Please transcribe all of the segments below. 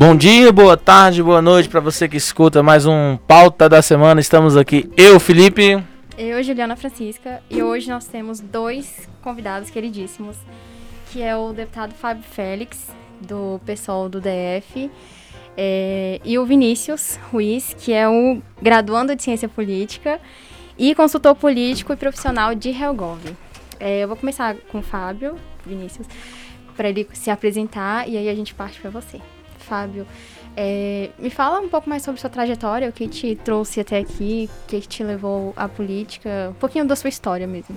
Bom dia, boa tarde, boa noite para você que escuta mais um Pauta da Semana. Estamos aqui, eu, Felipe. Eu, Juliana Francisca, e hoje nós temos dois convidados queridíssimos, que é o deputado Fábio Félix, do PSOL do DF, é, e o Vinícius Ruiz, que é um graduando de Ciência Política e consultor político e profissional de Helgov. É, eu vou começar com o Fábio, Vinícius, para ele se apresentar e aí a gente parte para você. Fábio, é, me fala um pouco mais sobre sua trajetória, o que te trouxe até aqui, o que te levou à política, um pouquinho da sua história mesmo.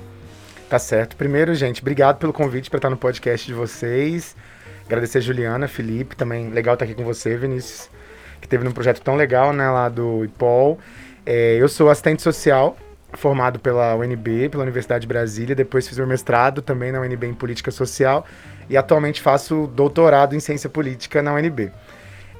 Tá certo. Primeiro, gente, obrigado pelo convite para estar no podcast de vocês. Agradecer a Juliana, Felipe, também legal estar aqui com você, Vinícius, que teve um projeto tão legal, né, lá do IPOL. É, eu sou assistente social, formado pela UNB, pela Universidade de Brasília, depois fiz meu mestrado também na UNB em Política Social e atualmente faço doutorado em Ciência Política na UNB.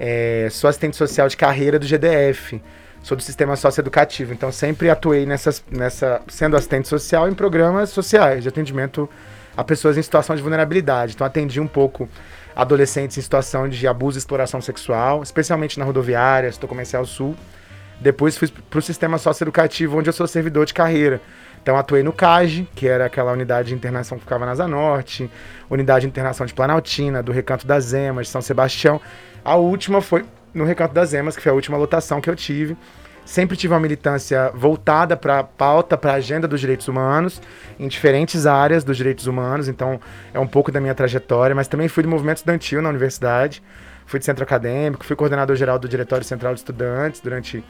É, sou assistente social de carreira do GDF, sou do sistema socioeducativo, então sempre atuei nessas, nessa, sendo assistente social em programas sociais de atendimento a pessoas em situação de vulnerabilidade. Então atendi um pouco adolescentes em situação de abuso e exploração sexual, especialmente na rodoviária, estou comercial sul. Depois fui para o sistema socioeducativo, onde eu sou servidor de carreira. Então atuei no CAGE, que era aquela unidade de internação que ficava na Asa Norte, unidade de internação de Planaltina, do Recanto das Emas, de São Sebastião. A última foi no Recanto das Emas, que foi a última lotação que eu tive. Sempre tive uma militância voltada para a pauta, para a agenda dos direitos humanos, em diferentes áreas dos direitos humanos, então é um pouco da minha trajetória, mas também fui do movimento estudantil na universidade, fui de centro acadêmico, fui coordenador geral do Diretório Central de Estudantes durante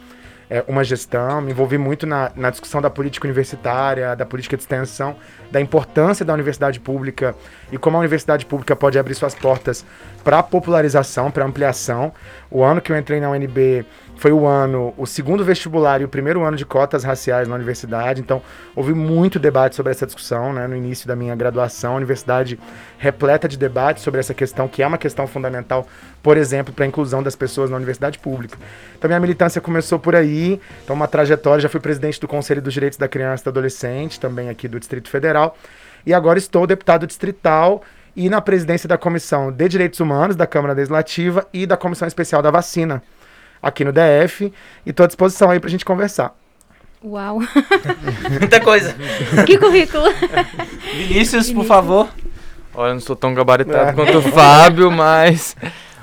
é, uma gestão, me envolvi muito na, na discussão da política universitária, da política de extensão, da importância da universidade pública e como a universidade pública pode abrir suas portas para popularização, para ampliação. O ano que eu entrei na UNB foi o ano, o segundo vestibular e o primeiro ano de cotas raciais na universidade, então houve muito debate sobre essa discussão né, no início da minha graduação. A universidade repleta de debate sobre essa questão, que é uma questão fundamental, por exemplo, para a inclusão das pessoas na universidade pública. Então, minha militância começou por aí, então, uma trajetória. Já fui presidente do Conselho dos Direitos da Criança e do Adolescente, também aqui do Distrito Federal, e agora estou deputado distrital e na presidência da Comissão de Direitos Humanos da Câmara Legislativa e da Comissão Especial da Vacina aqui no DF e estou à disposição aí para a gente conversar. Uau! Muita coisa. que currículo! Vinícius, por favor. Olha, não sou tão gabaritado é. quanto o Fábio, mas.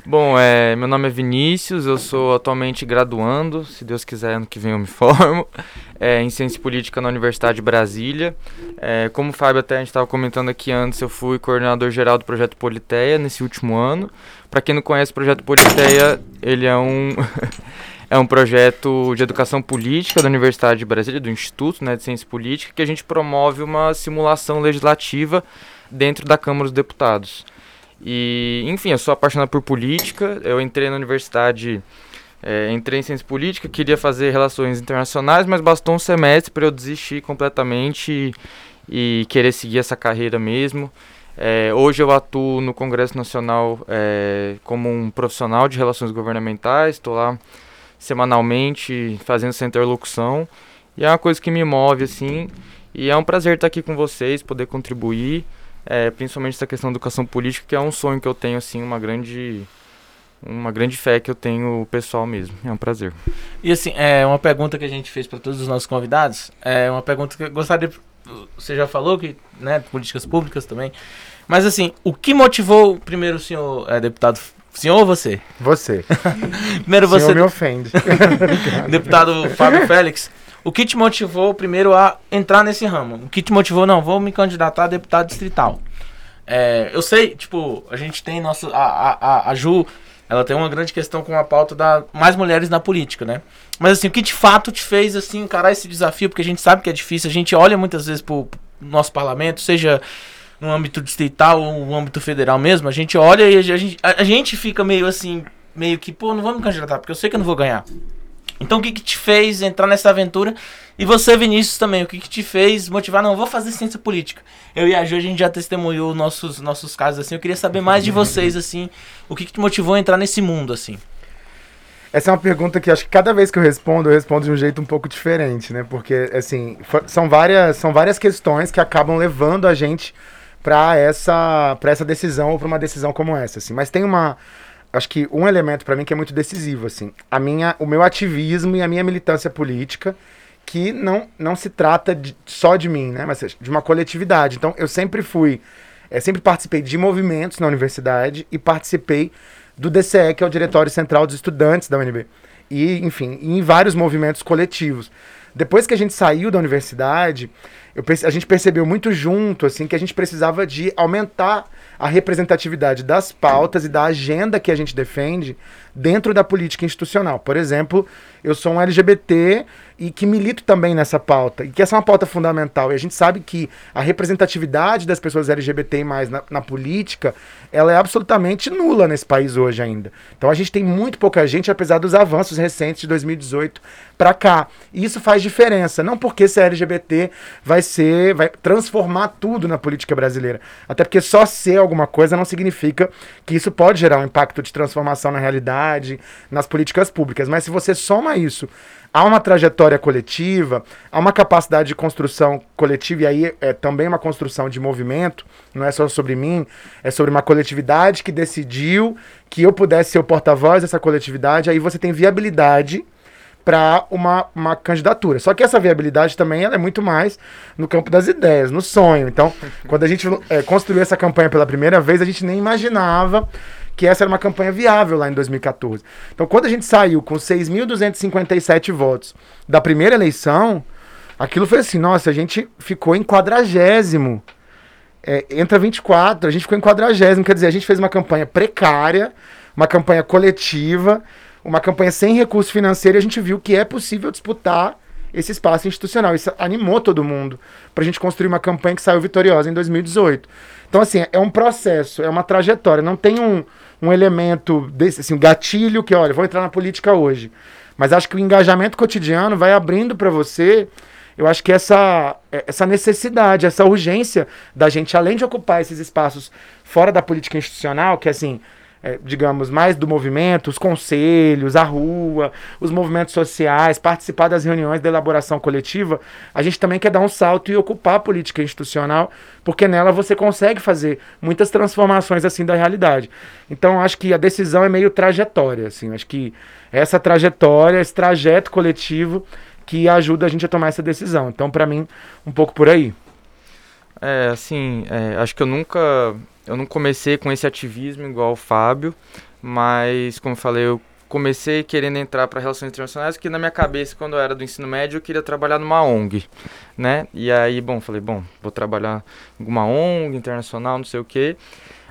Bom, é, meu nome é Vinícius, eu sou atualmente graduando, se Deus quiser, ano que vem eu me formo, é, em Ciência Política na Universidade de Brasília. É, como o Fábio até a gente estava comentando aqui antes, eu fui coordenador geral do Projeto Politeia nesse último ano. Para quem não conhece o Projeto Politeia, ele é um, é um projeto de educação política da Universidade de Brasília, do Instituto né, de Ciência Política, que a gente promove uma simulação legislativa dentro da Câmara dos Deputados. E, enfim, eu sou apaixonado por política. Eu entrei na universidade, é, entrei em ciência política, queria fazer relações internacionais, mas bastou um semestre para eu desistir completamente e, e, querer seguir essa carreira mesmo. É, hoje eu atuo no Congresso Nacional é, como um profissional de relações governamentais, estou lá semanalmente fazendo essa interlocução e é uma coisa que me move assim. E é um prazer estar aqui com vocês, poder contribuir é, principalmente essa questão da educação política, que é um sonho que eu tenho, assim, uma grande uma grande fé que eu tenho pessoal mesmo. É um prazer. E assim, é uma pergunta que a gente fez para todos os nossos convidados, é uma pergunta que eu gostaria você já falou que, né, políticas públicas também. Mas assim, o que motivou primeiro o senhor é, deputado Senhor ou você? Você. Primeiro você. Senhor me ofende. deputado Fábio Félix. O que te motivou primeiro a entrar nesse ramo? O que te motivou, não, vou me candidatar a deputado distrital? É, eu sei, tipo, a gente tem nossa. A, a, a Ju, ela tem uma grande questão com a pauta da mais mulheres na política, né? Mas assim, o que de fato te fez assim encarar esse desafio? Porque a gente sabe que é difícil, a gente olha muitas vezes pro nosso parlamento, seja no âmbito distrital ou no âmbito federal mesmo, a gente olha e a gente, a, a gente fica meio assim, meio que, pô, não vou me candidatar, porque eu sei que eu não vou ganhar. Então o que, que te fez entrar nessa aventura? E você, Vinícius, também, o que, que te fez motivar? Não, vou fazer ciência política. Eu e a Ju, a gente já testemunhou nossos, nossos casos, assim. Eu queria saber mais de vocês, assim. O que, que te motivou a entrar nesse mundo, assim? Essa é uma pergunta que acho que cada vez que eu respondo, eu respondo de um jeito um pouco diferente, né? Porque, assim, são várias, são várias questões que acabam levando a gente para essa, essa decisão ou para uma decisão como essa, assim. Mas tem uma acho que um elemento para mim que é muito decisivo, assim, a minha, o meu ativismo e a minha militância política, que não, não se trata de, só de mim, né, mas de uma coletividade. Então, eu sempre fui, é, sempre participei de movimentos na universidade e participei do DCE, que é o Diretório Central dos Estudantes da UNB. E, enfim, em vários movimentos coletivos. Depois que a gente saiu da universidade, eu, a gente percebeu muito junto assim que a gente precisava de aumentar a representatividade das pautas e da agenda que a gente defende dentro da política institucional. Por exemplo, eu sou um LGBT e que milito também nessa pauta, e que essa é uma pauta fundamental. E a gente sabe que a representatividade das pessoas LGBT na, na política, ela é absolutamente nula nesse país hoje ainda. Então a gente tem muito pouca gente, apesar dos avanços recentes de 2018 para cá. E isso faz diferença, não porque ser LGBT vai ser, vai transformar tudo na política brasileira. Até porque só ser alguma coisa não significa que isso pode gerar um impacto de transformação na realidade, nas políticas públicas. Mas se você soma isso há uma trajetória coletiva, há uma capacidade de construção coletiva, e aí é também uma construção de movimento, não é só sobre mim, é sobre uma coletividade que decidiu que eu pudesse ser o porta-voz dessa coletividade, aí você tem viabilidade para uma, uma candidatura. Só que essa viabilidade também ela é muito mais no campo das ideias, no sonho. Então, quando a gente é, construiu essa campanha pela primeira vez, a gente nem imaginava que essa era uma campanha viável lá em 2014. Então, quando a gente saiu com 6.257 votos da primeira eleição, aquilo foi assim, nossa, a gente ficou em quadragésimo. É, entra 24, a gente ficou em quadragésimo, quer dizer, a gente fez uma campanha precária, uma campanha coletiva, uma campanha sem recurso financeiro, e a gente viu que é possível disputar esse espaço institucional. Isso animou todo mundo para a gente construir uma campanha que saiu vitoriosa em 2018. Então, assim, é um processo, é uma trajetória, não tem um, um elemento desse, assim, um gatilho que, olha, vou entrar na política hoje. Mas acho que o engajamento cotidiano vai abrindo para você, eu acho que essa, essa necessidade, essa urgência da gente, além de ocupar esses espaços fora da política institucional, que assim, é, digamos, mais do movimento, os conselhos, a rua, os movimentos sociais, participar das reuniões de elaboração coletiva, a gente também quer dar um salto e ocupar a política institucional, porque nela você consegue fazer muitas transformações assim da realidade. Então, acho que a decisão é meio trajetória, assim, acho que essa trajetória, esse trajeto coletivo que ajuda a gente a tomar essa decisão. Então, para mim, um pouco por aí. É, assim, é, acho que eu nunca eu não comecei com esse ativismo igual o Fábio, mas como eu falei, eu comecei querendo entrar para relações internacionais, porque na minha cabeça, quando eu era do ensino médio, eu queria trabalhar numa ONG, né? E aí, bom, falei, bom, vou trabalhar alguma ONG internacional, não sei o quê.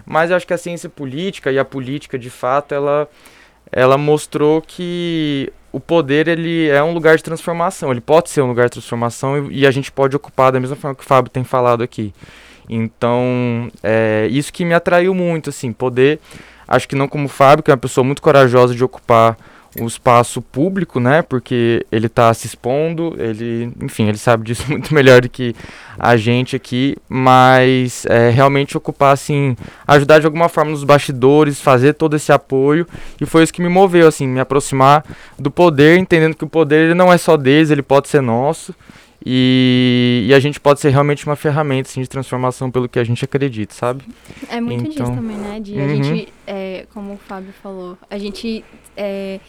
Mas eu acho que a ciência política e a política, de fato, ela ela mostrou que o poder ele é um lugar de transformação, ele pode ser um lugar de transformação e, e a gente pode ocupar da mesma forma que o Fábio tem falado aqui. Então, é isso que me atraiu muito, assim, poder, acho que não como o Fábio, que é uma pessoa muito corajosa de ocupar o espaço público, né? Porque ele está se expondo, ele, enfim, ele sabe disso muito melhor do que a gente aqui, mas é, realmente ocupar, assim, ajudar de alguma forma nos bastidores, fazer todo esse apoio, e foi isso que me moveu, assim, me aproximar do poder, entendendo que o poder não é só deles, ele pode ser nosso, e, e, a gente pode ser realmente uma ferramenta assim, de transformação pelo que a gente acredita, sabe? É muito então, disso também, né? De uhum. a gente, é, como o Fábio falou, a gente é,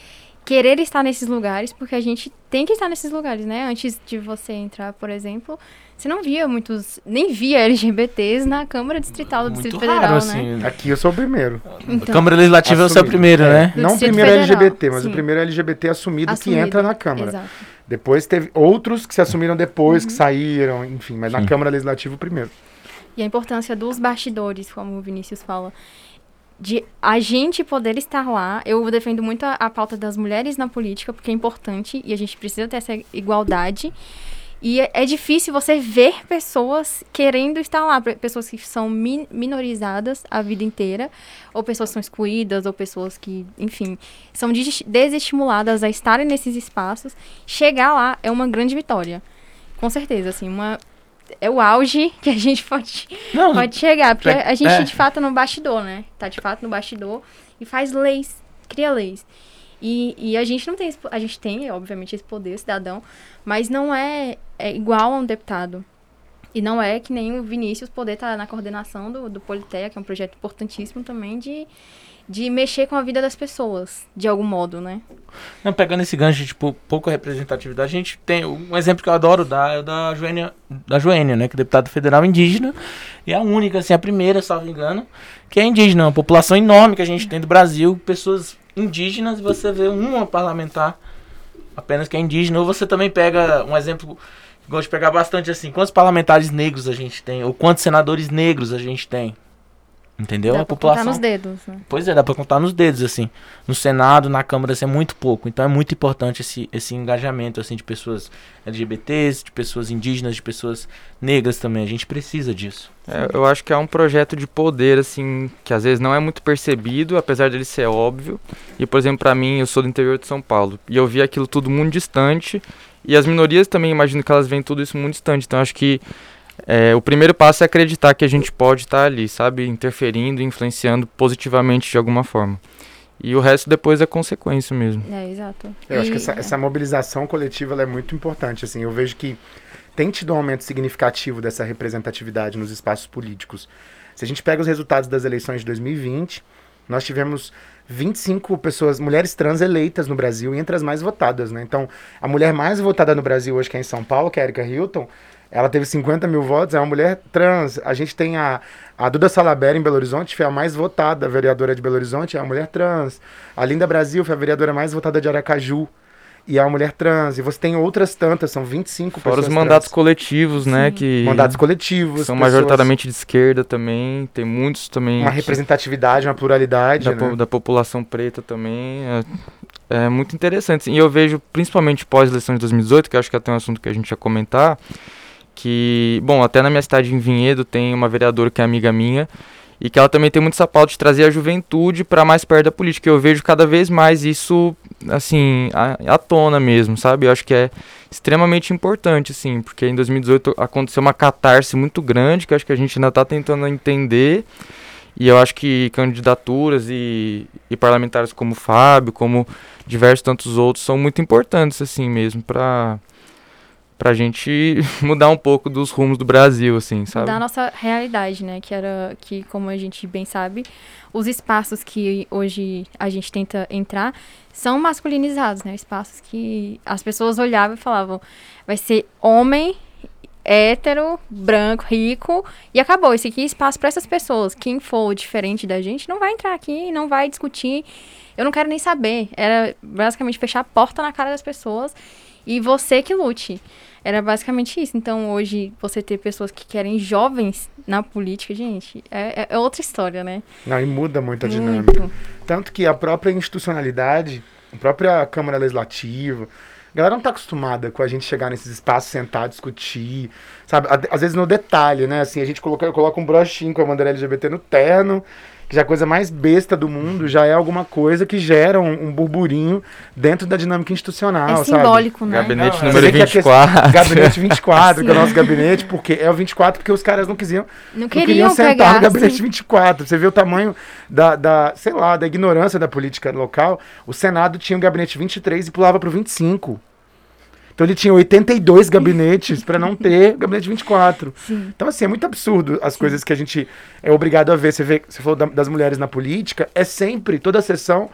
querer estar nesses lugares, porque a gente tem que estar nesses lugares, né? Antes de você entrar, por exemplo, você não via muitos, nem via LGBTs na Câmara Distrital do muito Distrito raro, Federal, assim, né? Aqui eu sou o primeiro. Então, Câmara Legislativa é o seu primeiro, é. né? não o primeiro Federal, LGBT, mas sim. o primeiro LGBT assumido, assumido, que entra na Câmara. Exato. Depois teve outros que se assumiram depois, uhum. que saíram, enfim, mas Sim. na Câmara Legislativa primeiro. E a importância dos bastidores, como o Vinícius fala, de a gente poder estar lá. Eu defendo muito a, a pauta das mulheres na política, porque é importante e a gente precisa ter essa igualdade. E é, é, difícil você ver pessoas querendo estar lá, pessoas que são min minorizadas a vida inteira, ou pessoas que são excluídas, ou pessoas que, enfim, são desestimuladas a estarem nesses espaços. Chegar lá é uma grande vitória. Com certeza, assim, uma é o auge que a gente pode, Não, pode chegar, porque é, a gente é. de fato tá no bastidor, né? Tá de fato no bastidor e faz leis, cria leis. E, e a gente não tem, a gente tem, obviamente, esse poder cidadão, mas não é, é igual a um deputado. E não é que nem o Vinícius poder estar na coordenação do, do Politeia, que é um projeto importantíssimo também de, de mexer com a vida das pessoas, de algum modo, né? Não, pegando esse gancho, tipo, pouca representatividade, a gente tem um exemplo que eu adoro dar é o da Joênia, da Joênia, né, que é deputada federal indígena, e a única, assim, a primeira, salvo engano, que é indígena, uma população enorme que a gente tem do Brasil, pessoas indígenas, você vê uma parlamentar apenas que é indígena, ou você também pega um exemplo gosto de pegar bastante assim, quantos parlamentares negros a gente tem, ou quantos senadores negros a gente tem. Entendeu? Dá a população. Contar nos dedos, né? Pois é, dá pra contar nos dedos, assim. No Senado, na Câmara, assim, é muito pouco. Então é muito importante esse, esse engajamento, assim, de pessoas LGBTs, de pessoas indígenas, de pessoas negras também. A gente precisa disso. É, eu acho que é um projeto de poder, assim, que às vezes não é muito percebido, apesar dele ser óbvio. E, por exemplo, para mim, eu sou do interior de São Paulo. E eu vi aquilo tudo muito distante. E as minorias também, imagino que elas veem tudo isso muito distante. Então acho que é, o primeiro passo é acreditar que a gente pode estar ali, sabe? Interferindo, influenciando positivamente de alguma forma. E o resto depois é consequência mesmo. É, exato. Eu e, acho que essa, essa mobilização coletiva é muito importante. Assim, eu vejo que tem tido um aumento significativo dessa representatividade nos espaços políticos. Se a gente pega os resultados das eleições de 2020, nós tivemos 25 pessoas, mulheres trans eleitas no Brasil, entre as mais votadas, né? Então, a mulher mais votada no Brasil hoje, que é em São Paulo, que é a Erika Hilton, ela teve 50 mil votos, é uma mulher trans. A gente tem a, a Duda Salabera em Belo Horizonte, foi a mais votada vereadora de Belo Horizonte, é uma mulher trans. A Linda Brasil foi a vereadora mais votada de Aracaju e é uma mulher trans. E você tem outras tantas, são 25 Fora pessoas. os mandatos trans. coletivos, né? Sim. Que mandatos coletivos. São pessoas... majoritariamente de esquerda também. Tem muitos também. Uma representatividade, uma pluralidade. Da, né? po da população preta também. É, é muito interessante. E eu vejo, principalmente pós-eleição de 2018, que acho que é até um assunto que a gente ia comentar, que, bom, até na minha cidade em Vinhedo tem uma vereadora que é amiga minha e que ela também tem muito essa pauta de trazer a juventude para mais perto da política. Eu vejo cada vez mais isso, assim, à, à tona mesmo, sabe? Eu acho que é extremamente importante, assim, porque em 2018 aconteceu uma catarse muito grande que acho que a gente ainda está tentando entender. E eu acho que candidaturas e, e parlamentares como o Fábio, como diversos tantos outros, são muito importantes, assim mesmo, para pra gente mudar um pouco dos rumos do Brasil, assim, sabe? Da nossa realidade, né? Que era que, como a gente bem sabe, os espaços que hoje a gente tenta entrar são masculinizados, né? Espaços que as pessoas olhavam e falavam, vai ser homem hétero, branco, rico, e acabou. Esse aqui é espaço para essas pessoas. Quem for diferente da gente não vai entrar aqui, não vai discutir. Eu não quero nem saber. Era basicamente fechar a porta na cara das pessoas e você que lute. Era basicamente isso. Então, hoje, você ter pessoas que querem jovens na política, gente, é, é outra história, né? Não, e muda muito a muito. dinâmica. Tanto que a própria institucionalidade, a própria Câmara Legislativa, a galera não tá acostumada com a gente chegar nesses espaços, sentar, discutir, sabe? Às vezes no detalhe, né? Assim, a gente coloca, coloca um brochinho com a bandeira LGBT no terno que já é a coisa mais besta do mundo, já é alguma coisa que gera um, um burburinho dentro da dinâmica institucional, é simbólico, sabe? né? Gabinete não, número 24. Que, gabinete 24, que é o nosso gabinete, porque é o 24 porque os caras não quisiam não, não queriam sentar pegar, no gabinete sim. 24. Você vê o tamanho da, da, sei lá, da ignorância da política local. O Senado tinha o gabinete 23 e pulava pro 25. Então ele tinha 82 gabinetes para não ter gabinete 24. Sim. Então, assim, é muito absurdo as Sim. coisas que a gente é obrigado a ver. Você vê, você falou da, das mulheres na política, é sempre, toda a sessão,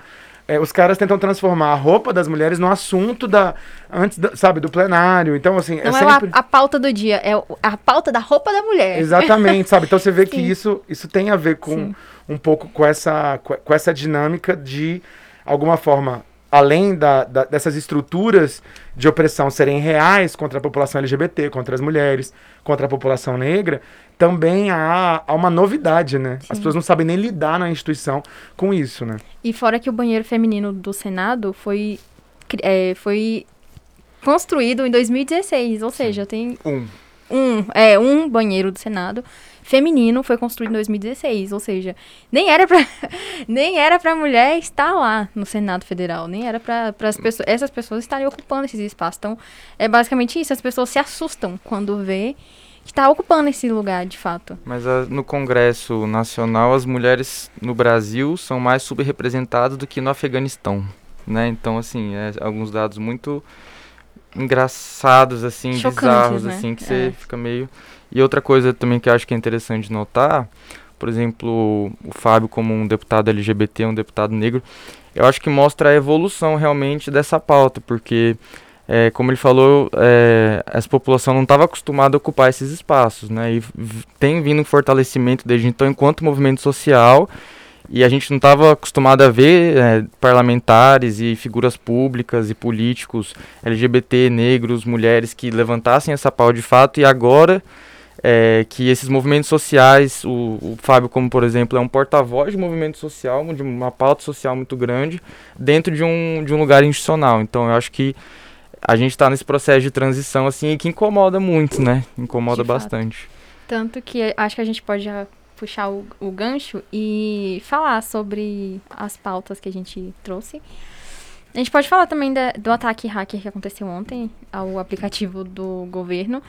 é, os caras tentam transformar a roupa das mulheres no assunto da antes da, sabe do plenário então assim é não é, sempre... a, a, pauta do dia é a pauta da roupa da mulher exatamente sabe então você vê que isso isso tem a ver com Sim. um pouco com essa com essa dinâmica de alguma forma além da, da, dessas estruturas de opressão serem reais contra a população LGBT, contra as mulheres, contra a população negra, também há, há uma novidade, né? Sim. As pessoas não sabem nem lidar na instituição com isso, né? E fora que o banheiro feminino do Senado foi, é, foi construído em 2016, ou seja, tem... Um. Um, é, um banheiro do Senado feminino foi construído em 2016, ou seja, nem era para nem era para mulher estar lá no Senado Federal, nem era para as pessoas, essas pessoas estarem ocupando esses espaços. Então, é basicamente isso, as pessoas se assustam quando vê que está ocupando esse lugar, de fato. Mas a, no Congresso Nacional, as mulheres no Brasil são mais subrepresentadas do que no Afeganistão, né? Então, assim, é, alguns dados muito engraçados, assim, bizarros, né? assim, que você é. fica meio... E outra coisa também que acho que é interessante notar, por exemplo, o Fábio como um deputado LGBT, um deputado negro, eu acho que mostra a evolução realmente dessa pauta, porque é, como ele falou, é, essa população não estava acostumada a ocupar esses espaços, né? E tem vindo um fortalecimento desde então enquanto movimento social e a gente não estava acostumado a ver é, parlamentares e figuras públicas e políticos LGBT, negros, mulheres que levantassem essa pau de fato e agora é, que esses movimentos sociais, o, o, Fábio, como por exemplo, é um porta-voz de movimento social, de uma pauta social muito grande, dentro de um, de um lugar institucional. Então eu acho que a gente está nesse processo de transição assim que incomoda muito, né? Incomoda bastante. Tanto que acho que a gente pode já puxar o, o gancho e falar sobre as pautas que a gente trouxe. A gente pode falar também da, do ataque hacker que aconteceu ontem ao aplicativo do governo,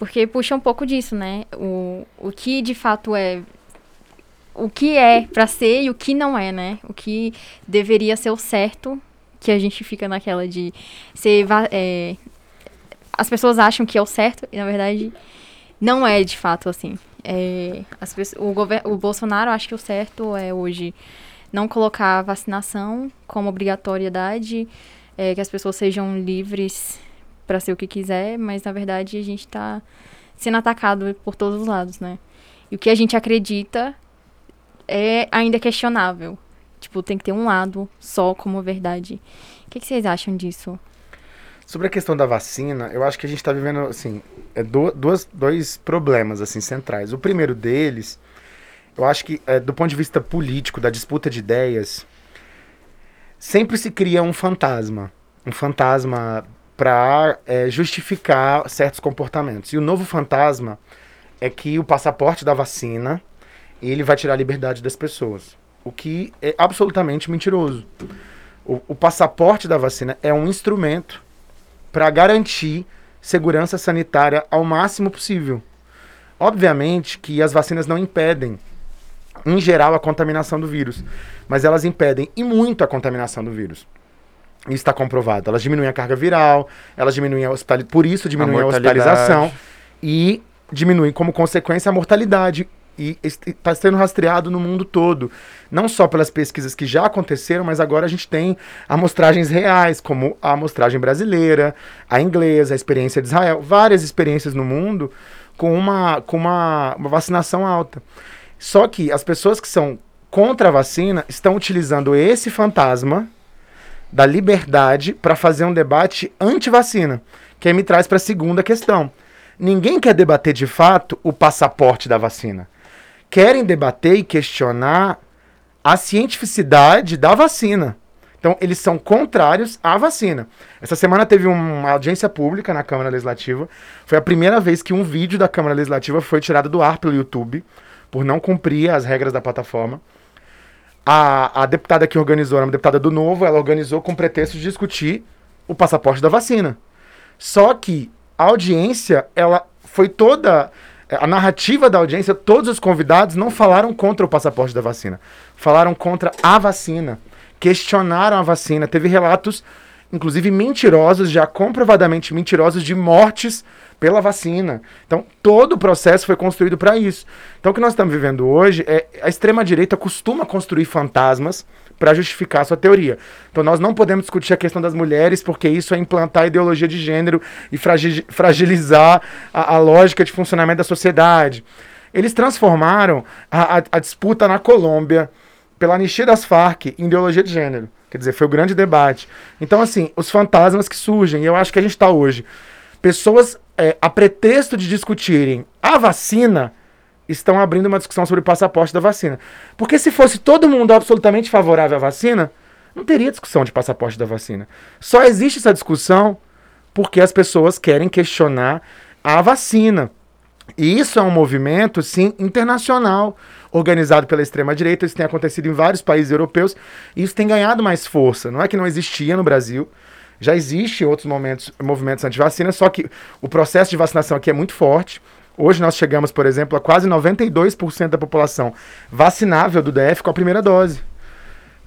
porque puxa um pouco disso, né? O, o que de fato é. O que é para ser e o que não é, né? O que deveria ser o certo, que a gente fica naquela de ser. É, as pessoas acham que é o certo e na verdade não é de fato assim. É, as, o, o Bolsonaro acha que o certo é hoje não colocar a vacinação como obrigatoriedade, é, que as pessoas sejam livres para ser o que quiser, mas na verdade a gente está sendo atacado por todos os lados, né? E o que a gente acredita é ainda questionável. Tipo, tem que ter um lado só como verdade. O que, que vocês acham disso? Sobre a questão da vacina, eu acho que a gente está vivendo, assim, é do, duas, dois problemas, assim, centrais. O primeiro deles, eu acho que, é, do ponto de vista político, da disputa de ideias, sempre se cria um fantasma. Um fantasma para é, justificar certos comportamentos. E o novo fantasma é que o passaporte da vacina, ele vai tirar a liberdade das pessoas. O que é absolutamente mentiroso. O, o passaporte da vacina é um instrumento para garantir segurança sanitária ao máximo possível. Obviamente que as vacinas não impedem, em geral, a contaminação do vírus, mas elas impedem e muito a contaminação do vírus. Isso está comprovado. Elas diminuem a carga viral, elas diminuem a hospitalização, por isso diminuem a, a hospitalização e diminuem como consequência a mortalidade e está sendo rastreado no mundo todo. Não só pelas pesquisas que já aconteceram, mas agora a gente tem amostragens reais, como a amostragem brasileira, a inglesa, a experiência de Israel, várias experiências no mundo com uma, com uma, uma vacinação alta. Só que as pessoas que são contra a vacina estão utilizando esse fantasma da liberdade para fazer um debate anti-vacina, que aí me traz para a segunda questão. Ninguém quer debater de fato o passaporte da vacina querem debater e questionar a cientificidade da vacina. Então, eles são contrários à vacina. Essa semana teve uma audiência pública na Câmara Legislativa. Foi a primeira vez que um vídeo da Câmara Legislativa foi tirado do ar pelo YouTube, por não cumprir as regras da plataforma. A, a deputada que organizou, uma deputada do Novo, ela organizou com pretexto de discutir o passaporte da vacina. Só que a audiência, ela foi toda a narrativa da audiência, todos os convidados não falaram contra o passaporte da vacina. Falaram contra a vacina. Questionaram a vacina. Teve relatos, inclusive mentirosos, já comprovadamente mentirosos, de mortes pela vacina. Então, todo o processo foi construído para isso. Então, o que nós estamos vivendo hoje é a extrema-direita costuma construir fantasmas para justificar sua teoria. Então nós não podemos discutir a questão das mulheres, porque isso é implantar a ideologia de gênero e fragilizar a, a lógica de funcionamento da sociedade. Eles transformaram a, a, a disputa na Colômbia pela anistia das Farc em ideologia de gênero. Quer dizer, foi o grande debate. Então, assim, os fantasmas que surgem, e eu acho que a gente está hoje. Pessoas, é, a pretexto de discutirem a vacina, estão abrindo uma discussão sobre o passaporte da vacina. Porque se fosse todo mundo absolutamente favorável à vacina, não teria discussão de passaporte da vacina. Só existe essa discussão porque as pessoas querem questionar a vacina. E isso é um movimento, sim, internacional, organizado pela extrema-direita. Isso tem acontecido em vários países europeus e isso tem ganhado mais força. Não é que não existia no Brasil. Já existe outros momentos, movimentos anti-vacina, só que o processo de vacinação aqui é muito forte. Hoje nós chegamos, por exemplo, a quase 92% da população vacinável do DF com a primeira dose.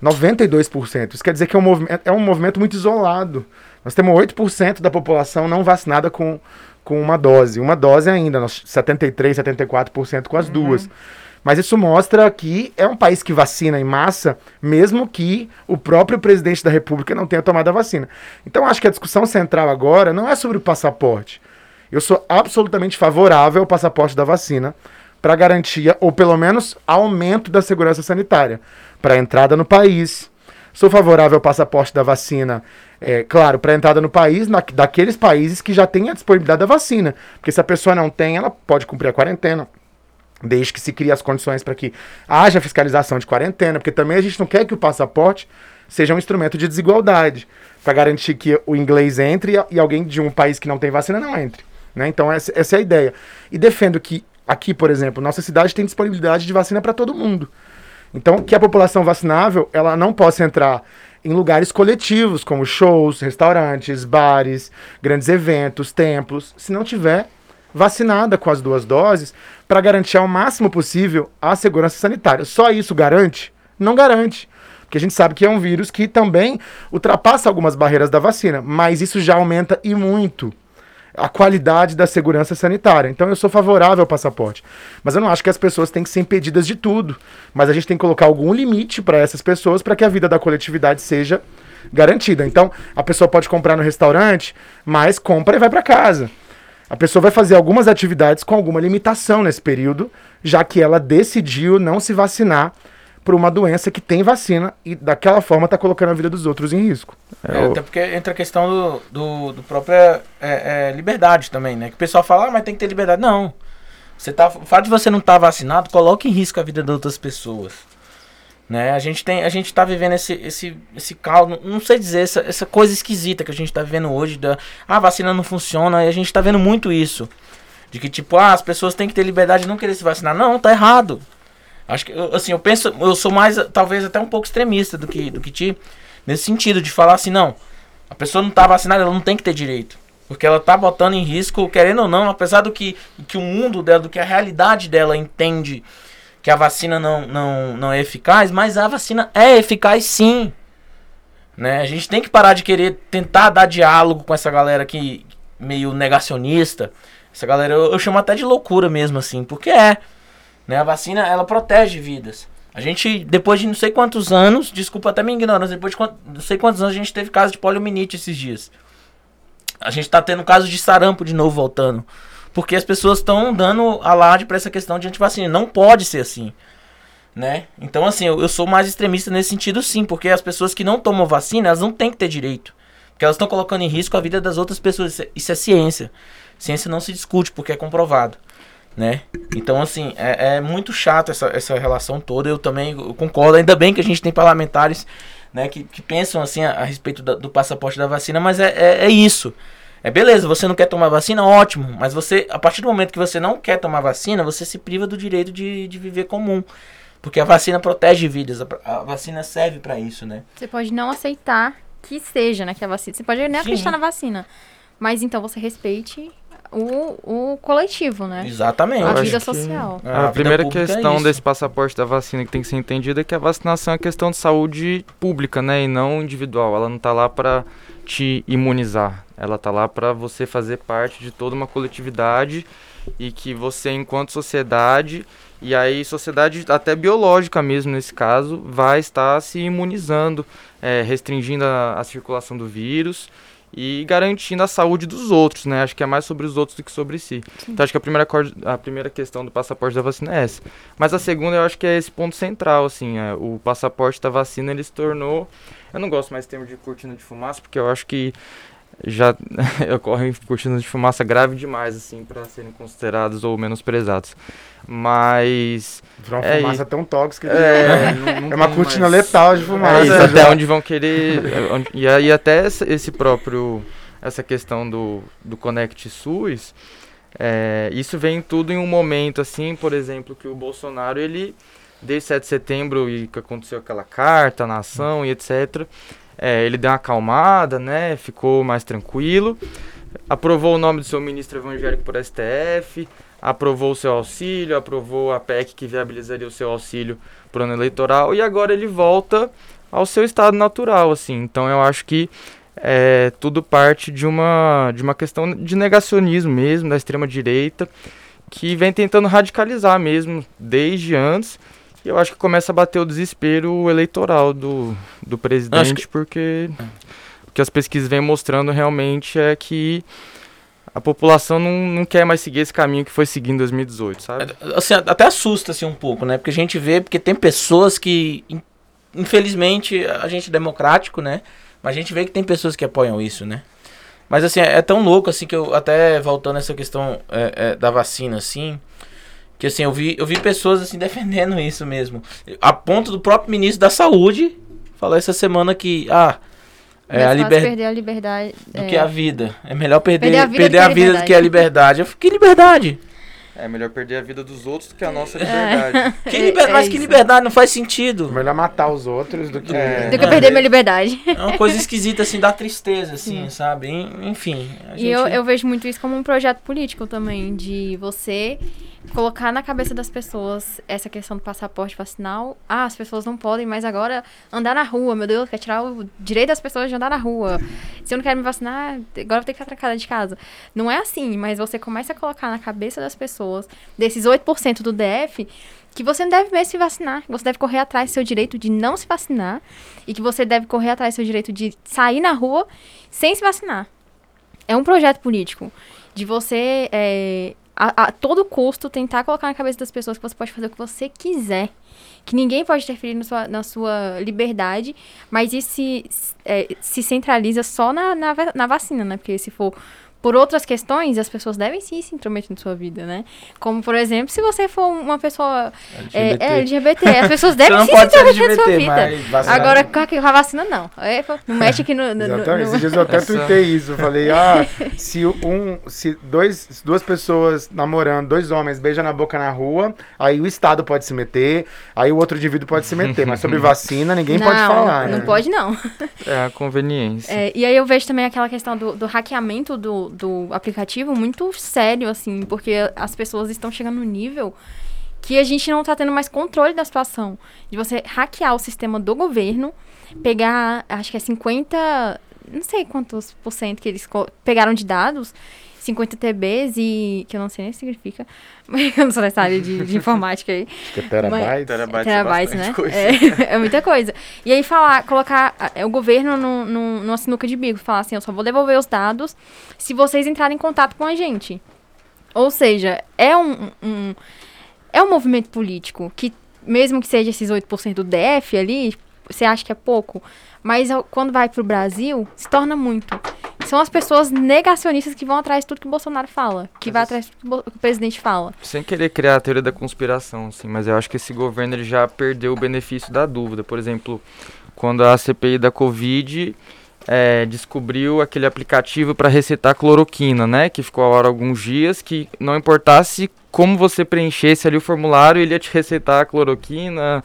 92%. Isso quer dizer que é um movimento, é um movimento muito isolado. Nós temos 8% da população não vacinada com, com uma dose. Uma dose ainda, nós 73, 74% com as Uhum. duas. Mas isso mostra que é um país que vacina em massa, mesmo que o próprio presidente da República não tenha tomado a vacina. Então acho que a discussão central agora não é sobre o passaporte. Eu sou absolutamente favorável ao passaporte da vacina para garantia, ou pelo menos aumento da segurança sanitária, para entrada no país. Sou favorável ao passaporte da vacina, é, claro, para entrada no país, na, daqueles países que já têm a disponibilidade da vacina. Porque se a pessoa não tem, ela pode cumprir a quarentena. Desde que se crie as condições para que haja fiscalização de quarentena, porque também a gente não quer que o passaporte seja um instrumento de desigualdade, para garantir que o inglês entre e, e alguém de um país que não tem vacina não entre. Né? Então, essa, essa é a ideia. E defendo que aqui, por exemplo, nossa cidade tem disponibilidade de vacina para todo mundo. Então, que a população vacinável ela não possa entrar em lugares coletivos, como shows, restaurantes, bares, grandes eventos, templos, se não tiver vacinada com as duas doses, para garantir ao máximo possível a segurança sanitária. Só isso garante? Não garante. Porque a gente sabe que é um vírus que também ultrapassa algumas barreiras da vacina, mas isso já aumenta e muito a qualidade da segurança sanitária. Então eu sou favorável ao passaporte. Mas eu não acho que as pessoas têm que ser impedidas de tudo. Mas a gente tem que colocar algum limite para essas pessoas para que a vida da coletividade seja garantida. Então a pessoa pode comprar no restaurante, mas compra e vai para casa. A pessoa vai fazer algumas atividades com alguma limitação nesse período, já que ela decidiu não se vacinar por uma doença que tem vacina e daquela forma está colocando a vida dos outros em risco. É, até porque entra a questão do, do, do própria é, é, liberdade também, né? Que o pessoal fala, ah, mas tem que ter liberdade. Não. Você tá, o fato de você não estar tá vacinado coloca em risco a vida de outras pessoas. Né? A gente tem, a gente tá vivendo esse, esse, esse caos, não sei dizer, essa, essa coisa esquisita que a gente tá vivendo hoje, da ah, a vacina não funciona, e a gente tá vendo muito isso. De que, tipo, ah, as pessoas têm que ter liberdade de não querer se vacinar. Não, tá errado. Acho que, assim, eu penso, eu sou mais, talvez até um pouco extremista do que, do que ti, nesse sentido, de falar assim, não, a pessoa não tá vacinada, ela não tem que ter direito. Porque ela tá botando em risco, querendo ou não, apesar do que, que o mundo dela, do que a realidade dela entende que a vacina não, não, não é eficaz, mas a vacina é eficaz sim. Né? A gente tem que parar de querer tentar dar diálogo com essa galera que meio negacionista. Essa galera eu, eu chamo até de loucura mesmo assim, porque é. Né? A vacina ela protege vidas. A gente, depois de não sei quantos anos, desculpa até minha ignorância, depois de quant, não sei quantos anos a gente teve caso de poliomielite esses dias. A gente tá tendo caso de sarampo de novo voltando. Porque as pessoas estão dando alarde para essa questão de antivacina. Não pode ser assim. Né? Então, assim, eu, eu, sou mais extremista nesse sentido, sim. Porque as pessoas que não tomam vacina, elas não têm que ter direito. Porque elas estão colocando em risco a vida das outras pessoas. Isso é, isso é ciência. Ciência não se discute porque é comprovado. Né? Então, assim, é, é, muito chato essa, essa relação toda. Eu também eu concordo. Ainda bem que a gente tem parlamentares né, que, que pensam assim a, a respeito da, do passaporte da vacina, mas é, é, é, isso. É beleza, você não quer tomar vacina, ótimo. Mas você, a partir do momento que você não quer tomar vacina, você se priva do direito de, de viver comum. Porque a vacina protege vidas, a, a vacina serve para isso, né? Você pode não aceitar que seja, né, que a vacina. Você pode nem acreditar na vacina. Mas então você respeite o, o coletivo, né? Exatamente. A vida social. Que a, a primeira questão é desse passaporte da vacina que tem que ser entendida é que a vacinação é questão de saúde pública, né? E não individual. Ela não tá lá para te imunizar. Ela tá lá para você fazer parte de toda uma coletividade e que você, enquanto sociedade, e aí sociedade até biológica mesmo nesse caso, vai estar se imunizando, é, restringindo a, a circulação do vírus e garantindo a saúde dos outros, né? Acho que é mais sobre os outros do que sobre si. Sim. Então acho que a primeira, a primeira questão do passaporte da vacina é essa. Mas a segunda eu acho que é esse ponto central, assim, é, o passaporte da vacina ele se tornou, eu não gosto mais do termo de cortina de fumaça porque eu acho que já ocorrem cortinas de fumaça grave demais, assim, para serem considerados ou menosprezados. Mas. Virou uma é, fumaça tão tóxica que é, não, não é uma cortina mais... letal de fumaça. É isso, até onde vão querer. Onde, e aí, até esse próprio. Essa questão do, do Connect SUS. É, isso vem tudo em um momento, assim, por exemplo, que o Bolsonaro, ele. Desde 7 de setembro e que aconteceu aquela carta na ação e etc. É, ele deu uma acalmada, né? Ficou mais tranquilo. Aprovou o nome do seu ministro evangélico por STF aprovou o seu auxílio, aprovou a PEC que viabilizaria o seu auxílio para o ano eleitoral e agora ele volta ao seu estado natural, assim. Então eu acho que é tudo parte de uma, de uma questão de negacionismo mesmo, da extrema-direita, que vem tentando radicalizar mesmo desde antes. E eu acho que começa a bater o desespero eleitoral do, do presidente, que... porque o que as pesquisas vêm mostrando realmente é que a população não, não quer mais seguir esse caminho que foi seguindo em 2018, sabe? É, assim, até assusta assim, um pouco, né? Porque a gente vê, porque tem pessoas que, infelizmente, a gente é democrático, né? Mas a gente vê que tem pessoas que apoiam isso, né? Mas assim, é tão louco assim que eu até voltando essa questão é, é, da vacina, assim, que assim, eu vi, eu vi pessoas assim defendendo isso mesmo. A ponto do próprio ministro da saúde falou essa semana que, ah, é, a liber... perder a liberdade. Do é... que a vida. É melhor perder, perder a vida, perder do, a que vida do que a liberdade. Eu que liberdade? É melhor perder a vida dos outros do que a nossa liberdade. É. Que liber... é, Mas que liberdade não faz sentido. Melhor matar os outros do que. É. Do que perder minha liberdade. É uma coisa esquisita, assim, dá tristeza, assim, Sim. sabe? Enfim. Gente... E eu, eu vejo muito isso como um projeto político também, de você colocar na cabeça das pessoas essa questão do passaporte vacinal. Ah, as pessoas não podem mais agora andar na rua. Meu Deus, quer tirar o direito das pessoas de andar na rua. Se eu não quero me vacinar, agora eu tenho que ficar trancada de casa. Não é assim, mas você começa a colocar na cabeça das pessoas, desses 8% do DF, que você não deve mesmo se vacinar. Você deve correr atrás do seu direito de não se vacinar. E que você deve correr atrás do seu direito de sair na rua sem se vacinar. É um projeto político. De você é, a, a, todo custo tentar colocar na cabeça das pessoas que você pode fazer o que você quiser. Que ninguém pode interferir na sua, na sua liberdade, mas isso se, é, se centraliza só na, na, na vacina, né? Porque se for por outras questões, as pessoas devem sim se intrometer na sua vida, né? Como, por exemplo, se você for uma pessoa LGBT, é, LGBT as pessoas devem sim se intrometer na sua vida. Agora, com a, vacina, não. É, não mexe aqui no... no Exatamente. No, Esses dias eu até tuitei isso. Eu falei, ah, se, um, se dois, duas pessoas namorando, dois homens beijam na boca na rua, aí o Estado pode se meter, aí o outro indivíduo pode se meter. Mas sobre vacina, ninguém não, pode falar, Não né? pode, não. É a conveniência. É, e aí eu vejo também aquela questão do, do hackeamento do do aplicativo muito sério, assim, porque as pessoas estão chegando no nível que a gente não está tendo mais controle da situação. De você hackear o sistema do governo, pegar, acho que é 50, não sei quantos por cento que eles pegaram de dados, 50 TBs e. que eu não sei nem o que significa. Mas eu não sou nessa área de, de informática aí. Acho que é terabytes. terabytes, terabytes né? É, é, muita coisa. E aí falar, colocar é, o governo no, no, numa sinuca de bico, falar assim, eu só vou devolver os dados se vocês entrarem em contato com a gente. Ou seja, é um, um é um movimento político que, mesmo que seja esses 8% do DF ali, você acha que é pouco, mas quando vai para o Brasil, se torna muito. São as pessoas negacionistas que vão atrás de tudo que o Bolsonaro fala, que mas vai atrás de tudo que o presidente fala. Sem querer criar a teoria da conspiração, assim, mas eu acho que esse governo ele já perdeu o benefício da dúvida. Por exemplo, quando a CPI da Covid é, descobriu aquele aplicativo para recetar cloroquina, né? Que ficou a hora alguns dias, que não importasse como você preenchesse ali o formulário, ele ia te receitar a cloroquina,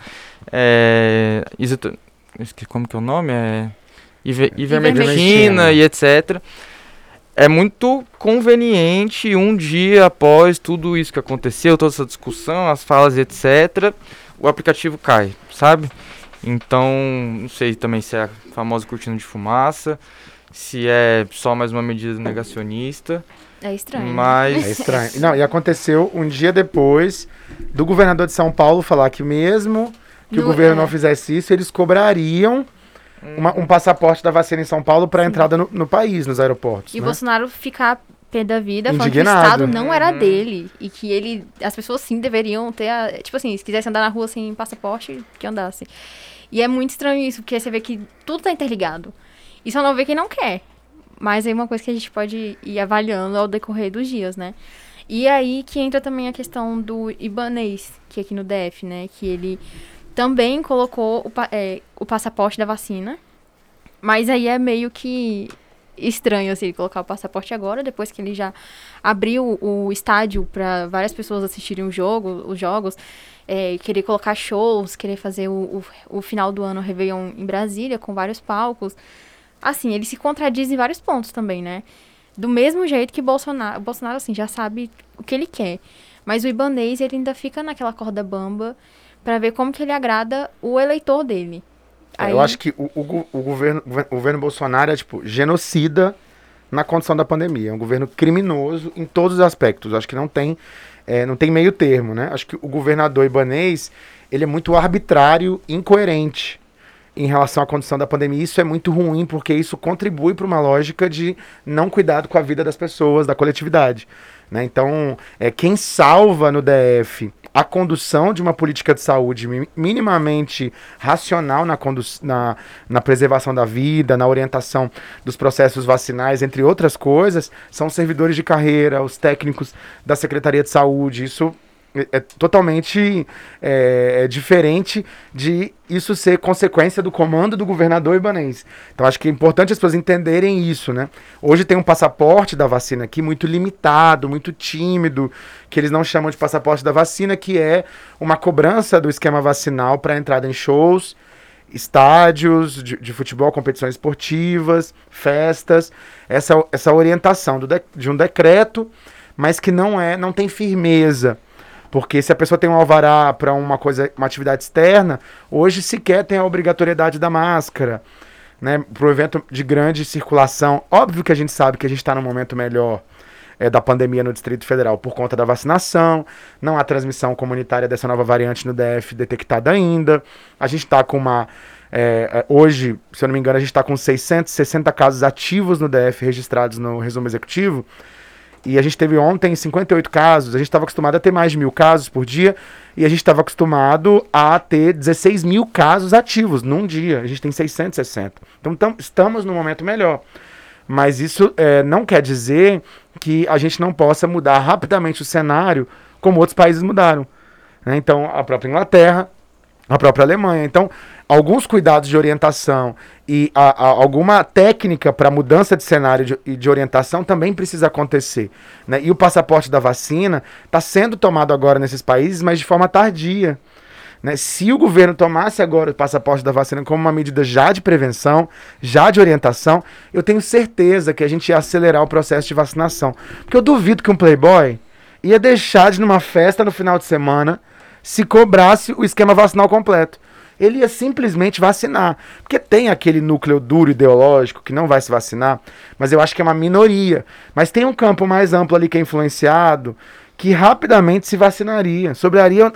é, como que é o nome? É iver, ivermectina e etc. É muito conveniente um dia após tudo isso que aconteceu, toda essa discussão, as falas e etc, o aplicativo cai, sabe? Então, não sei também se é a famosa cortina de fumaça, se é só mais uma medida negacionista. É estranho. Né? Mas... É estranho. Não, e aconteceu um dia depois do governador de São Paulo falar que mesmo que no, o governo é. não fizesse isso, eles cobrariam uma, um passaporte da vacina em São Paulo para entrada no, no, país, nos aeroportos. E né? o Bolsonaro ficar pé da vida, falando que o Estado não era uhum. dele. E que ele. As pessoas sim deveriam ter. A, tipo assim, se quisesse andar na rua sem passaporte, que andasse. E é muito estranho isso, porque você vê que tudo tá interligado. E só não vê quem não quer. Mas é uma coisa que a gente pode ir avaliando ao decorrer dos dias, né? E aí que entra também a questão do Ibanês, que é aqui no DF, né? Que ele também colocou o, é, o passaporte da vacina. Mas aí é meio que estranho, assim, colocar o passaporte agora, depois que ele já abriu o estádio para várias pessoas assistirem o jogo, os jogos, é, querer colocar shows, querer fazer o, o, o, final do ano Réveillon em Brasília, com vários palcos. Assim, ele se contradiz em vários pontos também, né? Do mesmo jeito que Bolsonaro, Bolsonaro, assim, já sabe o que ele quer. Mas o Ibanês, ele ainda fica naquela corda bamba para ver como que ele agrada o eleitor dele. Aí, Eu acho que o, o o governo, o governo Bolsonaro é, tipo, genocida na condição da pandemia. É um governo criminoso em todos os aspectos. Acho que não tem, é, não tem meio termo, né? Acho que o governador ibanês, ele é muito arbitrário, incoerente em relação à condição da pandemia. Isso é muito ruim, porque isso contribui para uma lógica de não cuidado com a vida das pessoas, da coletividade. Né? Então, é, quem salva no DF a condução de uma política de saúde mi- minimamente racional na, na, na preservação da vida, na orientação dos processos vacinais, entre outras coisas, são os servidores de carreira, os técnicos da Secretaria de Saúde. Isso é, é totalmente é, é diferente de isso ser consequência do comando do governador ibanês. Então acho que é importante as pessoas entenderem isso, né? Hoje tem um passaporte da vacina aqui muito limitado, muito tímido, que eles não chamam de passaporte da vacina, que é uma cobrança do esquema vacinal para entrada em shows, estádios de, de futebol, competições esportivas, festas, essa, essa orientação do de- de um decreto, mas que não é, não tem firmeza. Porque se a pessoa tem um alvará para uma coisa, uma atividade externa, hoje sequer tem a obrigatoriedade da máscara, né? Para o evento de grande circulação. Óbvio que a gente sabe que a gente está num momento melhor é, da pandemia no Distrito Federal por conta da vacinação, não há transmissão comunitária dessa nova variante no DF detectada ainda. A gente está com uma. é, é, hoje, se eu não me engano, a gente está com 660 casos ativos no DF registrados no resumo executivo. E a gente teve ontem 58 casos. A gente estava acostumado a ter mais de mil casos por dia. E a gente estava acostumado a ter 16 mil casos ativos num dia. A gente tem 660. Então tam- estamos num momento melhor. Mas isso é, não quer dizer que a gente não possa mudar rapidamente o cenário como outros países mudaram. né? Então, a própria Inglaterra, a própria Alemanha. Então, alguns cuidados de orientação e a- a- alguma técnica para mudança de cenário de- e de, orientação também precisa acontecer. né? E o passaporte da vacina está sendo tomado agora nesses países, mas de forma tardia. né? Se o governo tomasse agora o passaporte da vacina como uma medida já de prevenção, já de orientação, eu tenho certeza que a gente ia acelerar o processo de vacinação. Porque eu duvido que um playboy ia deixar de numa festa no final de semana se cobrasse o esquema vacinal completo. Ele ia simplesmente vacinar. Porque tem aquele núcleo duro ideológico que não vai se vacinar, mas eu acho que é uma minoria. Mas tem um campo mais amplo ali que é influenciado, que rapidamente se vacinaria. Sobraria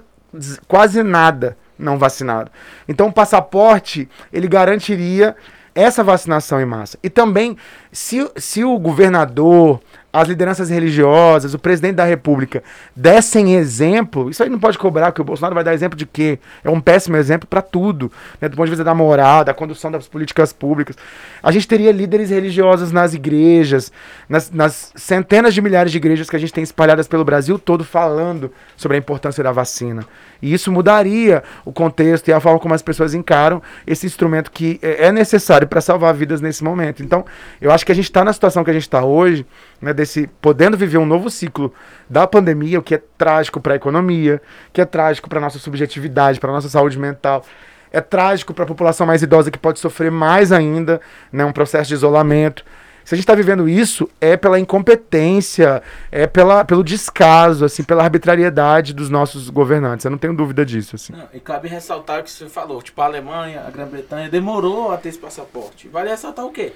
quase nada não vacinado. Então o passaporte, ele garantiria essa vacinação em massa. E também, se, se o governador, as lideranças religiosas, o presidente da república dessem exemplo, isso aí não pode cobrar, que o Bolsonaro vai dar exemplo de quê? É um péssimo exemplo para tudo, né? do ponto de vista da moral, da condução das políticas públicas. A gente teria líderes religiosos nas igrejas, nas, nas centenas de milhares de igrejas que a gente tem espalhadas pelo Brasil todo falando sobre a importância da vacina. E isso mudaria o contexto e a forma como as pessoas encaram esse instrumento que é é necessário para salvar vidas nesse momento. Então, eu acho que a gente está na situação que a gente está hoje, né, desse podendo viver um novo ciclo da pandemia, o que é trágico para a economia, que é trágico para nossa subjetividade, para nossa saúde mental. É trágico para a população mais idosa que pode sofrer mais ainda, né, um processo de isolamento. Se a gente está vivendo isso, é pela incompetência, é pela, pelo descaso, assim, pela arbitrariedade dos nossos governantes. Eu não tenho dúvida disso. Assim. Não, e cabe ressaltar o que você falou, tipo, a Alemanha, a Grã-Bretanha demorou a ter esse passaporte. Vale ressaltar o quê?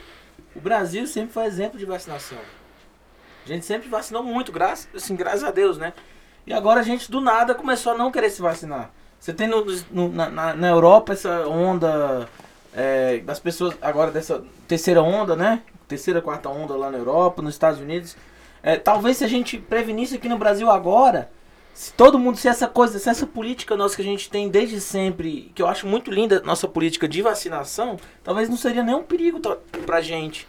O Brasil sempre foi exemplo de vacinação. A gente sempre vacinou muito, graças, assim, graças a Deus, né? E agora a gente do nada começou a não querer se vacinar. Você tem no, no- na, na- Europa essa onda é, das pessoas, agora dessa terceira onda, né? Terceira, quarta onda lá na Europa, nos Estados Unidos. É, talvez se a gente prevenisse aqui no Brasil agora, se todo mundo, se essa coisa, se essa política nossa que a gente tem desde sempre, que eu acho muito linda, nossa política de vacinação, talvez não seria nenhum perigo pra gente.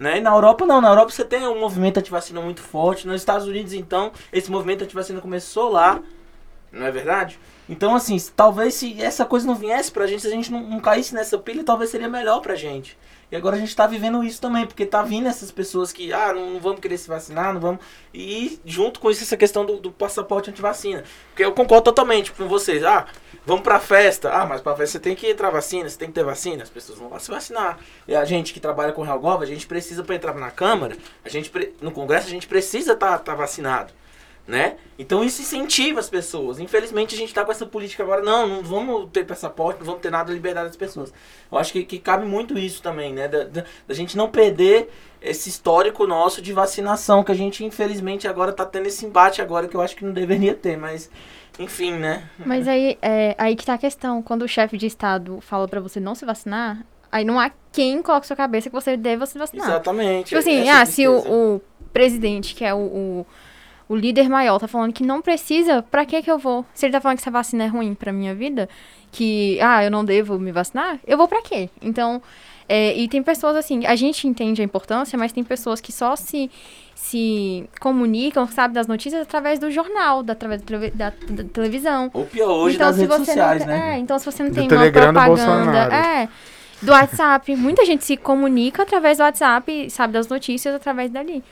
Né? E na Europa não, na Europa você tem um movimento antivacina muito forte, nos Estados Unidos então, esse movimento antivacina começou lá, não é verdade? Então assim, talvez se essa coisa não viesse pra gente, se a gente não, não caísse nessa pilha, talvez seria melhor pra gente. E agora a gente tá vivendo isso também, porque tá vindo essas pessoas que, ah, não, não vamos querer se vacinar, não vamos. E junto com isso, essa questão do, do passaporte antivacina. Porque eu concordo totalmente com vocês. Ah, vamos pra festa. Ah, mas pra festa você tem que entrar vacina, você tem que ter vacina. As pessoas vão lá se vacinar. E a gente que trabalha com Realgov, a gente precisa pra entrar na Câmara, a gente no Congresso, a gente precisa estar tá, tá vacinado. né? Então isso incentiva as pessoas. Infelizmente a gente tá com essa política agora, não, não vamos ter passaporte, não vamos ter nada de liberdade das pessoas. Eu acho que, que cabe muito isso também, né? Da, da, da, gente não perder esse histórico nosso de vacinação, que a gente infelizmente agora tá tendo esse embate agora que eu acho que não deveria ter, mas enfim, né? Mas aí, é, aí que tá a questão, quando o chefe de estado fala para você não se vacinar, aí não há quem coloque sua cabeça que você deve se vacinar. Exatamente. Tipo assim, ah, se o, o, presidente, que é o, o o líder maior tá falando que não precisa, pra que que eu vou? Se ele tá falando que essa vacina é ruim pra minha vida, que, ah, eu não devo me vacinar, eu vou pra quê? Então, é, e tem pessoas assim, a gente entende a importância, mas tem pessoas que só se, se comunicam, sabe, das notícias através do jornal, da, através da, da, da televisão. Ou pior, hoje então, das redes sociais, não, né? É, então se você não do tem uma propaganda... É, do WhatsApp. Muita gente se comunica através do WhatsApp, sabe, das notícias através dali.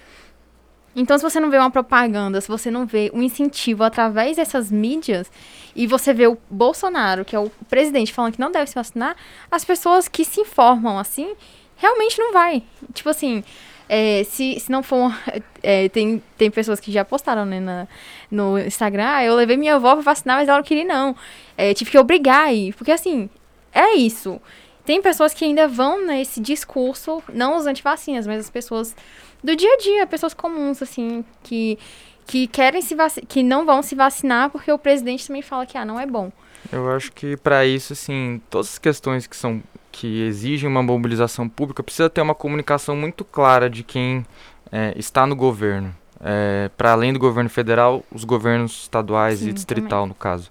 Então, se você não vê uma propaganda, se você não vê um incentivo através dessas mídias, e você vê o Bolsonaro, que é o presidente, falando que não deve se vacinar, as pessoas que se informam assim, realmente não vai. Tipo assim, é, se, se não for. É, tem, tem pessoas que já postaram né, na, no Instagram, ah, eu levei minha avó pra vacinar, mas ela não queria não. É, tive que obrigar aí. Porque assim, é isso. Tem pessoas que ainda vão nesse discurso, não os antivacinas, mas as pessoas do dia a dia, pessoas comuns, assim, que, que querem se que não vão se vacinar porque o presidente também fala que ah, não é bom. Eu acho que para isso, assim, todas as questões que são que exigem uma mobilização pública precisa ter uma comunicação muito clara de quem é, está no governo. É, para além do governo federal, os governos estaduais Sim, e distrital, também. no caso.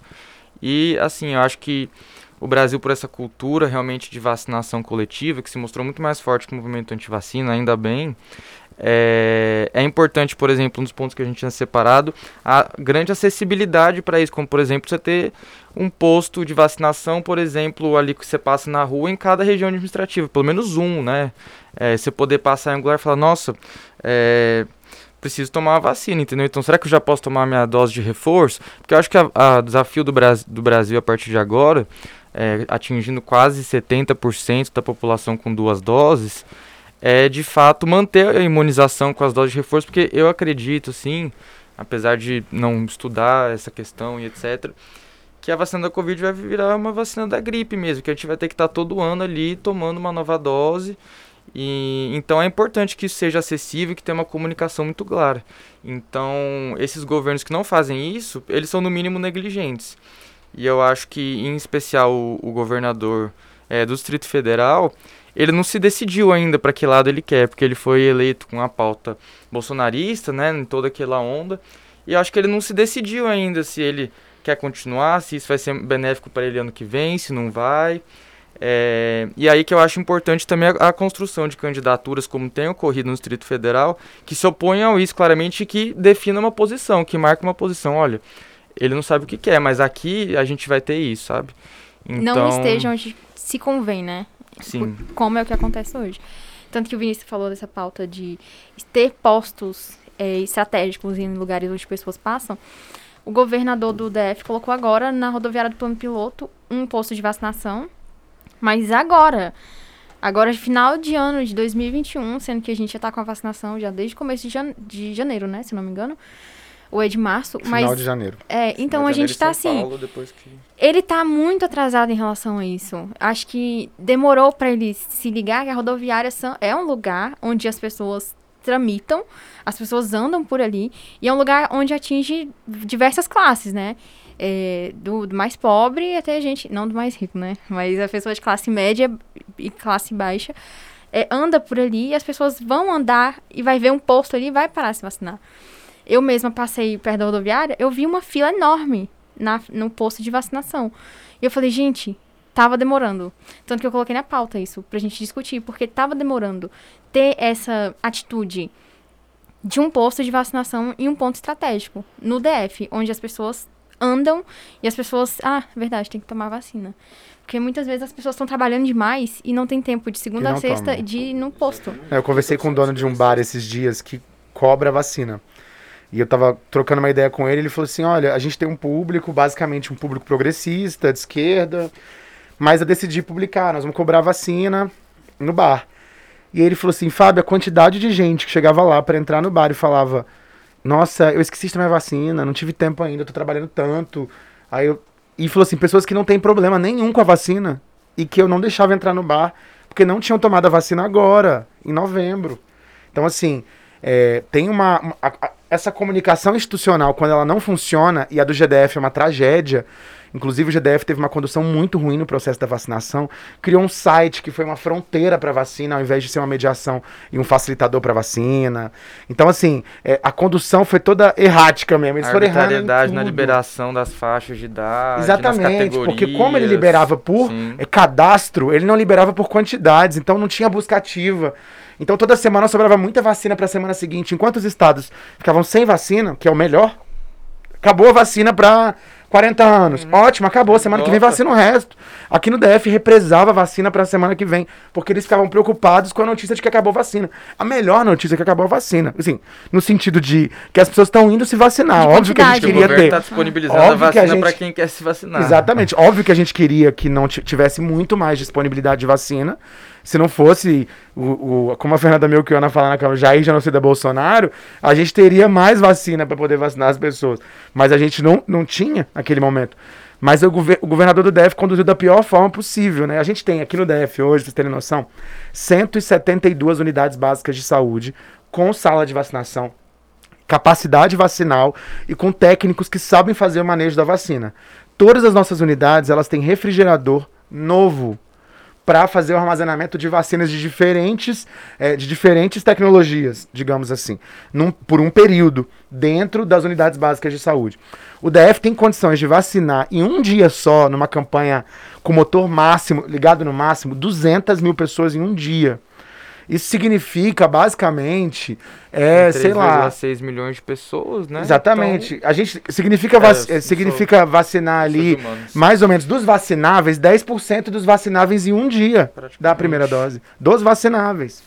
E, assim, eu acho que o Brasil, por essa cultura realmente de vacinação coletiva, que se mostrou muito mais forte que o movimento anti-vacina, ainda bem, é, é, importante, por exemplo, um dos pontos que a gente tinha separado, a grande acessibilidade para isso, como por exemplo você ter um posto de vacinação, por exemplo, ali que você passa na rua em cada região administrativa, pelo menos um, né? É, você poder passar em um lugar e falar, nossa, é, preciso tomar a vacina, entendeu? Então será que eu já posso tomar a minha dose de reforço? Porque eu acho que o desafio do, do Brasil a partir de agora, é, atingindo quase 70% da população com duas doses, é de fato manter a imunização com as doses de reforço, porque eu acredito, sim, apesar de não estudar essa questão e etc., que a vacina da Covid vai virar uma vacina da gripe mesmo, que a gente vai ter que estar todo ano ali tomando uma nova dose. E, então é importante que isso seja acessível que tenha uma comunicação muito clara. Então, esses governos que não fazem isso, eles são no mínimo negligentes. E eu acho que, em especial, o, o governador é, do Distrito Federal, ele não se decidiu ainda para que lado ele quer, porque ele foi eleito com a pauta bolsonarista, né, em toda aquela onda. E eu acho que ele não se decidiu ainda se ele quer continuar, se isso vai ser benéfico para ele ano que vem, se não vai. É, e aí que eu acho importante também a, a, construção de candidaturas, como tem ocorrido no Distrito Federal, que se oponham a isso claramente e que defina uma posição, que marca uma posição. Olha, ele não sabe o que quer, mas aqui a gente vai ter isso, sabe? Então... Não esteja onde se convém, né? Sim. Como é o que acontece hoje. Tanto que o Vinícius falou dessa pauta de ter postos é, estratégicos em lugares onde pessoas passam. O governador do DF colocou agora na rodoviária do plano piloto um posto de vacinação. Mas agora, agora final de ano de 2021, sendo que a gente já está com a vacinação já desde começo de, de janeiro, né? Se não me engano ou é de março, Final mas... de janeiro. É, então a gente tá assim... Paulo, que... Ele tá muito atrasado em relação a isso. Acho que demorou para ele se ligar que a rodoviária é um lugar onde as pessoas tramitam, as pessoas andam por ali, e é um lugar onde atinge diversas classes, né? É, do, do, mais pobre até a gente, não do mais rico, né? Mas a pessoa de classe média e classe baixa é, anda por ali e as pessoas vão andar e vai ver um posto ali e vai parar se vacinar. Eu mesma passei perto da rodoviária, eu vi uma fila enorme na, no posto de vacinação. E eu falei, gente, tava demorando. Tanto que eu coloquei na pauta isso, pra gente discutir, porque tava demorando ter essa atitude de um posto de vacinação em um ponto estratégico, no DF, onde as pessoas andam e as pessoas, ah, verdade, tem que tomar vacina. Porque muitas vezes as pessoas estão trabalhando demais e não tem tempo de segunda a sexta toma. de ir no posto. É, eu conversei com o dono de um bar esses dias que cobra vacina. E eu tava trocando uma ideia com ele, ele falou assim: olha, a gente tem um público, basicamente um público progressista, de esquerda, mas eu decidi publicar, nós vamos cobrar vacina no bar. E ele falou assim: Fábio, a quantidade de gente que chegava lá para entrar no bar e falava: Nossa, eu esqueci de tomar vacina, não tive tempo ainda, tô trabalhando tanto. Aí eu. E falou assim: pessoas que não têm problema nenhum com a vacina e que eu não deixava entrar no bar porque não tinham tomado a vacina agora, em novembro. Então, assim, é, tem uma. uma a, a, essa comunicação institucional, quando ela não funciona, e a do GDF é uma tragédia, Inclusive, o GDF teve uma condução muito ruim no processo da vacinação. Criou um site que foi uma fronteira para vacina, ao invés de ser uma mediação e um facilitador para vacina. Então, assim, é, a condução foi toda errática mesmo. Eles a foram errando na liberação das faixas de idade. Exatamente, porque como ele liberava por é, cadastro, ele não liberava por quantidades, então não tinha busca ativa. Então toda semana sobrava muita vacina para a semana seguinte. Enquanto os estados ficavam sem vacina, que é o melhor, acabou a vacina para 40 anos. Uhum. Ótimo, acabou. Semana Nossa. que vem vacina o resto. Aqui no DF represava a vacina para a semana que vem, porque eles ficavam preocupados com a notícia de que acabou a vacina. A melhor notícia é que acabou a vacina. Assim, no sentido de que as pessoas estão indo se vacinar. De Óbvio que a gente queria o ter. Tá disponibilizando Óbvio a vacina para quem quer se vacinar. Exatamente. Óbvio que a gente queria que não tivesse muito mais disponibilidade de vacina se não fosse, o, o, como a Fernanda Melchiona fala na Câmara, Jair Genocida Bolsonaro, a gente teria mais vacina para poder vacinar as pessoas. Mas a gente não, não tinha naquele momento. Mas o, gover o, governador do DF conduziu da pior forma possível, né? A gente tem aqui no DF hoje, pra vocês terem noção, 172 unidades básicas de saúde com sala de vacinação, capacidade vacinal e com técnicos que sabem fazer o manejo da vacina. Todas as nossas unidades, elas têm refrigerador novo para fazer o armazenamento de vacinas de diferentes, é, de diferentes tecnologias, digamos assim, num, por um período, dentro das unidades básicas de saúde. O DF tem condições de vacinar em um dia só, numa campanha com motor máximo, ligado no máximo, 200 mil pessoas em um dia. Isso significa, basicamente, é, sei lá... 6 milhões de pessoas, né? Exatamente. Então, a gente significa, vac é, significa vacinar ali, mais ou menos, dos vacináveis, 10% dos vacináveis em um dia da primeira dose. Dos vacináveis.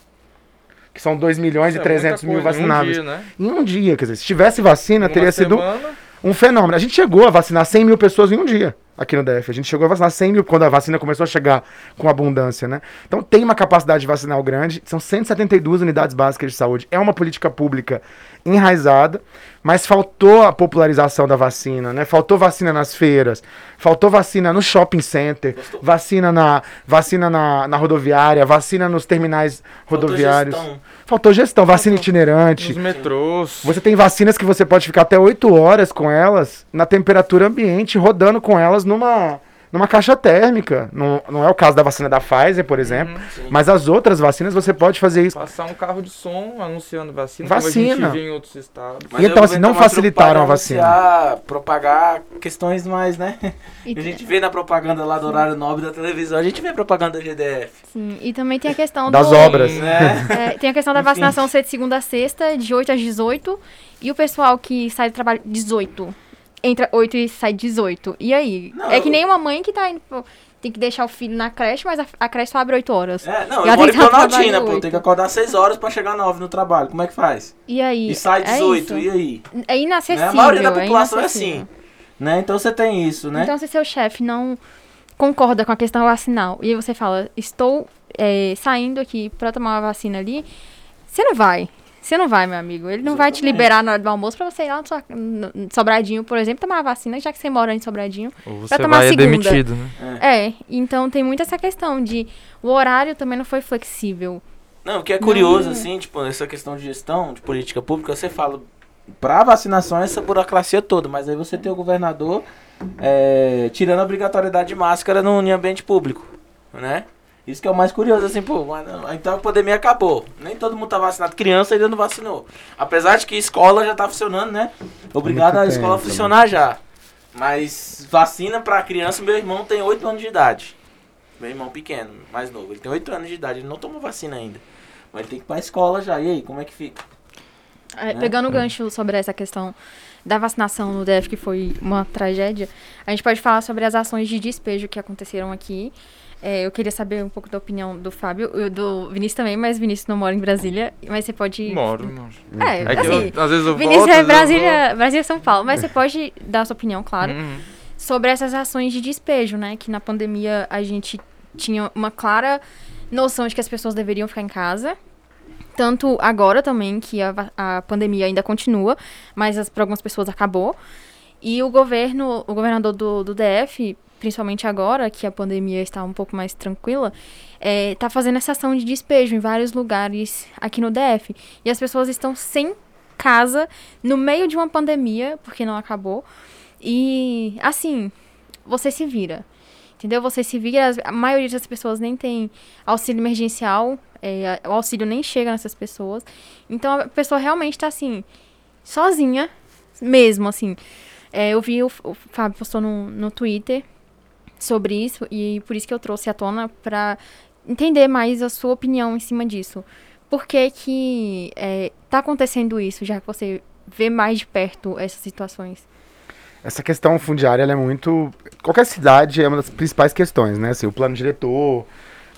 Que são 2 milhões Isso e 300 é mil vacináveis. Em um, dia, né? em um dia, quer dizer, se tivesse vacina, Uma teria semana... sido um fenômeno. A gente chegou a vacinar 100 mil pessoas em um dia aqui no DF. A gente chegou a vacinar 100 mil quando a vacina começou a chegar com abundância, né? Então tem uma capacidade vacinal grande, são 172 unidades básicas de saúde. É uma política pública enraizada, mas faltou a popularização da vacina, né? Faltou vacina nas feiras, faltou vacina no shopping center, Gostou. vacina na vacina na, na rodoviária, vacina nos terminais rodoviários. Faltou gestão, faltou gestão vacina faltou. itinerante. Nos metrôs. Você tem vacinas que você pode ficar até 8 horas com elas na temperatura ambiente, rodando com elas numa numa caixa térmica. Não, não é o caso da vacina da Pfizer, por exemplo. Uhum, mas as outras vacinas você pode fazer isso. Passar um carro de som anunciando vacina, vacina. como a gente em outros estados. Mas e então, assim, não facilitaram a vacina. propagar questões mais, né? E a gente vê na propaganda lá do horário nobre da televisão, a gente vê propaganda da GDF. Sim, e também tem a questão das do, obras. Né? É, tem a questão da vacinação ser de segunda a sexta, de 8 às 18. E o pessoal que sai do trabalho 18 entra 8 e sai 18. E aí? Não, é que nem uma mãe que tá indo. tem que deixar o filho na creche, mas a, a creche só abre 8 horas. É, não, eu moro em Planaltina, pô. Tem que acordar 6 horas pra chegar 9 no trabalho. Como é que faz? E aí? E sai 18, é e aí? É inacessível. Né? A maioria da população é, é assim. Né? Então você tem isso, né? Então se seu chefe não concorda com a questão vacinal e você fala, estou é, saindo aqui pra tomar uma vacina ali, você não vai. Você não vai, meu amigo. Ele não Exatamente. vai te liberar na hora do almoço pra você ir lá no, no Sobradinho, por exemplo, tomar a vacina, já que você mora em Sobradinho. Ou você tomar vai a segunda. É demitido, né? É. é, então tem muito essa questão de o horário também não foi flexível. Não, o que é curioso, não. assim, tipo, essa questão de gestão, de política pública, você fala, pra vacinação é essa burocracia toda, mas aí você tem o governador é, tirando a obrigatoriedade de máscara no, no ambiente público, né? Isso que é o mais curioso, assim, pô, mas, então a pandemia acabou. Nem todo mundo tá vacinado. Criança ainda não vacinou. Apesar de que escola já tá funcionando, né? Obrigado a escola a funcionar já. Mas vacina pra criança, meu irmão tem 8 anos de idade. Meu irmão pequeno, mais novo. Ele tem 8 anos de idade, ele não tomou vacina ainda. Mas ele tem que ir pra escola já. E aí, como é que fica? É, né? Pegando o gancho sobre essa questão da vacinação no DF, que foi uma tragédia, a gente pode falar sobre as ações de despejo que aconteceram aqui. É, eu queria saber um pouco da opinião do Fábio, do Vinícius também, mas Vinícius não mora em Brasília, mas você pode... Moro, moro. É, é assim, eu, às vezes eu Vinícius volto, é Brasília, Brasília São Paulo, mas você pode dar a sua opinião, claro, uhum. sobre essas ações de despejo, né? Que na pandemia a gente tinha uma clara noção de que as pessoas deveriam ficar em casa, Tanto agora também, que a, a pandemia ainda continua, mas para algumas pessoas acabou. E o governo, o governador do, do DF, principalmente agora que a pandemia está um pouco mais tranquila, está é, fazendo essa ação de despejo em vários lugares aqui no DF. E as pessoas estão sem casa, no meio de uma pandemia, porque não acabou. E, assim, você se vira. Entendeu? Você se vira. A maioria das pessoas nem tem auxílio emergencial. É, o auxílio nem chega nessas pessoas. Então a pessoa realmente está assim, sozinha, mesmo, assim. É, eu vi o, o Fábio postou no, no Twitter sobre isso e por isso que eu trouxe à tona para entender mais a sua opinião em cima disso. Por que que é, tá acontecendo isso, já que você vê mais de perto essas situações? Essa questão fundiária é muito. Qualquer cidade é uma das principais questões, né? Assim, o plano diretor,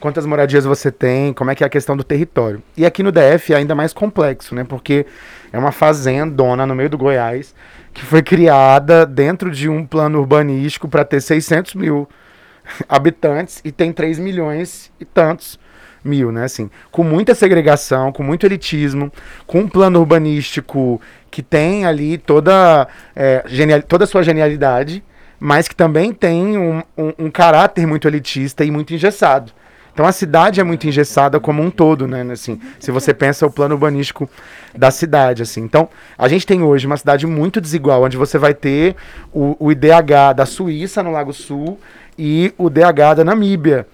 quantas moradias você tem, como é que é a questão do território. E aqui no DF é ainda mais complexo, né? Porque é uma fazendona no meio do Goiás que foi criada dentro de um plano urbanístico para ter 600 mil habitantes e tem 3 milhões e tantos mil, né? Assim, com muita segregação, com muito elitismo, com um plano urbanístico que tem ali toda, é, genial, toda a sua genialidade, mas que também tem um, um, um caráter muito elitista e muito engessado. Então a cidade é muito engessada como um todo, né? Assim, se você pensa o plano urbanístico da cidade, assim. Então, a gente tem hoje uma cidade muito desigual, onde você vai ter o, o IDH da Suíça no Lago Sul e o DH da Namíbia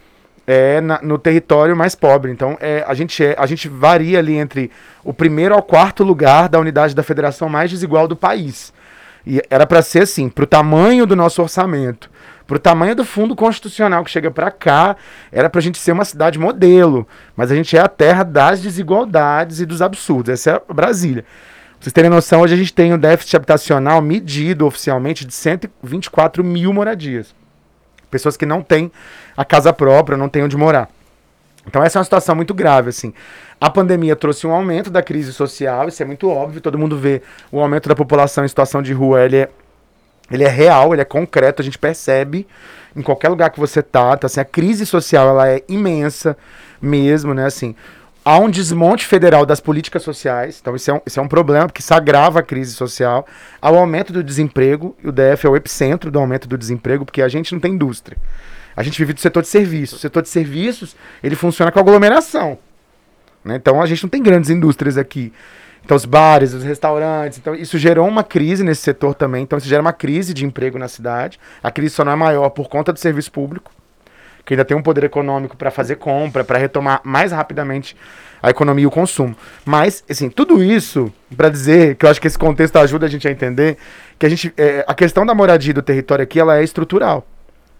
é, na, no território mais pobre. Então, é, a, gente é, a gente varia ali entre o primeiro ao quarto lugar da unidade da federação mais desigual do país. E era para ser assim, para o tamanho do nosso orçamento, pro tamanho do fundo constitucional que chega para cá, era pra gente ser uma cidade modelo. Mas a gente é a terra das desigualdades e dos absurdos. Essa é Brasília. Pra vocês terem noção, hoje a gente tem um déficit habitacional medido oficialmente de 124 mil moradias. Pessoas que não têm a casa própria, não têm onde morar. Então essa é uma situação muito grave, assim. A pandemia trouxe um aumento da crise social, isso é muito óbvio, todo mundo vê o aumento da população em situação de rua, ele é ele é real, ele é concreto, a gente percebe em qualquer lugar que você tá, tá assim, a crise social ela é imensa mesmo, né, assim, há um desmonte federal das políticas sociais, então isso é um, isso é um problema, porque isso agrava a crise social, há o aumento do desemprego, e o DF é o epicentro do aumento do desemprego, porque a gente não tem indústria. A gente vive do setor de serviços. O setor de serviços, ele funciona com aglomeração. Né? Então a gente não tem grandes indústrias aqui. Então, os bares, os restaurantes. Então, isso gerou uma crise nesse setor também. Então, isso gera uma crise de emprego na cidade. A crise só não é maior por conta do serviço público, que ainda tem um poder econômico para fazer compra, para retomar mais rapidamente a economia e o consumo. Mas, assim, tudo isso para dizer que eu acho que esse contexto ajuda a gente a entender que a gente, é, a questão da moradia do território aqui, ela é estrutural.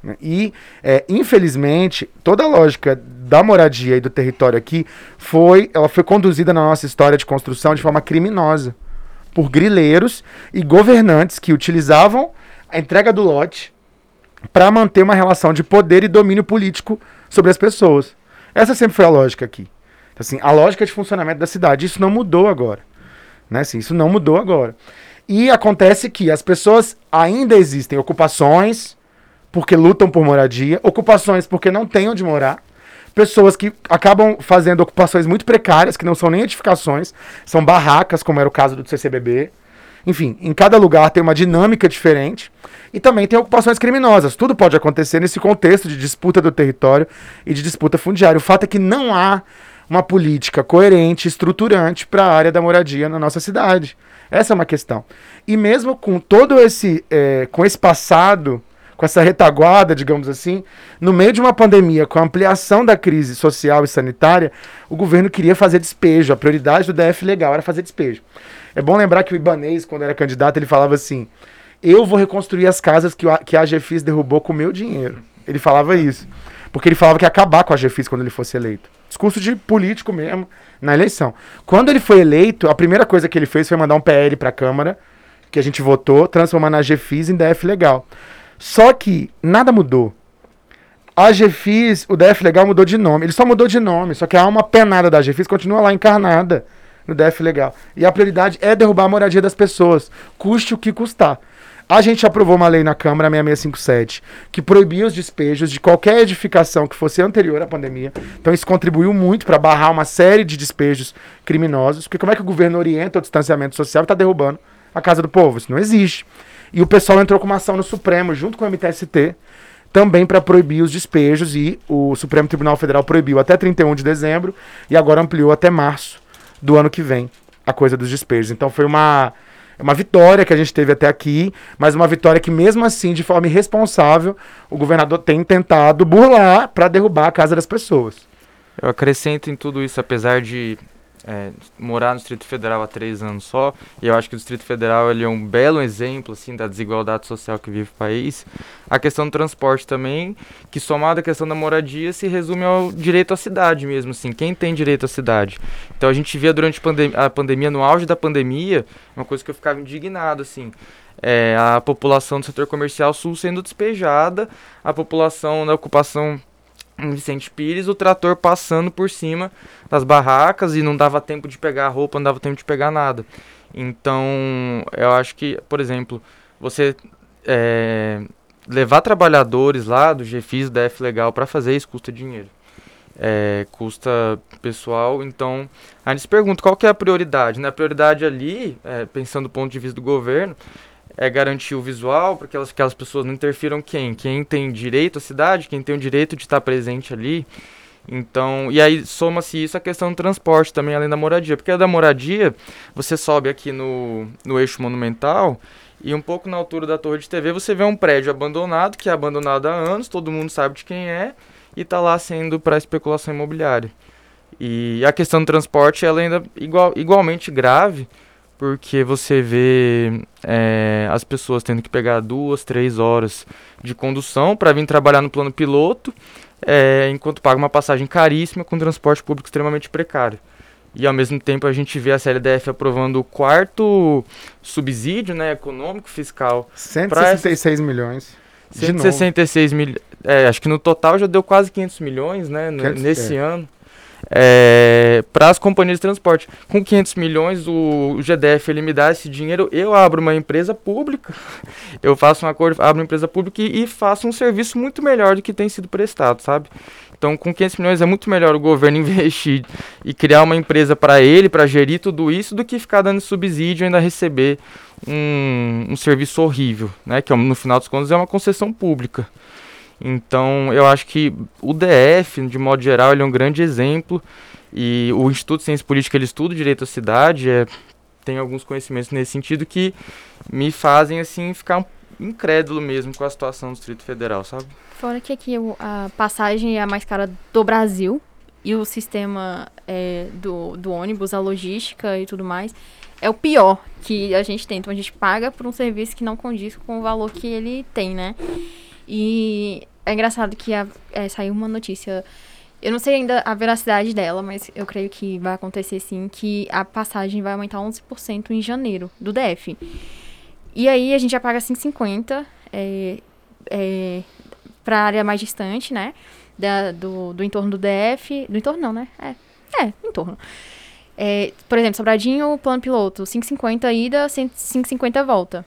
Né? E, é, infelizmente, toda a lógica da moradia e do território aqui foi, ela foi conduzida na nossa história de construção de forma criminosa por grileiros e governantes que utilizavam a entrega do lote para manter uma relação de poder e domínio político sobre as pessoas. Essa sempre foi a lógica aqui. Assim, a lógica de funcionamento da cidade. Isso não mudou agora. Né? Assim, isso não mudou agora. E acontece que as pessoas ainda existem ocupações porque lutam por moradia, ocupações porque não têm onde morar, pessoas que acabam fazendo ocupações muito precárias, que não são nem edificações, são barracas, como era o caso do CCBB. Enfim, em cada lugar tem uma dinâmica diferente. E também tem ocupações criminosas. Tudo pode acontecer nesse contexto de disputa do território e de disputa fundiária. O fato é que não há uma política coerente, estruturante para a área da moradia na nossa cidade. Essa é uma questão. E mesmo com todo esse, é, com esse passado com essa retaguarda, digamos assim, no meio de uma pandemia, com a ampliação da crise social e sanitária, o governo queria fazer despejo. A prioridade do DF legal era fazer despejo. É bom lembrar que o Ibanês, quando era candidato, ele falava assim: eu vou reconstruir as casas que, que a GFIS derrubou com o meu dinheiro. Ele falava isso. Porque ele falava que ia acabar com a GFIS quando ele fosse eleito. Discurso de político mesmo, na eleição. Quando ele foi eleito, a primeira coisa que ele fez foi mandar um PL para a Câmara, que a gente votou, transformando a GFIS em DF legal. Só que nada mudou. A GFIS, o DF Legal mudou de nome. Ele só mudou de nome, só que a alma penada da GFIS continua lá encarnada no DF Legal. E a prioridade é derrubar a moradia das pessoas, custe o que custar. A gente aprovou uma lei na Câmara 6657 que proibia os despejos de qualquer edificação que fosse anterior à pandemia. Então isso contribuiu muito para barrar uma série de despejos criminosos. Porque como é que o governo orienta o distanciamento social e está derrubando a casa do povo? Isso não existe. E o pessoal entrou com uma ação no Supremo junto com o MTST também para proibir os despejos e o Supremo Tribunal Federal proibiu até 31 de dezembro e agora ampliou até março do ano que vem a coisa dos despejos. Então foi uma uma vitória que a gente teve até aqui, mas uma vitória que mesmo assim, de forma irresponsável, o governador tem tentado burlar para derrubar a casa das pessoas. Eu acrescento em tudo isso, apesar de é, morar no Distrito Federal há três anos só, e eu acho que o Distrito Federal ele é um belo exemplo assim da desigualdade social que vive o país. A questão do transporte também, que somado à questão da moradia, se resume ao direito à cidade mesmo, assim, quem tem direito à cidade. Então a gente via durante a pandemia, no auge da pandemia, uma coisa que eu ficava indignado, assim, é, a população do setor comercial sul sendo despejada, a população da ocupação Vicente Pires, o trator passando por cima das barracas e não dava tempo de pegar roupa, não dava tempo de pegar nada. Então, eu acho que, por exemplo, você é, levar trabalhadores lá do GFIS, da F Legal, para fazer isso custa dinheiro. É, custa pessoal, então a gente se pergunta qual que é a prioridade, né? A prioridade ali, é, pensando do ponto de vista do governo, é garantir o visual para que aquelas, aquelas pessoas não interfiram quem? Quem tem direito à cidade, quem tem o direito de estar presente ali. Então, e aí soma-se isso a questão do transporte também, além da moradia. Porque a da moradia, você sobe aqui no, no eixo monumental e um pouco na altura da torre de TV você vê um prédio abandonado, que é abandonado há anos, todo mundo sabe de quem é, e está lá sendo para especulação imobiliária. E a questão do transporte ela ainda igual, igualmente grave, porque você vê é, as pessoas tendo que pegar duas, três horas de condução para vir trabalhar no plano piloto, é, enquanto paga uma passagem caríssima com transporte público extremamente precário. E ao mesmo tempo a gente vê a CLDF aprovando o quarto subsídio né, econômico fiscal. 166 milhões. 166 milhões. É, acho que no total já deu quase 500 milhões né, nesse é. ano é, para as companhias de transporte. Com 500 milhões, o, o, GDF ele me dá esse dinheiro, eu abro uma empresa pública, eu faço um acordo, abro uma empresa pública e, e faço um serviço muito melhor do que tem sido prestado, sabe? Então, com 500 milhões é muito melhor o governo investir e criar uma empresa para ele, para gerir tudo isso, do que ficar dando subsídio e ainda receber um, um serviço horrível, né? Que no final dos contos é uma concessão pública. Então, eu acho que o DF, de modo geral, ele é um grande exemplo. E o Instituto de Ciência Política, ele estuda direito à cidade, é, tem alguns conhecimentos nesse sentido que me fazem, assim, ficar incrédulo mesmo com a situação do Distrito Federal, sabe? Fora que aqui a passagem é a mais cara do Brasil e o sistema é, do, do ônibus, a logística e tudo mais, é o pior que a gente tem. Então a gente paga por um serviço que não condiz com o valor que ele tem, né? E é engraçado que a, é, saiu uma notícia. Eu não sei ainda a veracidade dela, mas eu creio que vai acontecer sim, que a passagem vai aumentar 11% em janeiro, do DF. E aí a gente já paga 5,50 é, é, para a área mais distante, né? Da, do, do entorno do DF. Do entorno não, né? É, é entorno. É, por exemplo, Sobradinho, plano piloto, 5,50 ida, 5,50 volta.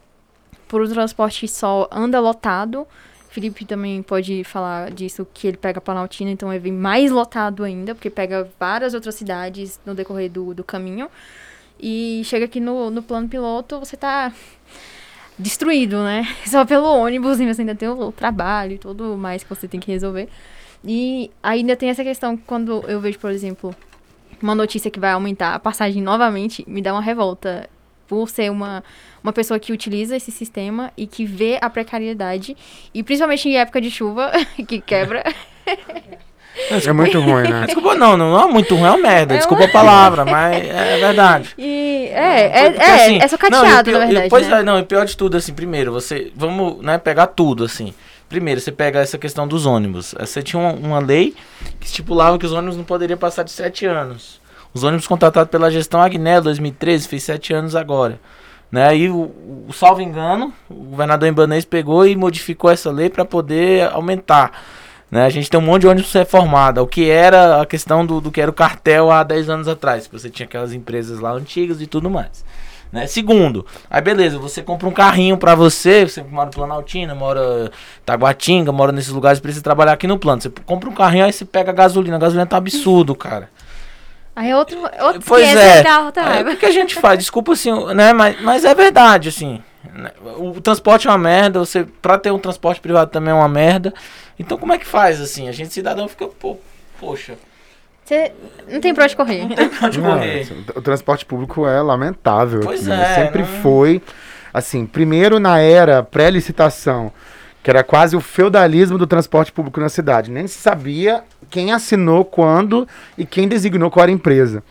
Por o transporte só anda lotado, Felipe também pode falar disso, que ele pega Planaltina, então ele vem mais lotado ainda, porque pega várias outras cidades no decorrer do, do caminho. E chega aqui no, no plano piloto, você tá destruído, né? Só pelo ônibus, e você ainda tem o, o trabalho e tudo mais que você tem que resolver. E ainda tem essa questão, quando eu vejo, por exemplo, uma notícia que vai aumentar a passagem novamente, me dá uma revolta por ser uma, uma pessoa que utiliza esse sistema e que vê a precariedade, e principalmente em época de chuva, que quebra. É muito ruim, né? Desculpa, não, não é muito ruim, é uma merda. É desculpa a palavra, mas é verdade. E é, é, Porque, é, assim, é socateado, pior, na verdade. Pois né? é, não, e pior de tudo, assim, primeiro, você. Vamos né, pegar tudo, assim. Primeiro, você pega essa questão dos ônibus. Você tinha uma, uma lei que estipulava que os ônibus não poderiam passar de 7 anos. Os ônibus contratados pela gestão Agnello 2013, fez sete anos agora. Né? Aí, o, o, salvo engano, o governador Embanês pegou e modificou essa lei para poder aumentar. Né? A gente tem um monte de ônibus reformado, o que era a questão do, do que era o cartel há 10 anos atrás, que você tinha aquelas empresas lá antigas e tudo mais. Né? Segundo, aí beleza, você compra um carrinho pra você, você mora em Planaltina, mora em Taguatinga, mora nesses lugares, precisa trabalhar aqui no plano. Você compra um carrinho, aí você pega a gasolina. A gasolina tá absurdo, cara. Aí é outro, outro Pois que é. outra Aí, raiva. o que a gente faz? Desculpa assim, né? Mas, mas é verdade, assim. né? O transporte é uma merda, você pra ter um transporte privado também é uma merda. Então como é que faz assim? A gente cidadão fica, pô, poxa, Você não tem pra onde correr. não tem pra onde Não, correr. o transporte público é lamentável. Pois aqui, né? é, Sempre não- foi. Assim, primeiro na era pré-licitação, que era quase o feudalismo do transporte público na cidade. Nem se sabia quem assinou quando e quem designou qual era a empresa.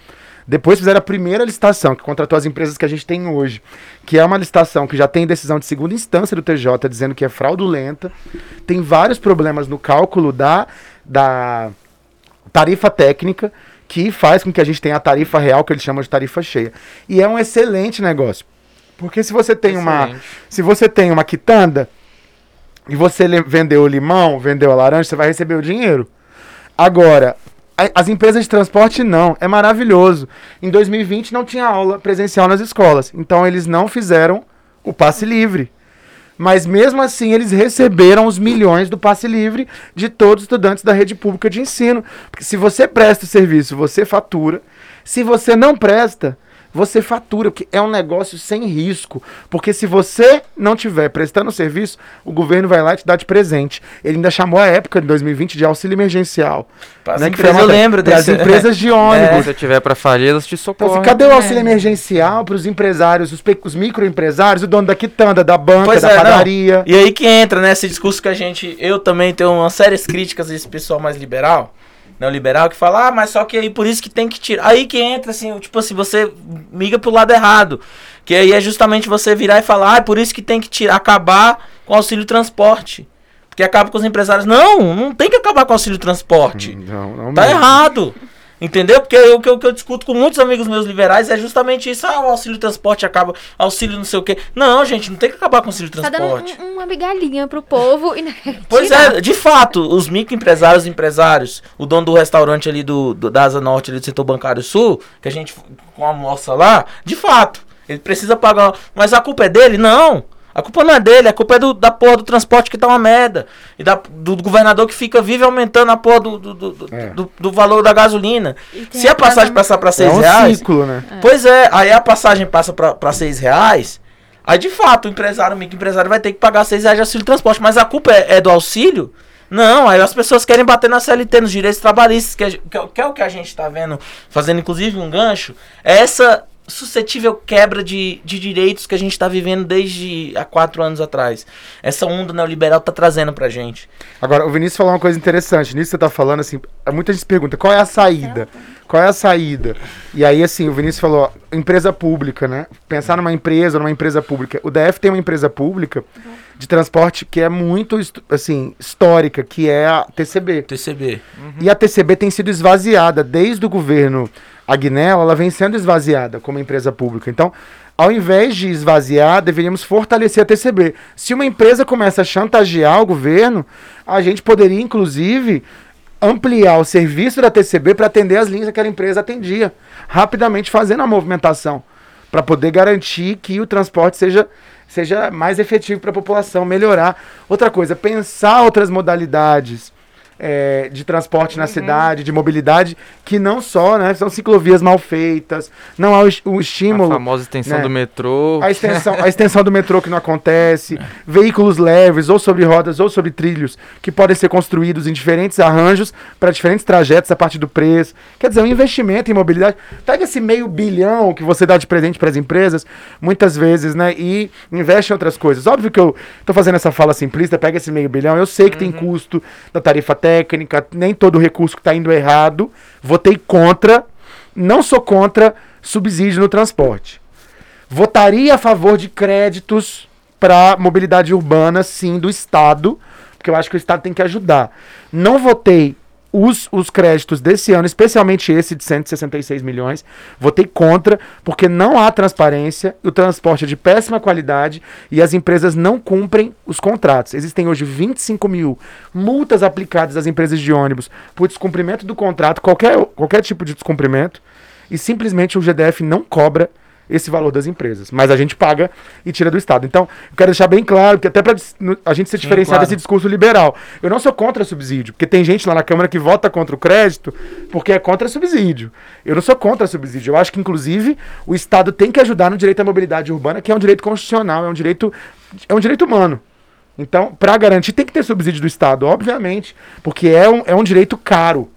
Depois fizeram a primeira licitação, que contratou as empresas que a gente tem hoje, que é uma licitação que já tem decisão de segunda instância do TJ dizendo que é fraudulenta. Tem vários problemas no cálculo da, da tarifa técnica, que faz com que a gente tenha a tarifa real, que eles chamam de tarifa cheia. E é um excelente negócio. Porque se você tem uma. Excelente. Se você tem uma quitanda e você vendeu o limão, vendeu a laranja, você vai receber o dinheiro. Agora, as empresas de transporte não. É maravilhoso. Em 2020 não tinha aula presencial nas escolas. Então eles não fizeram o passe livre. Mas mesmo assim eles receberam os milhões do passe livre de todos os estudantes da rede pública de ensino. Porque se você presta o serviço, você fatura. Se você não presta, você fatura, porque é um negócio sem risco. Porque se você não tiver prestando o serviço, o governo vai lá e te dá de presente. Ele ainda chamou a época de 2020 de auxílio emergencial. Para né, que empresas, foi eu uma- lembro para as desse. empresas de ônibus. Se você tiver pra falir, elas te Então, socorrem. assim, cadê o auxílio emergencial para os empresários, os, pe- os microempresários, o dono da quitanda, da banca, Pois da é, não. padaria? E aí que entra, né, esse discurso que a gente. Eu também tenho umas sérias críticas a esse pessoal mais liberal, neoliberal, que fala, ah, mas só que aí por isso que tem que tirar. Aí que entra, assim, tipo assim, você miga pro lado errado. Que aí é justamente você virar e falar, ah, é por isso que tem que tirar, acabar com o auxílio transporte. Porque acaba com os empresários. Não, não tem que acabar com o auxílio transporte. Não, não Tá mesmo. errado. Entendeu? Porque o que eu, que eu discuto com muitos amigos meus liberais é justamente isso. Ah, o auxílio transporte acaba, auxílio não sei o quê. Não, gente, não tem que acabar com o auxílio Tá dando transporte. um- uma migalhinha pro povo e Pois é, de fato, os microempresários, empresários, o dono do restaurante ali do, do- da Asa Norte, ali do setor bancário sul, que a gente com a moça lá, de fato, ele precisa pagar. Mas a culpa é dele? Não. A culpa não é dele, a culpa é do, da porra do transporte que tá uma merda. E da, do, do governador que fica vive aumentando a porra do, do, do, É. do- do valor da gasolina. Se a passagem passar pra É 6 um reais. ciclo, né? Pois é, aí a passagem passa pra, pra 6 reais. Aí de fato o empresário, o microempresário vai ter que pagar 6 reais de auxílio transporte. Mas a culpa é, é do auxílio? Não, aí as pessoas querem bater na CLT, nos direitos trabalhistas, que é, que é- que é o que a gente tá vendo, fazendo inclusive um gancho. É essa suscetível quebra de, de direitos que a gente tá vivendo desde há quatro anos atrás. Essa onda neoliberal tá trazendo pra gente. Agora, o Vinícius falou uma coisa interessante. Nisso que você tá falando, assim, muita gente se pergunta, qual é a saída? Qual é a saída? E aí, assim, o Vinícius falou, ó, empresa pública, né? Pensar numa empresa, numa empresa pública. O DF tem uma empresa pública de transporte que é muito, assim, histórica, que é a TCB. TCB. E a TCB tem sido esvaziada desde o governo Agnello, ela vem sendo esvaziada como empresa pública. Então, ao invés de esvaziar, deveríamos fortalecer a TCB. Se uma empresa começa a chantagear o governo, a gente poderia, inclusive, ampliar o serviço da TCB para atender as linhas que aquela empresa atendia, rapidamente fazendo a movimentação, para poder garantir que o transporte seja, seja mais efetivo para a população, melhorar. Outra coisa, pensar outras modalidades é, de transporte na cidade, de mobilidade, que não só, né, são ciclovias mal feitas, não há o, o A estímulo famosa extensão né? do metrô. a extensão, a extensão do metrô que não acontece, veículos leves, ou sobre rodas, ou sobre trilhos, que podem ser construídos em diferentes arranjos para diferentes trajetos a partir do preço. Quer dizer, um investimento em mobilidade. Pega esse meio bilhão que você dá de presente para as empresas, muitas vezes, né? E investe em outras coisas. Óbvio que eu tô fazendo essa fala simplista, pega esse meio bilhão, eu sei que tem custo da tarifa técnica, nem todo recurso que está indo errado. Votei contra, não sou contra subsídio no transporte. Votaria a favor de créditos para mobilidade urbana, sim, do Estado, porque eu acho que o Estado tem que ajudar. Não votei os, os créditos desse ano, especialmente esse de 166 milhões, votei contra, porque não há transparência, o transporte é de péssima qualidade e as empresas não cumprem os contratos. Existem hoje 25 mil multas aplicadas às empresas de ônibus por descumprimento do contrato, qualquer, qualquer tipo de descumprimento, e simplesmente o GDF não cobra esse valor das empresas. Mas a gente paga e tira do Estado. Então, eu quero deixar bem claro que até para a gente se diferenciar claro. desse discurso liberal. Eu não sou contra subsídio, porque tem gente lá na Câmara que vota contra o crédito porque é contra subsídio. Eu não sou contra subsídio. Eu acho que, inclusive, o Estado tem que ajudar no direito à mobilidade urbana, que é um direito constitucional, é um direito, é um direito humano. Então, para garantir, tem que ter subsídio do Estado, obviamente, porque é um, é um direito caro.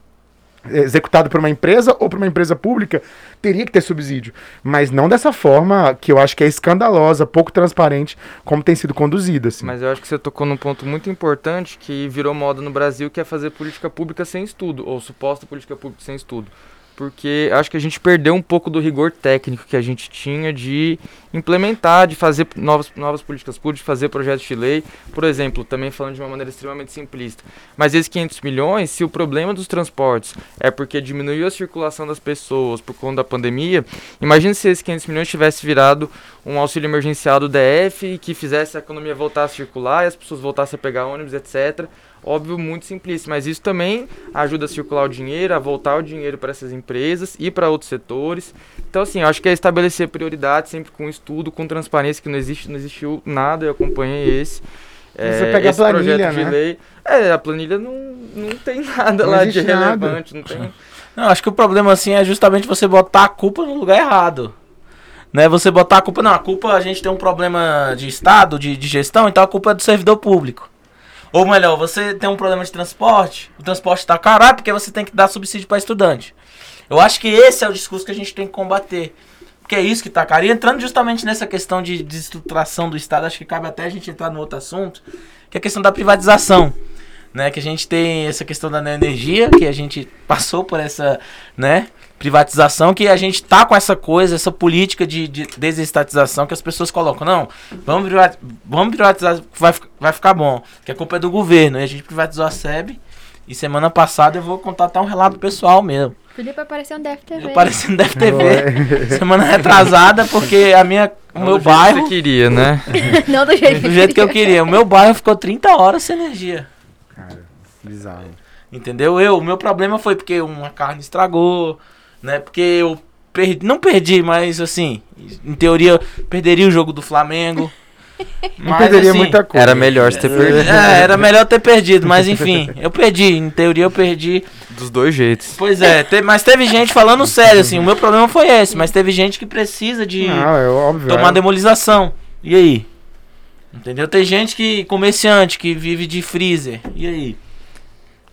Executado por uma empresa ou por uma empresa pública, teria que ter subsídio. Mas não dessa forma que eu acho que é escandalosa, pouco transparente, como tem sido conduzida. Assim. Mas eu acho que você tocou num ponto muito importante que virou moda no Brasil, que é fazer política pública sem estudo, ou suposta política pública sem estudo porque acho que a gente perdeu um pouco do rigor técnico que a gente tinha de implementar, de fazer novas, novas políticas públicas, de fazer projetos de lei. Por exemplo, também falando de uma maneira extremamente simplista. Mas esses 500 milhões, se o problema dos transportes é porque diminuiu a circulação das pessoas por conta da pandemia, imagine se esses 500 milhões tivesse virado um auxílio emergencial do DF que fizesse a economia voltar a circular e as pessoas voltassem a pegar ônibus, etc óbvio, muito simplista, mas isso também ajuda a circular o dinheiro, a voltar o dinheiro para essas empresas e para outros setores. Então, assim, eu acho que é estabelecer prioridades sempre com estudo, com transparência, que não existe, não existiu nada, eu acompanhei esse. Você é, pega a planilha, né? Lei, é, a planilha não, não tem nada não lá de relevante, nada. não tem... Não, acho que o problema, assim, é justamente você botar a culpa no lugar errado né? Você botar a culpa, não, a culpa a gente tem um problema de estado, de, de gestão, então a culpa é do servidor público. Ou melhor, você tem um problema de transporte, o transporte está caro, ah, porque você tem que dar subsídio para estudante. Eu acho que esse é o discurso que a gente tem que combater. Porque é isso que está caro. E entrando justamente nessa questão de desestruturação do Estado, acho que cabe até a gente entrar no outro assunto, que é a questão da privatização. Né, que a gente tem essa questão da energia, que a gente passou por essa, né, privatização, que a gente tá com essa coisa, essa política de, de desestatização que as pessoas colocam. Não, vamos privatizar, vamos privatizar vai, vai ficar bom, que a culpa é do governo. E a gente privatizou a SEB. E semana passada eu vou contar até um relato pessoal mesmo. Felipe apareceu no DFTV. Apareceu no DFTV. semana retrasada, porque a minha, o meu do bairro. Que você queria, né? Não do jeito, do jeito que eu queria. O meu bairro ficou 30 horas sem energia. Cara, bizarro. Entendeu? Eu, o meu problema foi porque uma carne estragou, né? Porque eu perdi, não perdi, mas assim, em teoria perderia o jogo do Flamengo. Não perderia assim, muita coisa. Era melhor você ter perdido. É, era melhor ter perdido, mas enfim, eu perdi. Em teoria eu perdi. Dos dois jeitos. Pois é, te, mas teve gente falando sério, assim, o meu problema foi esse, mas teve gente que precisa de não, é óbvio, tomar é. demolização. E aí? Entendeu? Tem gente que, comerciante, que vive de freezer. E aí?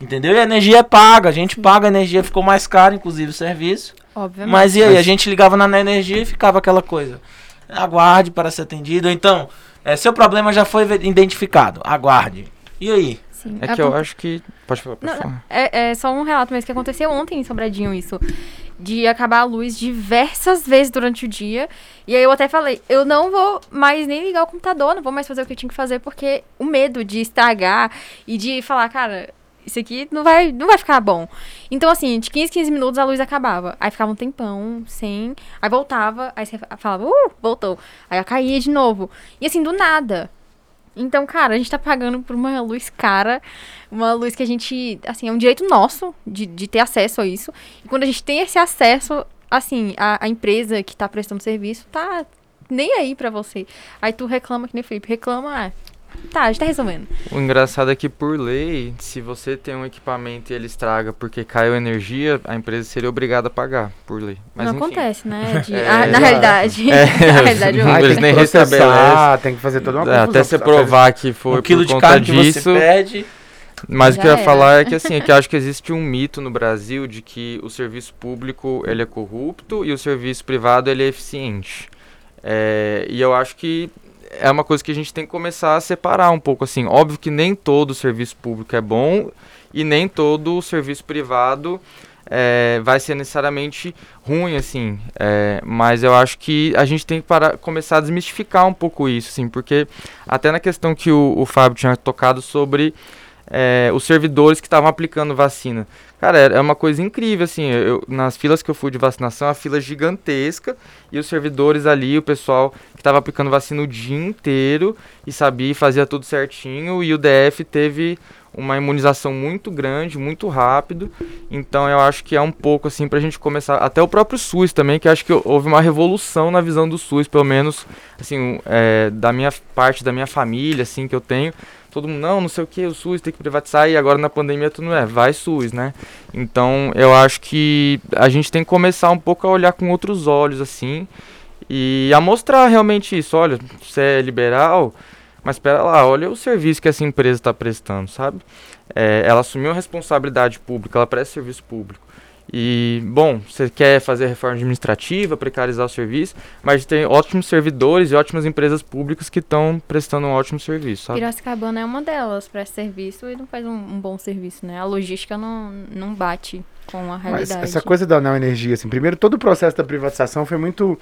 Entendeu? E a energia é paga, a gente paga a energia, ficou mais caro, inclusive, o serviço. Obviamente. Mas e aí? A gente ligava na energia e ficava aquela coisa. Aguarde para ser atendido. Então, é, seu problema já foi identificado. Aguarde. E aí? Sim. É que eu acho que. Pode falar. Pode Não, falar. é, é só um relato mesmo que aconteceu ontem em Sobradinho isso. De acabar a luz diversas vezes durante o dia. E aí eu até falei, eu não vou mais nem ligar o computador, não vou mais fazer o que eu tinha que fazer, porque o medo de estragar e de falar, cara, isso aqui não vai, não vai ficar bom. Então, assim, de 15, 15 minutos a luz acabava. Aí ficava um tempão sem. Aí voltava, aí você falava, uh, voltou. Aí ela caía de novo. E assim, do nada. Então, cara, a gente tá pagando por uma luz cara, uma luz que a gente, assim, é um direito nosso de, de ter acesso a isso. E quando a gente tem esse acesso, assim, a, a empresa que tá prestando serviço tá nem aí pra você. Aí tu reclama, que nem Felipe, reclama, ah, tá, a gente tá resolvendo. O engraçado é que, por lei, se você tem um equipamento e ele estraga porque caiu energia, a empresa seria obrigada a pagar, por lei. Mas, não enfim. acontece, né? De- É, ah, na exato. realidade. É, na realidade, Não, Ai, eles tem nem que restabelecem. tem que fazer toda uma É, confusão. Até você provar que foi um quilo por de conta carne que disso. você perde. Mas o que Já eu ia era. falar é que assim, é que eu acho que existe um mito no Brasil de que o serviço público ele é corrupto e o serviço privado ele é eficiente. É, e eu acho que é uma coisa que a gente tem que começar a separar um pouco assim. Óbvio que nem todo serviço público é bom e nem todo serviço privado é, vai ser necessariamente ruim, assim. É, mas eu acho que a gente tem que parar, começar a desmistificar um pouco isso, assim, porque até na questão que o, o Fábio tinha tocado sobre é, os servidores que estavam aplicando vacina. Cara, é é uma coisa incrível, assim, eu, nas filas que eu fui de vacinação, a fila gigantesca, e os servidores ali, o pessoal que estava aplicando vacina o dia inteiro, e sabia fazia tudo certinho, e o DF teve uma imunização muito grande, muito rápido. Então eu acho que é um pouco assim para a gente começar. Até o próprio SUS também, que acho que houve uma revolução na visão do SUS, pelo menos assim, é, da minha parte da minha família, assim, que eu tenho. Todo mundo, não, não sei o que, o SUS tem que privatizar e agora na pandemia tu não é, vai SUS, né? Então eu acho que a gente tem que começar um pouco a olhar com outros olhos, assim, e a mostrar realmente isso. Olha, você é liberal, mas espera lá, olha o serviço que essa empresa está prestando, sabe? É, ela assumiu a responsabilidade pública, ela presta serviço público. E, bom, você quer fazer reforma administrativa, precarizar o serviço, mas tem ótimos servidores e ótimas empresas públicas que estão prestando um ótimo serviço, sabe? Piracicabana é uma delas, presta serviço e não faz um, um, bom serviço, né? A logística não, não bate com a realidade. Mas essa coisa da não energia, assim, primeiro todo o processo da privatização foi muito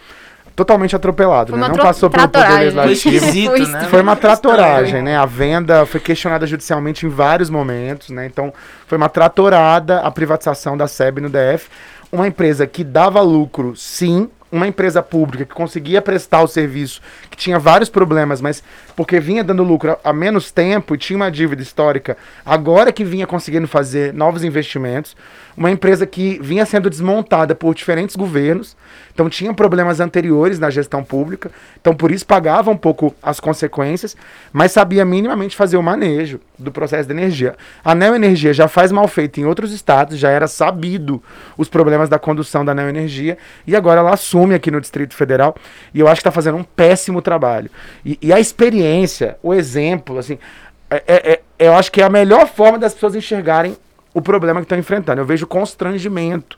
totalmente atropelado, foi né? Não passou pelo poder legislativo. Foi, né? foi uma tratoragem, né? A venda foi questionada judicialmente em vários momentos, né? Então, foi uma tratorada a privatização da SEB no DF. Uma empresa que dava lucro, sim, uma empresa pública que conseguia prestar o serviço, que tinha vários problemas, mas porque vinha dando lucro há menos tempo e tinha uma dívida histórica, agora que vinha conseguindo fazer novos investimentos, uma empresa que vinha sendo desmontada por diferentes governos, então tinha problemas anteriores na gestão pública, então por isso pagava um pouco as consequências, mas sabia minimamente fazer o manejo do processo de energia. A Neoenergia já faz mal feito em outros estados, já era sabido os problemas da condução da Neoenergia, e agora ela assume aqui no Distrito Federal, e eu acho que está fazendo um péssimo trabalho. E, e, a experiência, o exemplo, assim, é, é, é, eu acho que é a melhor forma das pessoas enxergarem o problema que estão enfrentando. Eu vejo constrangimento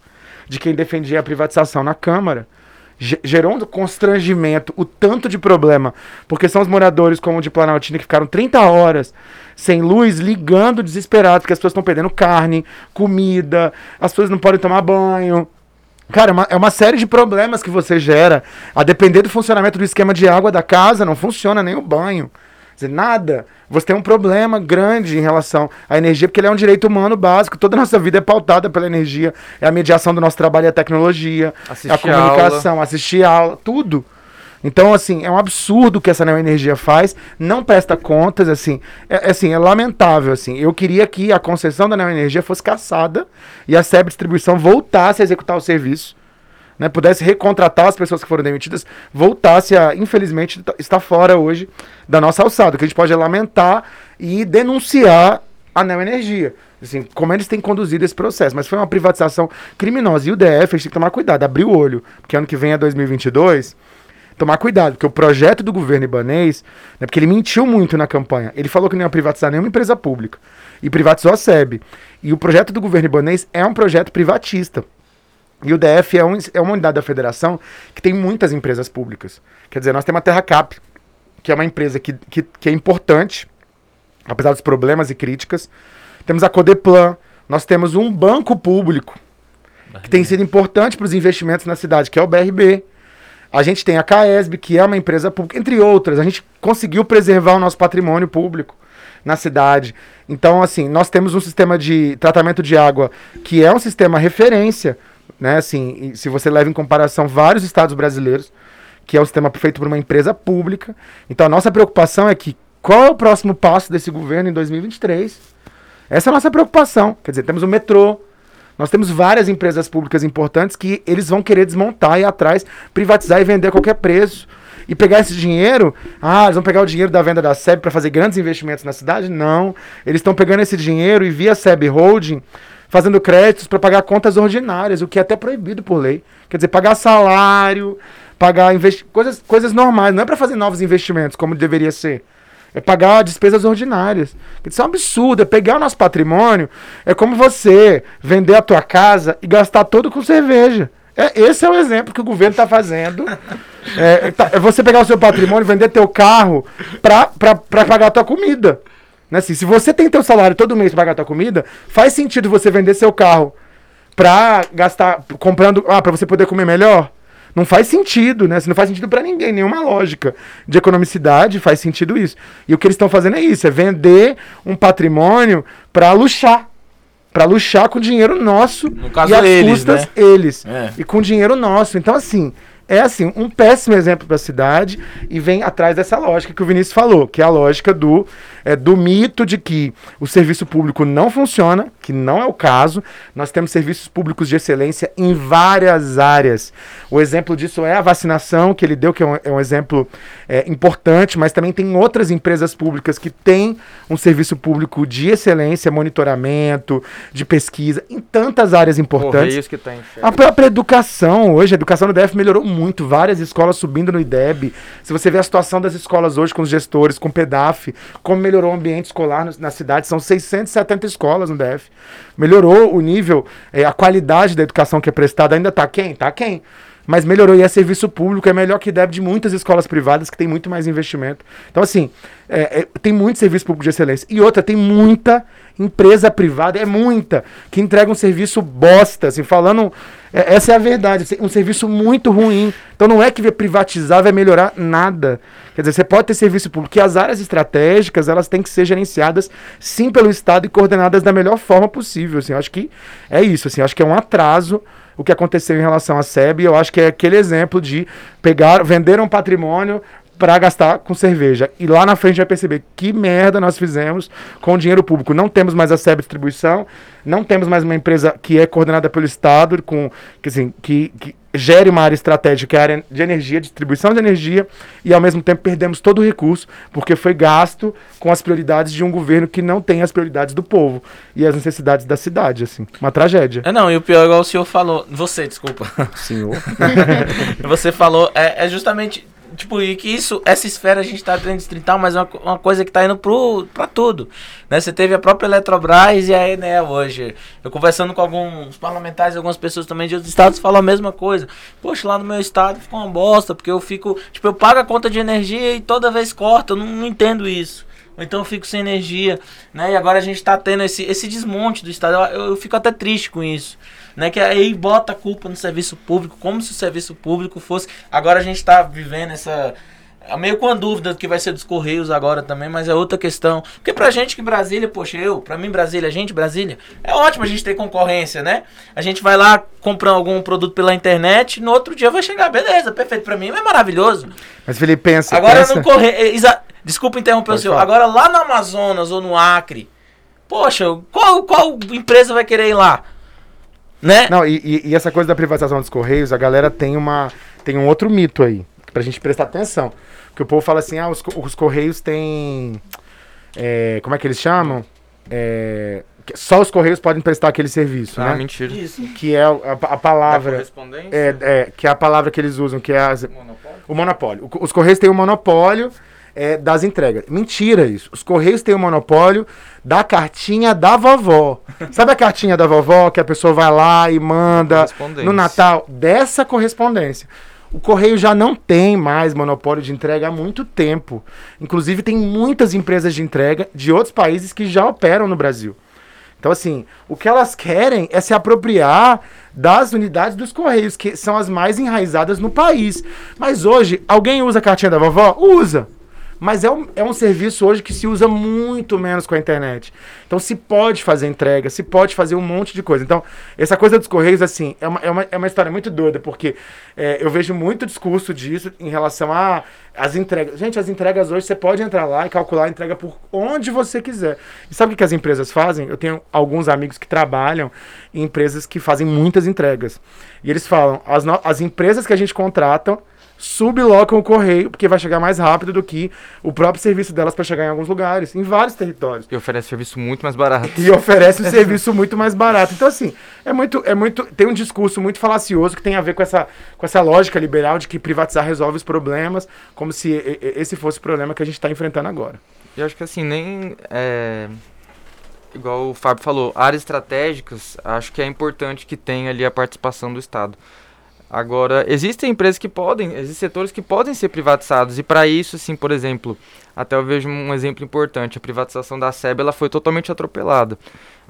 de quem defendia a privatização na Câmara. Gerou um constrangimento, o tanto de problema, porque são os moradores como o de Planaltina que ficaram 30 horas sem luz, ligando desesperados, porque as pessoas estão perdendo carne, comida, as pessoas não podem tomar banho, Cara, é uma, é uma, série de problemas que você gera. A depender do funcionamento do esquema de água da casa, não funciona nem o banho dizer, nada. Você tem um problema grande em relação à energia, porque ele é um direito humano básico. Toda a nossa vida é pautada pela energia. É a mediação do nosso trabalho, é a tecnologia, assistir é a comunicação, aula. assistir aula, tudo. Então, assim, é um absurdo o que essa energia faz, não presta contas, assim, é, é, assim, é lamentável, assim. Eu queria que a concessão da energia fosse caçada e a SEB Distribuição voltasse a executar o serviço né, pudesse recontratar as pessoas que foram demitidas, voltasse a, infelizmente, estar fora hoje da nossa alçada. Que a gente pode lamentar e denunciar a Neoenergia. Assim, como eles têm conduzido esse processo. Mas foi uma privatização criminosa. E o DF, a gente tem que tomar cuidado, abrir o olho, porque ano que vem é 2022 tomar cuidado, porque o projeto do governo ibanês, né, porque ele mentiu muito na campanha, ele falou que não ia privatizar nenhuma empresa pública e privatizou a SEB. E o projeto do governo ibanês é um projeto privatista. E o DF é, um, é uma unidade da federação que tem muitas empresas públicas. Quer dizer, nós temos a Terra Cap, que é uma empresa que, que, que é importante, apesar dos problemas e críticas. Temos a Codeplan, nós temos um banco público que tem sido importante para os investimentos na cidade, que é o BRB. A gente tem a CAESB, que é uma empresa pública, entre outras. A gente conseguiu preservar o nosso patrimônio público na cidade. Então, assim, nós temos um sistema de tratamento de água que é um sistema referência né? Assim, se você leva em comparação vários estados brasileiros, que é um sistema feito por uma empresa pública. Então a nossa preocupação é que qual é o próximo passo desse governo em 2023? Essa é a nossa preocupação. Quer dizer, temos o metrô, nós temos várias empresas públicas importantes que eles vão querer desmontar e atrás, privatizar e vender a qualquer preço. E pegar esse dinheiro, ah, eles vão pegar o dinheiro da venda da SEB para fazer grandes investimentos na cidade? Não. Eles estão pegando esse dinheiro e via SEB Holding fazendo créditos para pagar contas ordinárias, o que é até proibido por lei. Quer dizer, pagar salário, pagar coisas, coisas normais, não é para fazer novos investimentos, como deveria ser. É pagar despesas ordinárias. Isso é um absurdo. É pegar o nosso patrimônio. É como você vender a tua casa e gastar todo com cerveja. É, esse é o exemplo que o governo está fazendo. É, tá, é, você pegar o seu patrimônio, vender teu carro para pagar a tua comida. Né? Assim, se você tem teu salário todo mês para pagar tua comida, faz sentido você vender seu carro para gastar comprando, ah, para você poder comer melhor? Não faz sentido, né? Assim, não faz sentido para ninguém, nenhuma lógica de economicidade faz sentido isso. E o que eles estão fazendo é isso, é vender um patrimônio para luxar. Para luxar com dinheiro nosso no caso e as eles, custas né? eles. É. E com dinheiro nosso. Então, assim, é assim, um péssimo exemplo para a cidade e vem atrás dessa lógica que o Vinícius falou, que é a lógica do, é, do mito de que o serviço público não funciona, que não é o caso. Nós temos serviços públicos de excelência em várias áreas. O exemplo disso é a vacinação, que ele deu, que é um, é um exemplo é, importante, mas também tem outras empresas públicas que têm um serviço público de excelência, monitoramento, de pesquisa, em tantas áreas importantes. Correios que tem. A própria educação, hoje, a educação no DF melhorou muito, várias escolas subindo no IDEB. Se você vê a situação das escolas hoje com os gestores, com o PEDAF, como melhorou o ambiente escolar no, na cidade, são 670 escolas no DF. Melhorou o nível, é, a qualidade da educação que é prestada, ainda está quem? Está quem? Mas melhorou e é serviço público, é melhor que deve de muitas escolas privadas que tem muito mais investimento. Então, assim, é, é, tem muito serviço público de excelência. E outra, tem muita empresa privada, é muita, que entrega um serviço bosta, assim, falando. É, essa é a verdade, um serviço muito ruim. Então não é que privatizar vai melhorar nada. Quer dizer, você pode ter serviço público, que as áreas estratégicas elas têm que ser gerenciadas sim pelo Estado e coordenadas da melhor forma possível. Assim, eu acho que é isso, assim, acho que é um atraso o que aconteceu em relação à SEB. Eu acho que é aquele exemplo de pegar, vender um patrimônio para gastar com cerveja. E lá na frente vai perceber que merda nós fizemos com o dinheiro público. Não temos mais a SEB Distribuição, não temos mais uma empresa que é coordenada pelo Estado, com, que, assim, que, que gere uma área estratégica, que é a área de energia, distribuição de energia, e ao mesmo tempo perdemos todo o recurso, porque foi gasto com as prioridades de um governo que não tem as prioridades do povo e as necessidades da cidade, assim. Uma tragédia. É, não, e o pior, igual o senhor falou, você, desculpa. Senhor. você falou, é, é justamente tipo, e que isso, essa esfera a gente tá tendo distrital, mas é uma, uma coisa que tá indo pro, pra tudo. Né? Você teve a própria Eletrobras e a Enel hoje. Eu conversando com alguns parlamentares, algumas pessoas também de outros estados falam a mesma coisa. Poxa, lá no meu estado ficou uma bosta, porque eu fico, tipo, eu pago a conta de energia e toda vez corta, eu não, não entendo isso então eu fico sem energia, né? E agora a gente está tendo esse, esse desmonte do Estado. Eu, eu, fico até triste com isso né? Que aí bota a culpa no serviço público, como se o serviço público fosse. Agora a gente está vivendo essa é meio com a dúvida do que vai ser dos Correios agora também, mas é outra questão. Porque pra gente que Brasília, poxa, eu, pra mim Brasília, a gente Brasília, é ótimo a gente ter concorrência, né? A gente vai lá comprar algum produto pela internet, no outro dia vai chegar, beleza, perfeito, pra mim é maravilhoso. Mas Felipe, pensa... Agora pensa... no Correio... Desculpa interromper o senhor. Agora lá no Amazonas ou no Acre, poxa, qual, qual empresa vai querer ir lá? Né? Não, e, e, essa coisa da privatização dos Correios, a galera tem uma tem um outro mito aí, pra gente prestar atenção. Que o povo fala assim, ah, os, os Correios têm... É, como é que eles chamam? É, só os Correios podem prestar aquele serviço, ah, né? mentira. Isso. Que é a, a palavra... É, é, que é a palavra que eles usam, que é as, monopólio? o monopólio. O, os Correios têm o um monopólio é, das entregas. Mentira isso. Os Correios têm o monopólio da cartinha da vovó. Sabe a cartinha da vovó que a pessoa vai lá e manda no Natal? Dessa correspondência. O Correio já não tem mais monopólio de entrega há muito tempo. Inclusive, tem muitas empresas de entrega de outros países que já operam no Brasil. Então, assim, o que elas querem é se apropriar das unidades dos Correios, que são as mais enraizadas no país. Mas hoje, alguém usa a cartinha da vovó? Usa. Mas é um, é um serviço hoje que se usa muito menos com a internet. Então se pode fazer entrega, se pode fazer um monte de coisa. Então, essa coisa dos Correios, assim, é uma, é uma, é uma história muito doida, porque é, eu vejo muito discurso disso em relação a as entregas. Gente, as entregas hoje você pode entrar lá e calcular a entrega por onde você quiser. E sabe o que as empresas fazem? Eu tenho alguns amigos que trabalham em empresas que fazem muitas entregas. E eles falam: as, as empresas que a gente contrata sublocam o correio, porque vai chegar mais rápido do que o próprio serviço delas para chegar em alguns lugares, em vários territórios. E oferece serviço muito mais barato. E oferece um serviço muito mais barato. Então, assim, é muito, é muito. Tem um discurso muito falacioso que tem a ver com essa, com essa lógica liberal de que privatizar resolve os problemas, como se esse fosse o problema que a gente está enfrentando agora. E acho que assim, nem. É igual o Fábio falou, áreas estratégicas, acho que é importante que tenha ali a participação do Estado. Agora, existem empresas que podem, existem setores que podem ser privatizados e para isso, assim, por exemplo, até eu vejo um exemplo importante, a privatização da SEB ela foi totalmente atropelada,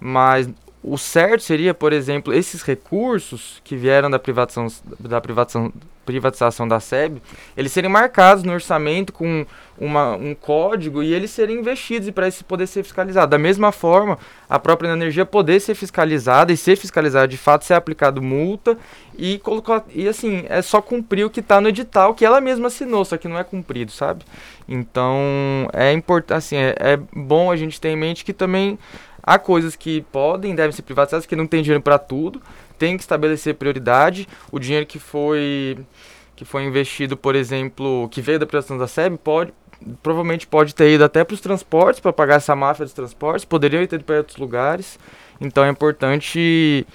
mas o certo seria, por exemplo, esses recursos que vieram da privatização da privatização, privatização da SEB, eles serem marcados no orçamento com uma, um código e eles serem investidos e para isso poder ser fiscalizado. Da mesma forma, a própria energia poder ser fiscalizada e ser fiscalizada de fato, ser aplicado multa e colocar e assim é só cumprir o que está no edital que ela mesma assinou, só que não é cumprido, sabe? Então é importante, assim é, é bom a gente ter em mente que também há coisas que podem, devem ser privatizadas, que não tem dinheiro para tudo, tem que estabelecer prioridade. O dinheiro que foi que foi investido, por exemplo, que veio da privatização da SEB, pode provavelmente pode ter ido até para os transportes, para pagar essa máfia dos transportes, poderiam ter ido para outros lugares. Então é importante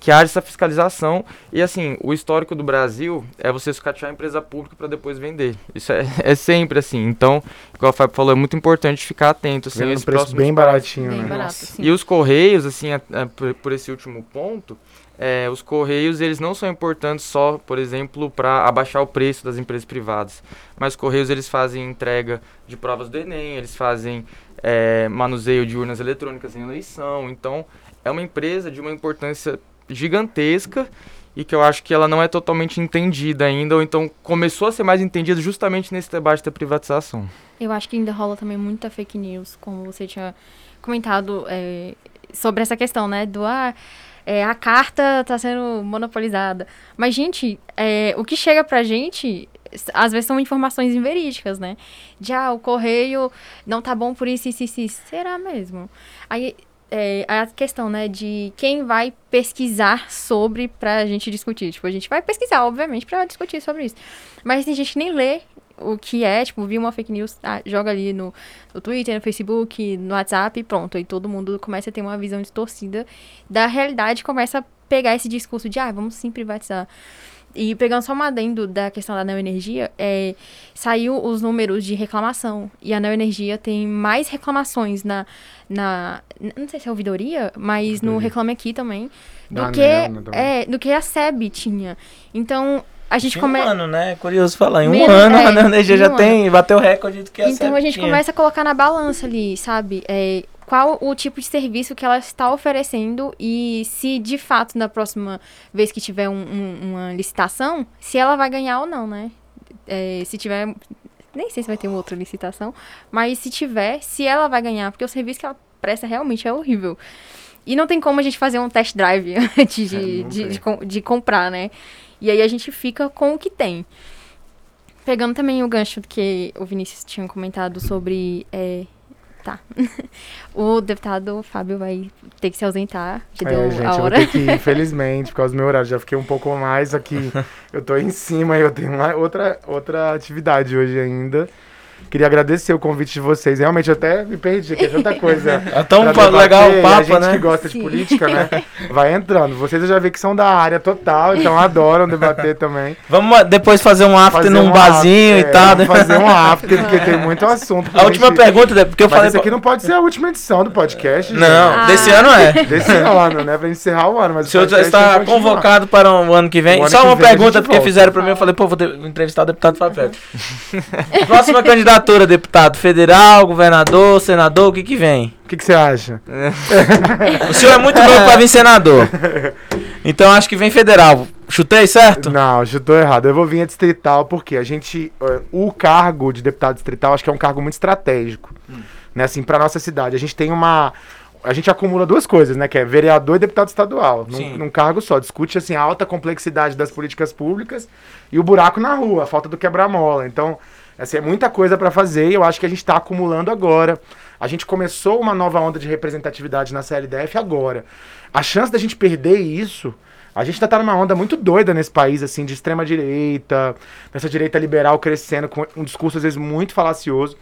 que haja essa fiscalização. E assim, o histórico do Brasil é você sucatear a empresa pública para depois vender. Isso é, é sempre assim. Então, igual o Fábio falou, é muito importante ficar atento. Assim, um preço bem baratinho, Bem né? barato. E os Correios, assim, a- a- por, por esse último ponto, é, os Correios, eles não são importantes só, por exemplo, para abaixar o preço das empresas privadas. Mas os Correios, eles fazem entrega de provas do Enem, eles fazem é, manuseio de urnas eletrônicas em eleição. Então, é uma empresa de uma importância gigantesca e que eu acho que ela não é totalmente entendida ainda, ou então começou a ser mais entendida justamente nesse debate da privatização. Eu acho que ainda rola também muita fake news, como você tinha comentado é, sobre essa questão, né? Do ah, é, a carta tá sendo monopolizada. Mas, gente, é, o que chega pra gente, às vezes são informações inverídicas, né? De ah, o correio não tá bom por isso, isso, isso. Será mesmo? Aí é, a questão, né, de quem vai pesquisar sobre pra gente discutir. Tipo, a gente vai pesquisar, obviamente, pra discutir sobre isso. Mas tem gente que nem lê o que é, tipo, viu uma fake news, ah, joga ali no, no Twitter, no Facebook, no WhatsApp pronto. Aí todo mundo começa a ter uma visão distorcida da realidade, começa a pegar esse discurso de, ah, vamos sim privatizar. E pegando só um adendo da questão da neoenergia, é, saiu os números de reclamação. E a neoenergia tem mais reclamações na. na não sei se é ouvidoria, mas no. Reclame Aqui também. Do Da que, né, também. é, do que a SEB tinha. Então, a gente Em um começa. ano, né? Curioso falar. Em um Menos- ano é, a energia em já um tem, bateu o recorde do que a Então a gente tinha. começa a colocar na balança ali, sabe? É, qual o tipo de serviço que ela está oferecendo e se de fato na próxima vez que tiver um- um- uma licitação, se ela vai ganhar ou não, né? É, se tiver. Nem sei se vai ter outra licitação, mas se tiver, se ela vai ganhar, porque o serviço que ela presta realmente é horrível. E não tem como a gente fazer um test drive antes de, É, de, de de comprar, né? E aí a gente fica com o que tem. Pegando também o gancho que o Vinícius tinha comentado sobre. é, tá. o deputado Fábio vai ter que se ausentar, que deu É, gente, a eu vou hora. ter que infelizmente, por causa do meu horário. Já fiquei um pouco mais aqui. Eu tô em cima e eu tenho uma outra, outra atividade hoje ainda. Queria agradecer o convite de vocês. Realmente, eu até me perdi, que é tanta coisa. É tão legal o A papo, gente né? que gosta de Sim. política, né? Vai entrando. Vocês eu já vi que são da área total, então adoram debater também. Vamos depois fazer um after Fazer num um barzinho after, e tal, né? Fazer um after, porque tem muito assunto. A última gente- pergunta, né, porque eu Mas falei. esse aqui não pode ser a última edição do podcast. gente. Não, Ah. desse ano é. Desse ano, né? Pra encerrar o ano. Mas O senhor já está convocado para o ano que vem. Ano Só que uma vem a pergunta, porque volta. fizeram para mim, eu falei, pô, vou ter- vou entrevistar o deputado Fábio Próxima candidatura, deputado federal, governador, senador, o que que vem? O que, que você acha? O senhor é muito novo para vir senador. Então acho que vem federal. Chutei, certo? Não, chutou errado. Eu vou vir a distrital porque a gente. eh, O cargo de deputado distrital acho que é um cargo muito estratégico. Né, assim, pra nossa cidade. A gente tem uma. A gente acumula duas coisas, né? Que é vereador e deputado estadual. Num, num cargo só. Discute assim, a alta complexidade das políticas públicas e o buraco na rua, a falta do quebra-mola. Então, assim, é muita coisa pra fazer e eu acho que a gente tá acumulando agora. A gente começou uma nova onda de representatividade na CLDF agora. A chance da gente perder isso. A gente ainda tá numa onda muito doida nesse país, assim, de extrema direita, dessa direita liberal crescendo, com um discurso às vezes muito falacioso.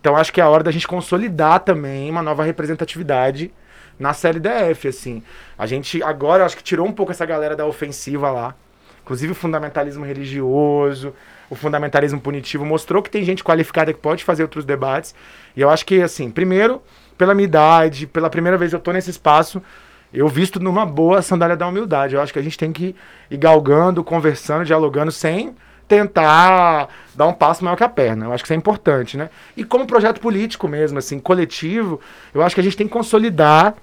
Então acho que é a hora da gente consolidar também uma nova representatividade na CLDF, assim. A gente agora, acho que tirou um pouco essa galera da ofensiva lá. Inclusive o fundamentalismo religioso, o fundamentalismo punitivo, mostrou que tem gente qualificada que pode fazer outros debates. E eu acho que, assim, primeiro, pela minha idade, pela primeira vez eu tô nesse espaço, eu visto numa boa sandália da humildade. Eu acho que a gente tem que ir galgando, conversando, dialogando, sem tentar dar um passo maior que a perna. Eu acho que isso é importante, né? E como projeto político mesmo, assim, coletivo, eu acho que a gente tem que consolidar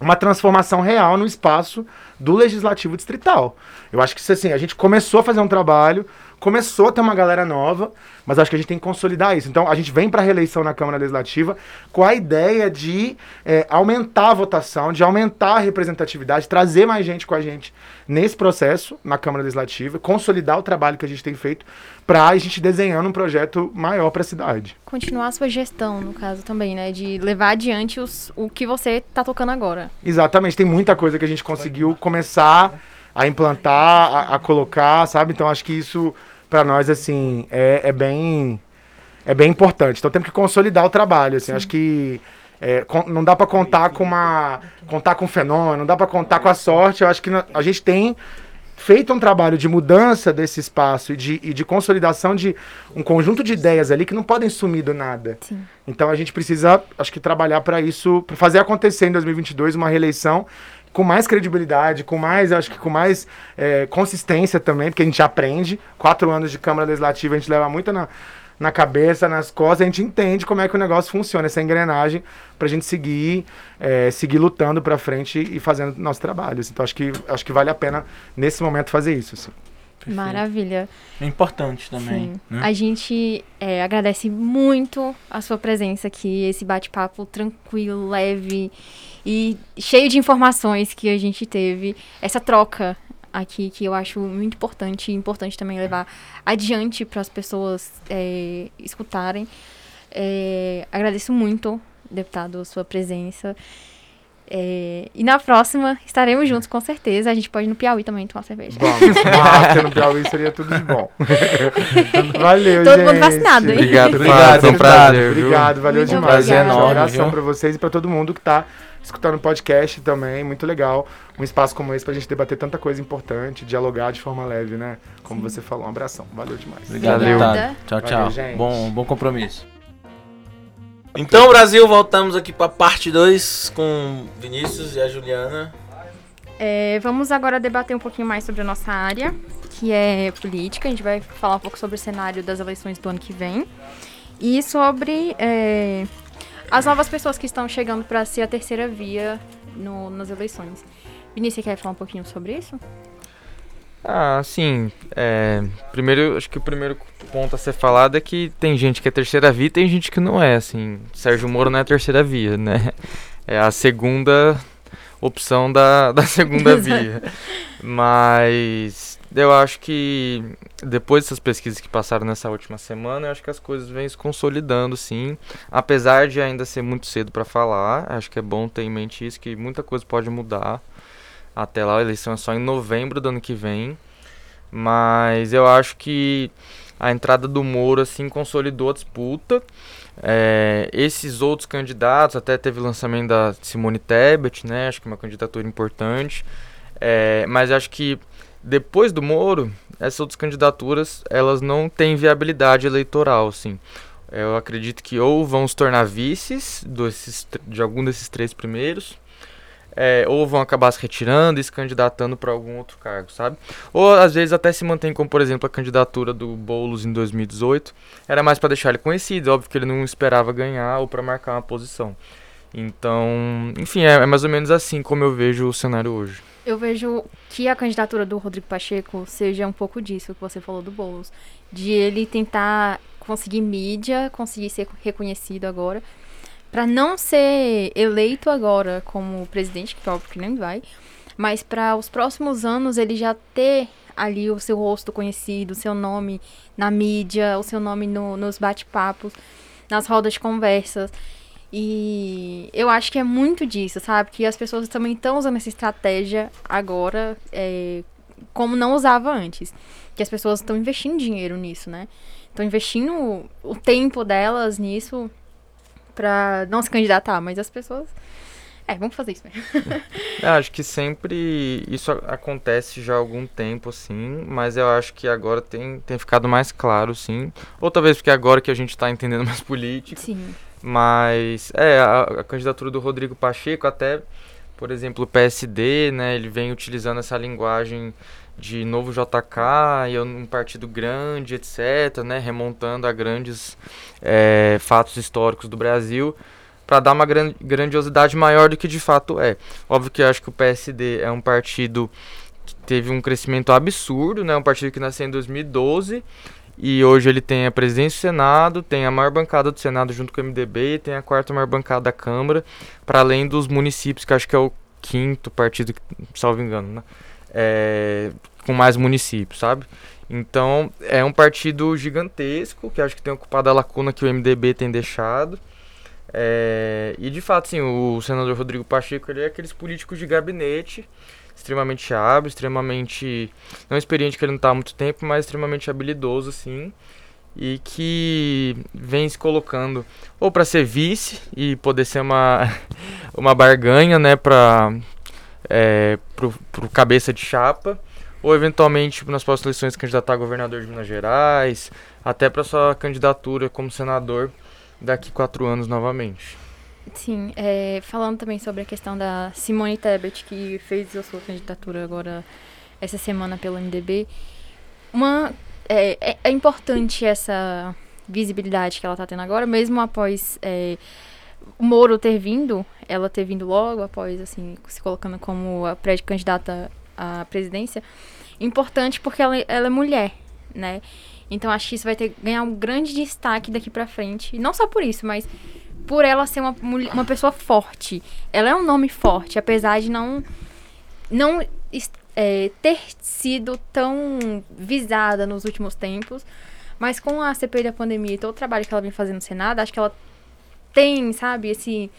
uma transformação real no espaço do legislativo distrital. Eu acho que assim, a gente começou a fazer um trabalho, começou a ter uma galera nova, mas acho que a gente tem que consolidar isso. Então, a gente vem para a reeleição na Câmara Legislativa com a ideia de é, aumentar a votação, de aumentar a representatividade, trazer mais gente com a gente nesse processo na Câmara Legislativa, consolidar o trabalho que a gente tem feito para a gente desenhando um projeto maior para a cidade. Continuar a sua gestão, no caso também, né? De levar adiante os, o que você está tocando agora. Exatamente, tem muita coisa que a gente conseguiu começar a implantar, a, a colocar, sabe? Então acho que isso para nós assim é, é, bem é bem importante. Então temos que consolidar o trabalho. Assim, acho que é, não dá para contar com uma contar com fenômeno, não dá para contar com a sorte. Eu acho que a gente tem feito um trabalho de mudança desse espaço e de, e de consolidação de um conjunto de ideias ali que não podem sumir do nada. Sim. Então a gente precisa, acho que trabalhar para isso, para fazer acontecer em 2022 uma reeleição com mais credibilidade, com mais, acho que com mais é, consistência também, porque a gente aprende. Quatro anos de Câmara Legislativa a gente leva muito na, na cabeça, nas costas, a gente entende como é que o negócio funciona, essa engrenagem, para a gente seguir, é, seguir lutando para frente e fazendo nosso trabalho. Assim. Então acho que, acho que vale a pena, nesse momento, fazer isso. Assim. Maravilha. É importante também. Né? A gente é, agradece muito a sua presença aqui, esse bate-papo tranquilo, leve e cheio de informações que a gente teve. Essa troca aqui que eu acho muito importante e importante também levar adiante para as pessoas é, escutarem. É, agradeço muito, deputado, a sua presença. É, e na próxima estaremos juntos, com certeza. A gente pode ir no Piauí também tomar cerveja. Vamos, Márcia, no Piauí seria tudo de bom. valeu, Todo gente. mundo vacinado, hein? Obrigado, obrigado. Foi um prazer. Obrigado, valeu Muito demais. prazer Um enorme, abração viu? pra vocês e pra todo mundo que tá escutando o podcast também. Muito legal. Um espaço como esse pra gente debater tanta coisa importante, dialogar de forma leve, né? Como você falou. Um abração. Valeu demais. Obrigado, Valeu. Tchau, Valeu, tchau. gente. bom, bom compromisso. Então, Brasil, voltamos aqui para parte 2 com Vinícius e a Juliana. É, vamos agora debater um pouquinho mais sobre a nossa área, que é política. A gente vai falar um pouco sobre o cenário das eleições do ano que vem e sobre é, as novas pessoas que estão chegando para ser a terceira via no- nas eleições. Vinícius, você quer falar um pouquinho sobre isso? Ah, sim. É, primeiro, acho que o primeiro ponto a ser falado é que tem gente que é terceira via e tem gente que não é, assim. Sérgio Moro não é terceira via, né? É a segunda opção da, da segunda via. Mas eu acho que depois dessas pesquisas que passaram nessa última semana, eu acho que as coisas vêm se consolidando, sim. Apesar de ainda ser muito cedo para falar, acho que é bom ter em mente isso, que muita coisa pode mudar. Até lá, a eleição é só em novembro do ano que vem. Mas eu acho que a entrada do Moro assim consolidou a disputa. É, esses outros candidatos, até teve o lançamento da Simone Tebet, né? Acho que é uma candidatura importante. É, mas acho que depois do Moro, essas outras candidaturas elas não têm viabilidade eleitoral, assim. Eu acredito que ou vão se tornar vices desses, de algum desses três primeiros, é, ou vão acabar se retirando e se candidatando para algum outro cargo, sabe? Ou às vezes até se mantém como, por exemplo, a candidatura do Boulos em 2018. Era mais para deixar ele conhecido, óbvio que ele não esperava ganhar ou para marcar uma posição. Então, enfim, é, é mais ou menos assim como eu vejo o cenário hoje. Eu vejo que a candidatura do Rodrigo Pacheco seja um pouco disso que você falou do Boulos. De ele tentar conseguir mídia, conseguir ser reconhecido agora, para não ser eleito agora como presidente, que é óbvio que nem vai, mas para os próximos anos ele já ter ali o seu rosto conhecido, o seu nome na mídia, o seu nome no- nos bate-papos, nas rodas de conversas. E eu acho que é muito disso, sabe? Que as pessoas também estão usando essa estratégia agora, é, como não usava antes. Que as pessoas estão investindo dinheiro nisso, né? Estão investindo o tempo delas nisso pra não se candidatar, mas as pessoas. É, vamos fazer isso mesmo. Eu acho que sempre isso acontece já há algum tempo, assim, mas eu acho que agora tem, tem ficado mais claro, sim. Ou talvez porque agora que a gente está entendendo mais política. Sim. Mas, é, a, a candidatura do Rodrigo Pacheco, até, por exemplo, o PSD, né, ele vem utilizando essa linguagem de novo JK e um partido grande, etc., né, remontando a grandes é, fatos históricos do Brasil. para dar uma gran grandiosidade maior do que de fato é. Óbvio que eu acho que o PSD é um partido que teve um crescimento absurdo, né? Um partido que nasceu em 2012 e hoje ele tem a presidência do Senado, tem a maior bancada do Senado junto com o MDB tem a quarta maior bancada da Câmara, para além dos municípios, que acho que é o quinto partido, salvo engano, né? É, com mais municípios, sabe? Então é um partido gigantesco que acho que tem ocupado a lacuna que o MDB tem deixado. É, e de fato, sim, o senador Rodrigo Pacheco ele é aqueles políticos de gabinete extremamente hábil, extremamente. não experiente que ele não está há muito tempo, mas extremamente habilidoso, assim. E que vem se colocando ou para ser vice e poder ser uma, uma barganha, né, para é, pro, pro cabeça de chapa, ou eventualmente nas próximas eleições candidatar a governador de Minas Gerais, até para sua candidatura como senador daqui quatro anos novamente. Sim, é, falando também sobre a questão da Simone Tebet, que fez a sua candidatura agora essa semana pelo MDB, uma, é, é, é importante essa visibilidade que ela está tendo agora, mesmo após é, o Moro ter vindo, ela ter vindo logo após, assim, se colocando como a pré-candidata à presidência, importante porque ela, ela é mulher, né? Então acho que isso vai ter ganhar um grande destaque daqui para frente, não só por isso, mas por ela ser uma, uma pessoa forte. Ela é um nome forte, apesar de não, não é, ter sido tão visada nos últimos tempos. Mas com a CPI da pandemia e todo o trabalho que ela vem fazendo no Senado, acho que ela tem, sabe, esse,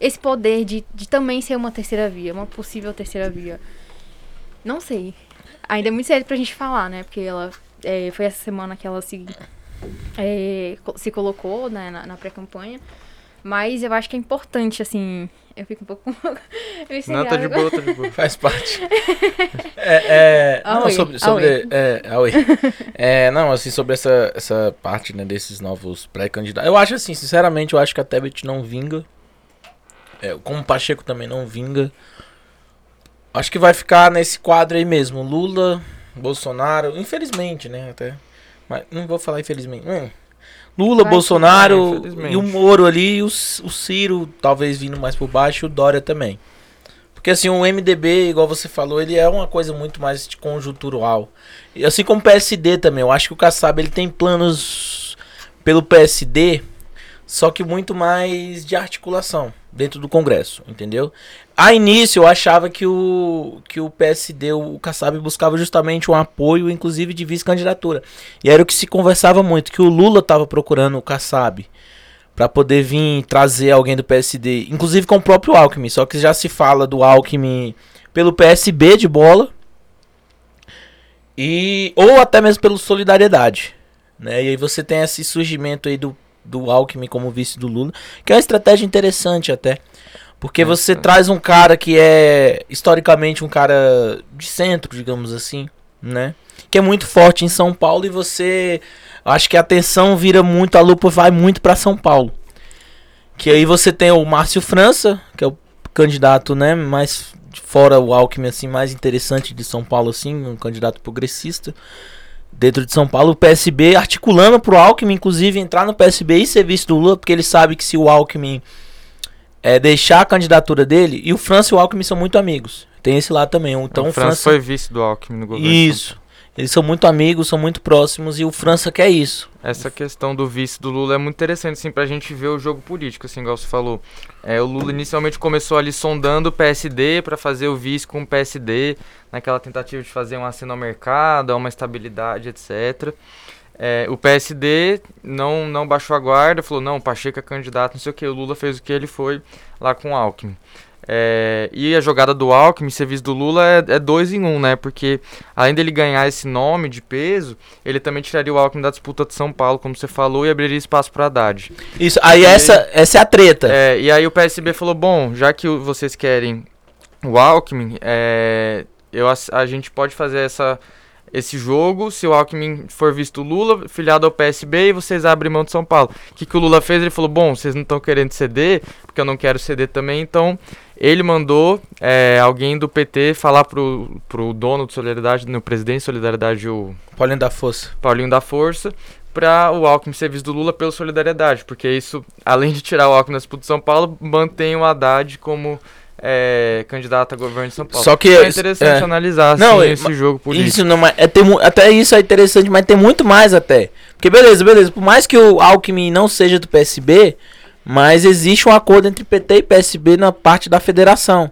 esse poder de, de também ser uma terceira via, uma possível terceira via. Não sei. Ainda é muito cedo pra gente falar, né? Porque ela é, foi essa semana que ela se, é, se colocou né, na, na pré-campanha. Mas eu acho que é importante, assim. Eu fico um pouco. não, tá de boa, tá de boa. Faz parte. é, é, não, sobre. sobre é, é, não, assim, sobre essa, essa parte, né, desses novos pré-candidatos. Eu acho assim, sinceramente, eu acho que a Tebet não vinga. É, como o Pacheco também não vinga. Acho que vai ficar nesse quadro aí mesmo. Lula, Bolsonaro, infelizmente, né? Até. Mas não vou falar infelizmente. Hum. Lula, Vai Bolsonaro e o Moro ali, e o, o Ciro talvez vindo mais por baixo e o Dória também. Porque assim, o MDB, igual você falou, ele é uma coisa muito mais conjuntural. E assim como o PSD também, eu acho que o Kassab ele tem planos pelo PSD, só que muito mais de articulação dentro do Congresso, entendeu? A início eu achava que o, que o PSD, o Kassab, buscava justamente um apoio, inclusive de vice-candidatura. E era o que se conversava muito, que o Lula estava procurando o Kassab para poder vir trazer alguém do PSD, inclusive com o próprio Alckmin, só que já se fala do Alckmin pelo PSB de bola, e ou até mesmo pelo Solidariedade. Né? E aí você tem esse surgimento aí do, do Alckmin como vice do Lula, que é uma estratégia interessante até. Porque você traz um cara que é historicamente um cara de centro, digamos assim, né? Que é muito forte em São Paulo e você acho que a atenção vira muito, a lupa vai muito para São Paulo. Que aí você tem o Márcio França, que é o candidato, né, mais fora o Alckmin assim, mais interessante de São Paulo assim, um candidato progressista dentro de São Paulo, o PSB articulando pro Alckmin inclusive entrar no PSB e ser visto do Lula, porque ele sabe que se o Alckmin é, deixar a candidatura dele. E o França e o Alckmin são muito amigos. Tem esse lado também. Então, o França, França foi vice do Alckmin no governo. Isso. Eles são muito amigos, são muito próximos e o França quer isso. Essa questão do vice do Lula é muito interessante, assim, pra gente ver o jogo político, assim, igual você falou. É, o Lula inicialmente começou ali sondando o PSD para fazer o vice com o PSD, naquela tentativa de fazer um aceno ao mercado, uma estabilidade, etc. É, o PSD não, não baixou a guarda, falou, não, Pacheco é candidato, não sei o que. O Lula fez o que ele foi lá com o Alckmin. É, e a jogada do Alckmin, serviço do Lula, é, é, dois em um, né? Porque além dele ganhar esse nome de peso, ele também tiraria o Alckmin da disputa de São Paulo, como você falou, e abriria espaço para Haddad. Isso, aí e essa, essa é a treta. É, e aí o PSB falou: bom, já que vocês querem o Alckmin, é, eu, a, a gente pode fazer essa esse jogo, se o Alckmin for visto Lula, filiado ao PSB, e vocês abrem mão de São Paulo. O que, que o Lula fez? Ele falou, bom, vocês não estão querendo ceder, porque eu não quero ceder também, então ele mandou é, alguém do PT falar pro, pro dono de Solidariedade, no presidente de Solidariedade, o... Paulinho da Força. Paulinho da Força, para o Alckmin ser visto do Lula pela solidariedade, porque isso, além de tirar o Alckmin da disputa de São Paulo, mantém o Haddad como é, candidato a governo de São Paulo. Só que é interessante é, analisar assim, não, esse jogo político. Isso não é, tem, até isso é interessante, mas tem muito mais até. Porque beleza, beleza, por mais que o Alckmin não seja do PSB, mas existe um acordo entre PT e PSB na parte da federação.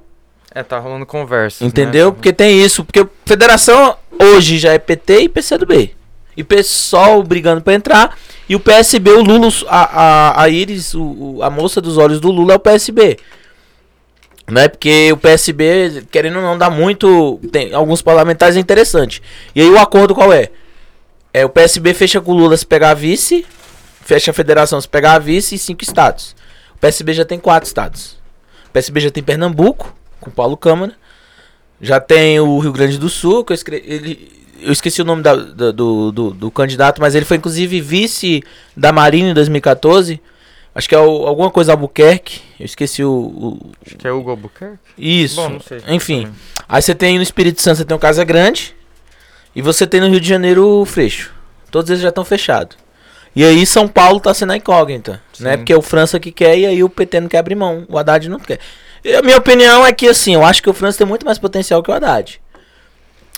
É, tá rolando conversa. Entendeu? Né? Porque tem isso, porque federação hoje já é PT e PCdoB. E PSOL brigando para entrar. E o PSB, o Lula, a, a, a Iris, o, a moça dos olhos do Lula é o PSB. Né? Porque o PSB, querendo ou não, dá muito. Tem alguns parlamentares é interessante. E aí o acordo qual é? É o PSB fecha com o Lula se pegar vice, fecha a federação se pegar a vice e cinco estados. O PSB já tem quatro estados. O PSB já tem Pernambuco, com Paulo Câmara. Já tem o Rio Grande do Sul, que eu, ele... eu esqueci o nome da, da, do, do, do, candidato, mas ele foi inclusive vice da Marinha em 2014. Acho que é o, alguma coisa Albuquerque. Eu esqueci o, o. Acho que é Hugo Albuquerque? Isso. Bom, não sei. Enfim. Aí você tem no Espírito Santo, você tem o Casa Grande. E você tem no Rio de Janeiro o Freixo. Todos eles já estão fechados. E aí São Paulo tá sendo a incógnita, Sim. né? Porque é o França que quer e aí o PT não quer abrir mão. O Haddad não quer. E a minha opinião é que assim, eu acho que o França tem muito mais potencial que o Haddad.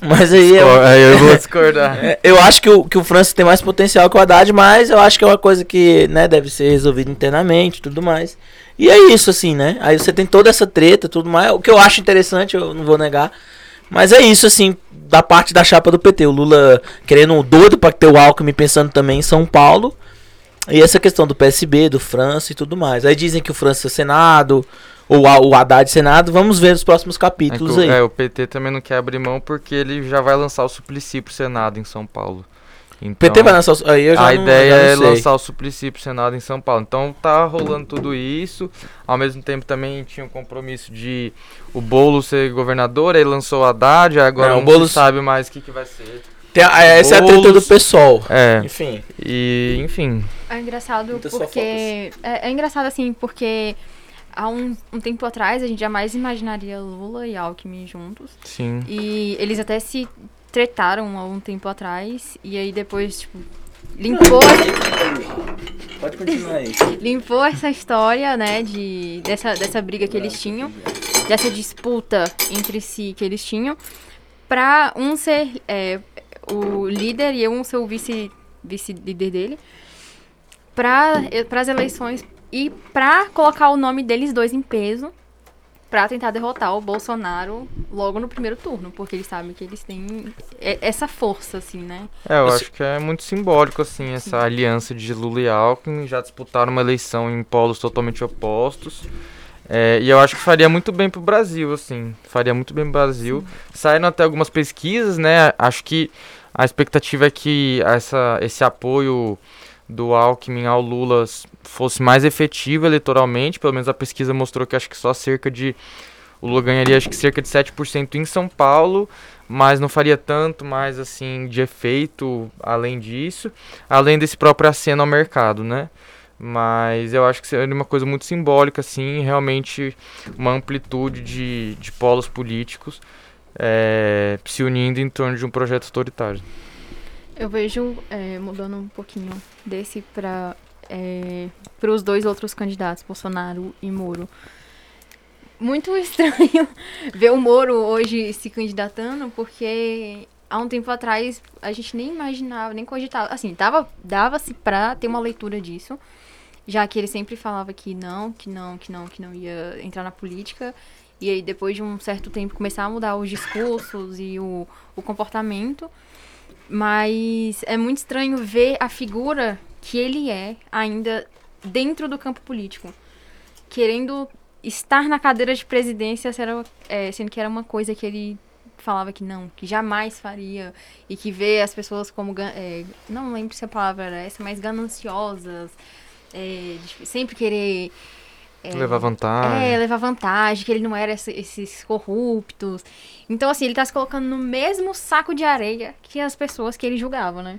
Mas aí eu, aí eu vou discordar. É, eu acho que o, que o França tem mais potencial que o Haddad, mas eu acho que é uma coisa que né, deve ser resolvida internamente e tudo mais. E é isso, assim, né? Aí você tem toda essa treta tudo mais. O que eu acho interessante, eu não vou negar. Mas é isso, assim, da parte da chapa do PT. O Lula querendo um doido para ter o Alckmin pensando também em São Paulo. E essa questão do PSB, do França e tudo mais. Aí dizem que o França é Senado, ou o Haddad Senado. Vamos ver os próximos capítulos é aí. É, o PT também não quer abrir mão porque ele já vai lançar o Suplicy pro Senado em São Paulo. Então, PT vai lançar o, aí eu já A não, ideia é lançar o Suplicy pro Senado em São Paulo. Então tá rolando tudo isso. Ao mesmo tempo também tinha um compromisso de o Bolo ser governador, aí lançou o Haddad, agora não, não Boulos... sabe mais o que, que vai ser. Tem a, essa Boulos, é a treta do pessoal. É. Enfim. E, enfim. É engraçado Muitas porque. É, é, engraçado assim, porque há um, um tempo atrás a gente jamais imaginaria Lula e Alckmin juntos. Sim. E eles até se tretaram há um tempo atrás. E aí depois, tipo, limpou. Pode continuar aí. limpou essa história, né, de, dessa, dessa briga que eles tinham, dessa disputa entre si que eles tinham, pra um ser é, o líder e um ser o vice, vice-líder dele, para as eleições e pra colocar o nome deles dois em peso para tentar derrotar o Bolsonaro logo no primeiro turno, porque eles sabem que eles têm essa força, assim, né? É, eu acho que é muito simbólico, assim, essa Sim. aliança de Lula e Alckmin, já disputaram uma eleição em polos totalmente opostos. É, e eu acho que faria muito bem pro Brasil, assim, faria muito bem pro Brasil. Sim. Saíram até algumas pesquisas, né? Acho que a expectativa é que essa, esse apoio do Alckmin ao Lula fosse mais efetiva eleitoralmente, pelo menos a pesquisa mostrou que acho que só cerca de o Lula ganharia acho que cerca de 7% em São Paulo, mas não faria tanto mais assim de efeito além disso, além desse próprio aceno ao mercado, né? Mas eu acho que seria uma coisa muito simbólica, assim, realmente uma amplitude de, de polos políticos é, se unindo em torno de um projeto autoritário. Eu vejo, é, mudando um pouquinho desse para é, os dois outros candidatos, Bolsonaro e Moro. Muito estranho ver o Moro hoje se candidatando, porque há um tempo atrás a gente nem imaginava, nem cogitava. Assim, dava, dava-se pra ter uma leitura disso, já que ele sempre falava que não, que não, que não, que não ia entrar na política. E aí, depois de um certo tempo, começar a mudar os discursos e o, o comportamento. Mas é muito estranho ver a figura que ele é ainda dentro do campo político. Querendo estar na cadeira de presidência, é, sendo que era uma coisa que ele falava que não, que jamais faria. E que vê as pessoas como. É, não lembro se a palavra era essa, mas gananciosas. É, sempre querer é, Levar vantagem. É, levar vantagem, que ele não era esse- esses corruptos. Então, assim, ele tá se colocando no mesmo saco de areia que as pessoas que ele julgava, né?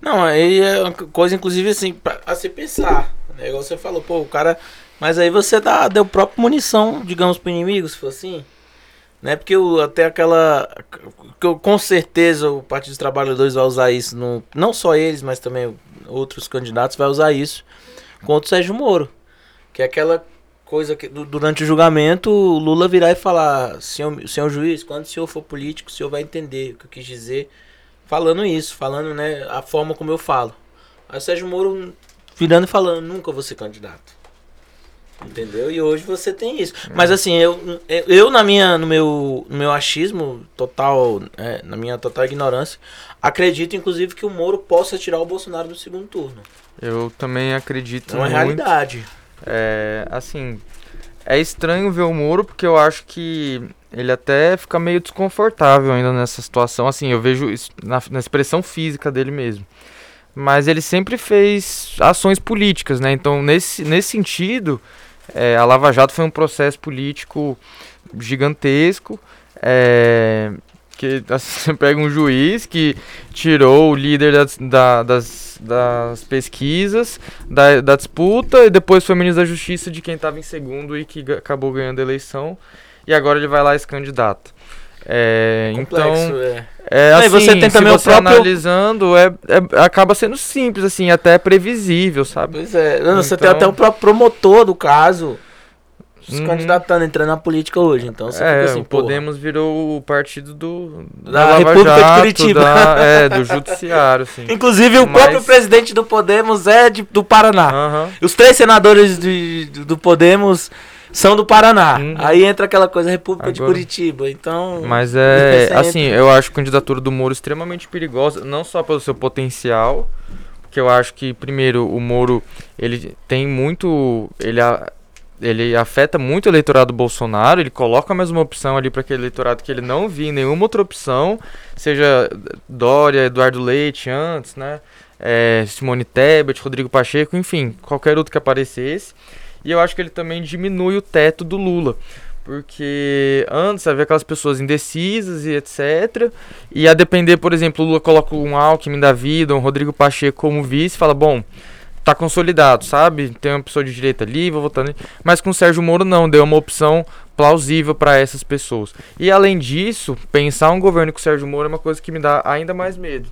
Não, aí é uma coisa, inclusive, assim, pra, a se pensar. Né? Igual você falou, pô, o cara. Mas aí você dá, deu própria munição, digamos, pro inimigo, se for assim. Né? Porque o, até aquela. que eu- Com certeza o Partido dos Trabalhadores vai usar isso. No, não só eles, mas também outros candidatos vai usar isso contra o Sérgio Moro. Que é aquela coisa que du- durante o julgamento o Lula virar e falar: senhor, senhor juiz, quando o senhor for político, o senhor vai entender o que eu quis dizer falando isso, falando, né, a forma como eu falo. Aí o Sérgio Moro virando e falando, nunca vou ser candidato. Entendeu? E hoje você tem isso. Mas assim, eu, eu na minha, no meu, no meu achismo total, é, na minha total ignorância, acredito inclusive que o Moro possa tirar o Bolsonaro do segundo turno. Eu também acredito É uma muito. realidade. É, assim, é estranho ver o Moro porque eu acho que ele até fica meio desconfortável ainda nessa situação. Assim, eu vejo isso na, na expressão física dele mesmo. Mas ele sempre fez ações políticas, né? Então, nesse, nesse sentido, é, a Lava Jato foi um processo político gigantesco. É, que assim, você pega um juiz que tirou o líder das, da- das, das pesquisas, da, da disputa, e depois foi ministro da Justiça de quem estava em segundo e que acabou ganhando a eleição. E agora ele vai lá e se candidata. É, Complexo, então, é. é assim, você tem também o você próprio- analisando, é, é- acaba sendo simples, assim, até previsível, sabe? Pois é. Não, Você tem Então- até o próprio promotor do caso se Uhum. candidatando, entrando na política hoje. Então você é, fica assim, o. Podemos virou o partido do Da Lava República de Jato, Curitiba. da- é, do judiciário, assim. Inclusive o Mas- próprio presidente do Podemos é de- do Paraná. Aham. Os três senadores de- do Podemos são do Paraná. Uhum. Aí entra aquela coisa República de Agora- Curitiba. Então. Mas é, Você assim, entra- eu acho a candidatura do Moro extremamente perigosa, não só pelo seu potencial, porque eu acho que, primeiro, o Moro, ele tem muito, ele, ele afeta muito o eleitorado Bolsonaro, ele coloca mais uma opção ali para aquele eleitorado que ele não via em nenhuma outra opção, seja Dória, Eduardo Leite antes, né, é, Simone Tebet, Rodrigo Pacheco, enfim, qualquer outro que aparecesse. E eu acho que ele também diminui o teto do Lula. Porque antes havia aquelas pessoas indecisas e etc. E a depender, por exemplo, o Lula coloca um Alckmin da vida, um Rodrigo Pacheco como vice, fala, bom, tá consolidado, sabe? Tem uma pessoa de direita ali, vou votar nele. Mas com o Sérgio Moro não, deu uma opção plausível para essas pessoas. E além disso, pensar um governo com o Sérgio Moro é uma coisa que me dá ainda mais medo.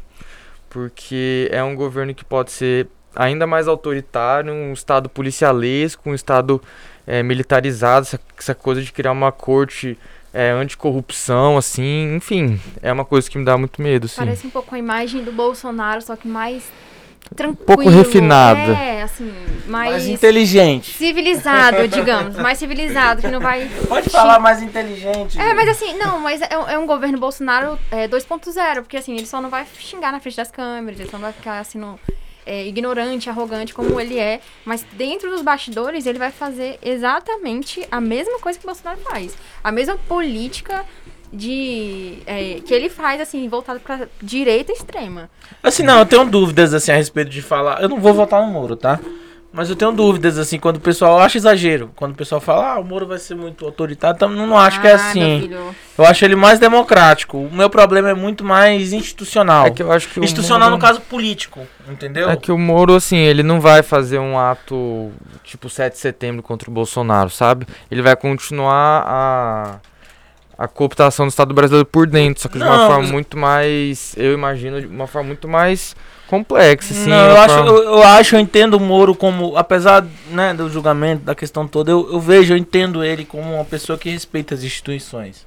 Porque é um governo que pode ser ainda mais autoritário, um estado policialesco, um estado é, militarizado, essa, essa coisa de criar uma corte é, anticorrupção, assim, enfim, é uma coisa que me dá muito medo, assim. Parece um pouco a imagem do Bolsonaro, só que mais tranquilo. pouco refinada. É, assim, mais, mais inteligente. civilizado, digamos. Mais civilizado, que não vai... Pode falar mais inteligente. É, mas assim, não, mas é, é um governo Bolsonaro é, 2.0, porque assim, ele só não vai xingar na frente das câmeras, ele só não vai ficar assim, no, é, ignorante, arrogante como ele é, mas dentro dos bastidores ele vai fazer exatamente a mesma coisa que o Bolsonaro faz. A mesma política de é, que ele faz, assim, voltado pra direita extrema. Assim, não, eu tenho dúvidas assim a respeito de falar. Eu não vou votar no Moro, tá? Mas eu tenho dúvidas, assim, quando o pessoal. Eu acho exagero. Quando o pessoal fala, ah, o Moro vai ser muito autoritário, então não, não acho que é Ah, assim. Eu acho ele mais democrático. O meu problema é muito mais institucional. É que eu acho que o institucional Moro- no caso político, entendeu? É que o Moro, assim, ele não vai fazer um ato tipo 7 de setembro contra o Bolsonaro, sabe? Ele vai continuar a, a cooptação do Estado brasileiro por dentro, só que de uma Não, forma mas- muito mais, eu imagino, de uma forma muito mais complexa, assim. não, eu acho, forma- eu, eu acho, eu entendo o Moro como, apesar né, do julgamento, da questão toda, eu, eu vejo, eu entendo ele como uma pessoa que respeita as instituições.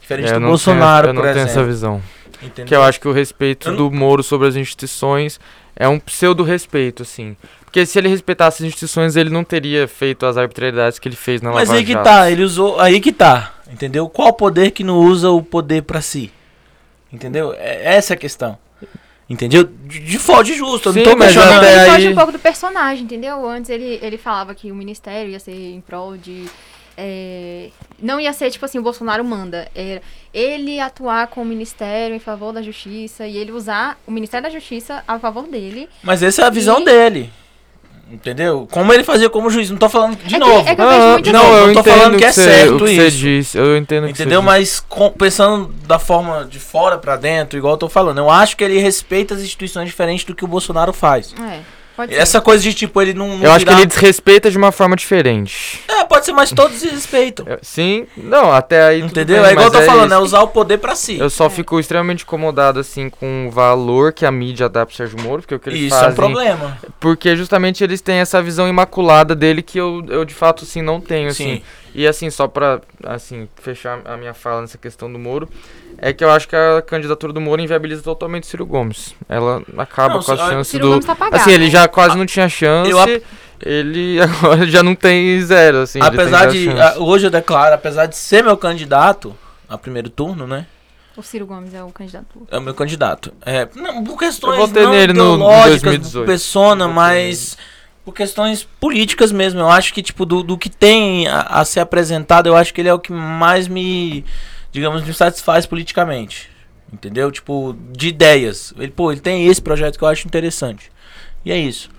Diferente É, eu do não Bolsonaro, tenho, eu não por tenho essa exemplo. visão. entendeu? Que eu acho que o respeito Eu do Moro sobre as instituições é um pseudo-respeito, assim. Porque se ele respeitasse as instituições, ele não teria feito as arbitrariedades que ele fez na Mas Lava aí que Jato. tá, ele usou. Aí que tá. Entendeu? Qual poder que não usa o poder pra si? Entendeu? É, essa é a questão. Entendeu? De, de justo, eu Sim, não tô questionando. Ele aí- foge um pouco do personagem, entendeu? Antes ele, ele falava que o ministério ia ser em prol de. é, não ia ser tipo assim, o Bolsonaro manda. Era ele atuar com o ministério em favor da justiça e ele usar o Ministério da Justiça a favor dele. Mas essa é a visão E- dele. Entendeu? Como ele fazia como juiz. Não tô falando de É que- novo. é que eu vejo Ah, não, isso. eu eu tô entendo falando que é você- certo que você isso. disse. Eu entendo que Entendeu? Mas com- pensando da forma de fora pra dentro, igual eu tô falando, eu acho que ele respeita as instituições diferentes do que o Bolsonaro faz. É, pode ser. Essa coisa de tipo, ele não. não Eu acho que virar- ele desrespeita de uma forma diferente. É, pode ser, mas todos se respeitam. É, Sim, não, até aí. Entendeu? bem, é igual eu tô falando, é isso. usar o poder pra si. Eu só fico extremamente incomodado, assim, com o valor que a mídia dá pro Sérgio Moro, porque o que eles Isso é fazem... um problema. Porque justamente eles têm essa visão imaculada dele que eu, eu de fato, assim, não tenho, assim. E, assim, só pra, assim, fechar a minha fala nessa questão do Moro, é que eu acho que a candidatura do Moro inviabiliza totalmente o Ciro Gomes. Ela acaba Não, com as se- chances Ciro do... Gomes tá apagado. Assim, ele já quase não tinha chance, eu ap- ele agora já não tem zero, assim. ele tem apesar de. chance. a- Hoje eu declaro, apesar de ser meu candidato a primeiro turno, né? O Ciro Gomes é o candidato. É o meu candidato. É, não, por questões Eu votei não nele no- no ideológicas, 2018. persona, mas por questões políticas mesmo. Eu acho que, tipo, do, do que tem a, a ser apresentado, eu acho que ele é o que mais me, digamos, me satisfaz politicamente. Entendeu? Tipo, de ideias. Ele, pô, ele tem esse projeto que eu acho interessante. E é isso.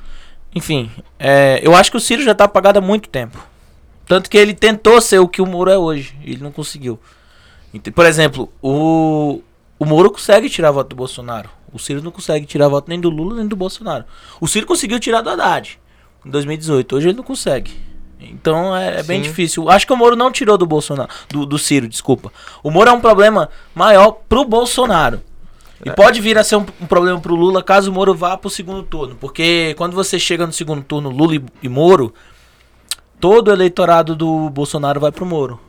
Enfim, é, eu acho que o Ciro já tá apagado há muito tempo. Tanto que ele tentou ser o que o Moro é hoje. Ele não conseguiu. Por exemplo, o, o Moro consegue tirar voto do Bolsonaro. O Ciro não consegue tirar voto nem do Lula nem do Bolsonaro. O Ciro conseguiu tirar do Haddad em 2018. Hoje ele não consegue. Então é, é bem Sim. difícil. Acho que o Moro não tirou do Bolsonaro. Do, do Ciro, desculpa. O Moro é um problema maior pro Bolsonaro. E É. pode vir a ser um, um problema pro Lula caso o Moro vá pro segundo turno. Porque quando você chega no segundo turno, Lula e, e Moro, todo o eleitorado do Bolsonaro vai pro Moro.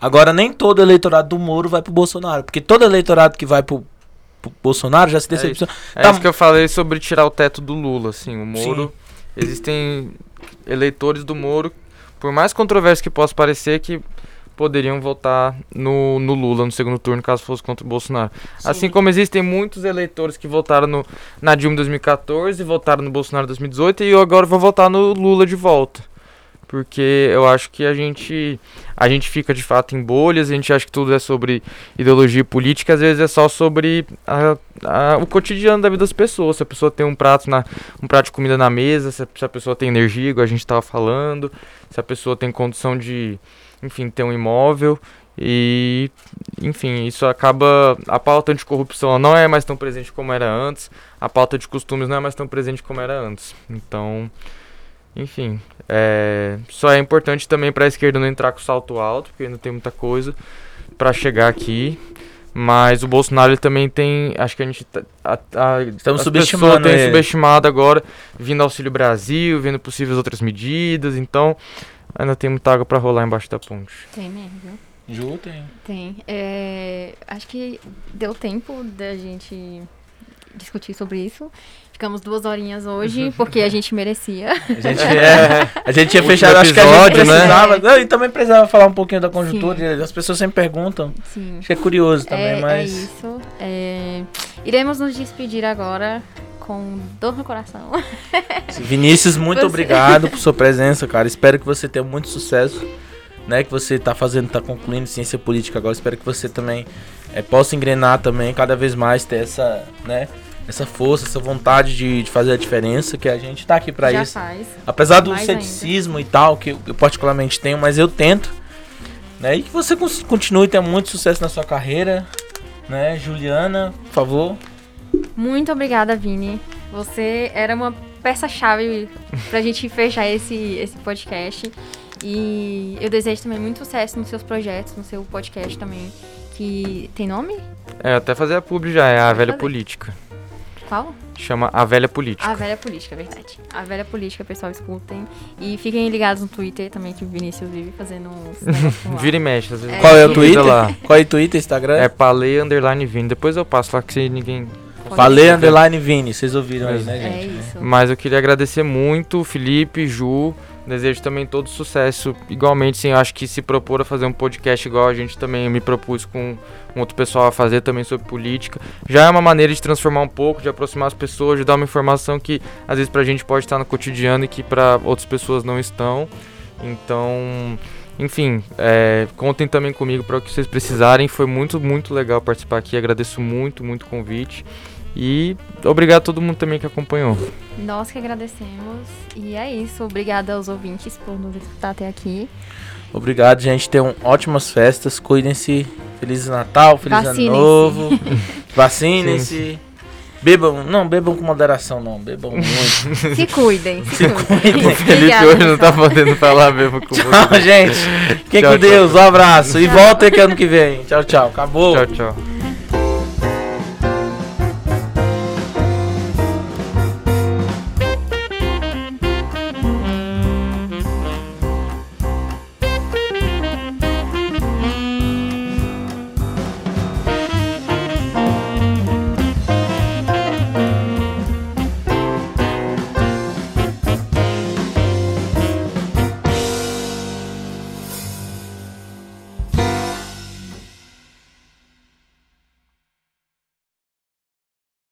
Agora, nem todo eleitorado do Moro vai pro Bolsonaro. Porque todo eleitorado que vai pro, pro Bolsonaro já se decepciona. É Tá- isso que eu falei sobre tirar o teto do Lula, assim, o Moro. Existem eleitores do Moro, por mais controverso que possa parecer, que poderiam votar no, no Lula no segundo turno, caso fosse contra o Bolsonaro. Assim como existem muitos eleitores que votaram no, na Dilma em 2014, votaram no Bolsonaro em 2018 e agora vou votar no Lula de volta. Porque eu acho que a gente a gente fica de fato em bolhas, a gente acha que tudo é sobre ideologia política, às vezes é só sobre a- a- o cotidiano da vida das pessoas. Se a pessoa tem um prato, na, um prato de comida na mesa, se a, se a pessoa tem energia, igual a gente estava falando, se a pessoa tem condição de, enfim, ter um imóvel. E, enfim, isso acaba. A pauta anticorrupção ela não é mais tão presente como era antes, a pauta de costumes não é mais tão presente como era antes. Então, enfim, é, só é importante também para a esquerda não entrar com salto alto, porque ainda tem muita coisa para chegar aqui. Mas o Bolsonaro ele também tem, acho que a gente tá, a, a, Estamos as subestimando pessoas têm ele. subestimado agora, vindo Auxílio Brasil, vindo possíveis outras medidas, então ainda tem muita água para rolar embaixo da ponte. Tem mesmo, viu? Ju tem. Tem. É, acho que deu tempo da gente discutir sobre isso. Ficamos duas horinhas hoje, porque a gente merecia. A gente, é, a gente tinha fechado, acho que a gente episódio, né? precisava. Não, e também precisava falar um pouquinho da conjuntura. As pessoas sempre perguntam. Sim. Acho que é curioso também, é, é mas. isso. É, iremos nos despedir agora com dor no coração. Vinícius, muito Você- obrigado por sua presença, cara. Espero que você tenha muito sucesso. Né, que você tá fazendo, tá concluindo ciência política agora. Espero que você também eh, possa engrenar também, cada vez mais, ter essa, né, essa força, essa vontade de, de fazer a diferença, que a gente tá aqui pra Já isso. faz. Apesar do Mais ceticismo e tal, que eu, eu particularmente tenho, mas eu tento. Né? E que você continue tenha muito sucesso na sua carreira. Né? Juliana, por favor. Muito obrigada, Vini. Você era uma peça-chave pra gente fechar esse, esse podcast. E eu desejo também muito sucesso nos seus projetos, no seu podcast também. Que tem nome? É, até fazer a publi já, é a velha fazer. política. Qual? Chama A Velha Política. A Velha Política, é verdade. A Velha Política, pessoal, escutem. E fiquem ligados no Twitter também, que o Vinícius vive fazendo uns. Vira e mexe, às vezes. É. Qual é o Twitter? Lá. Qual é o Twitter, Instagram? É Palei Underline Vini. Depois eu passo lá que se ninguém. Falei underline Vini, vocês ouviram aí, né, É gente? isso. Mas eu queria agradecer muito, Felipe, Ju. Desejo também todo sucesso. Igualmente, sim, acho que se propor a fazer um podcast igual a gente também me propus com um outro pessoal a fazer também sobre política. Já é uma maneira de transformar um pouco, de aproximar as pessoas, de dar uma informação que às vezes pra gente pode estar no cotidiano e que pra outras pessoas não estão. Então, Enfim, é, contem também comigo para o que vocês precisarem. Foi muito, muito legal participar aqui. Agradeço muito, muito o convite. E obrigado a todo mundo também que acompanhou. Nós que agradecemos. E é isso. Obrigada aos ouvintes por nos escutar até aqui. Obrigado, gente. Tenham ótimas festas. Cuidem-se. Feliz Natal, Feliz Ano Vacinem-se. Novo. Vacinem-se. Bebam, não bebam com moderação, não. Bebam muito. Se cuidem. Se, Se cuidem. cuidem. Felipe Obrigada, hoje não tá podendo falar mesmo com Tchau, você. gente. Fiquem Tchau, com tchau. Deus. Um abraço. E volta aqui ano que vem. Tchau, tchau. Acabou. Tchau, tchau.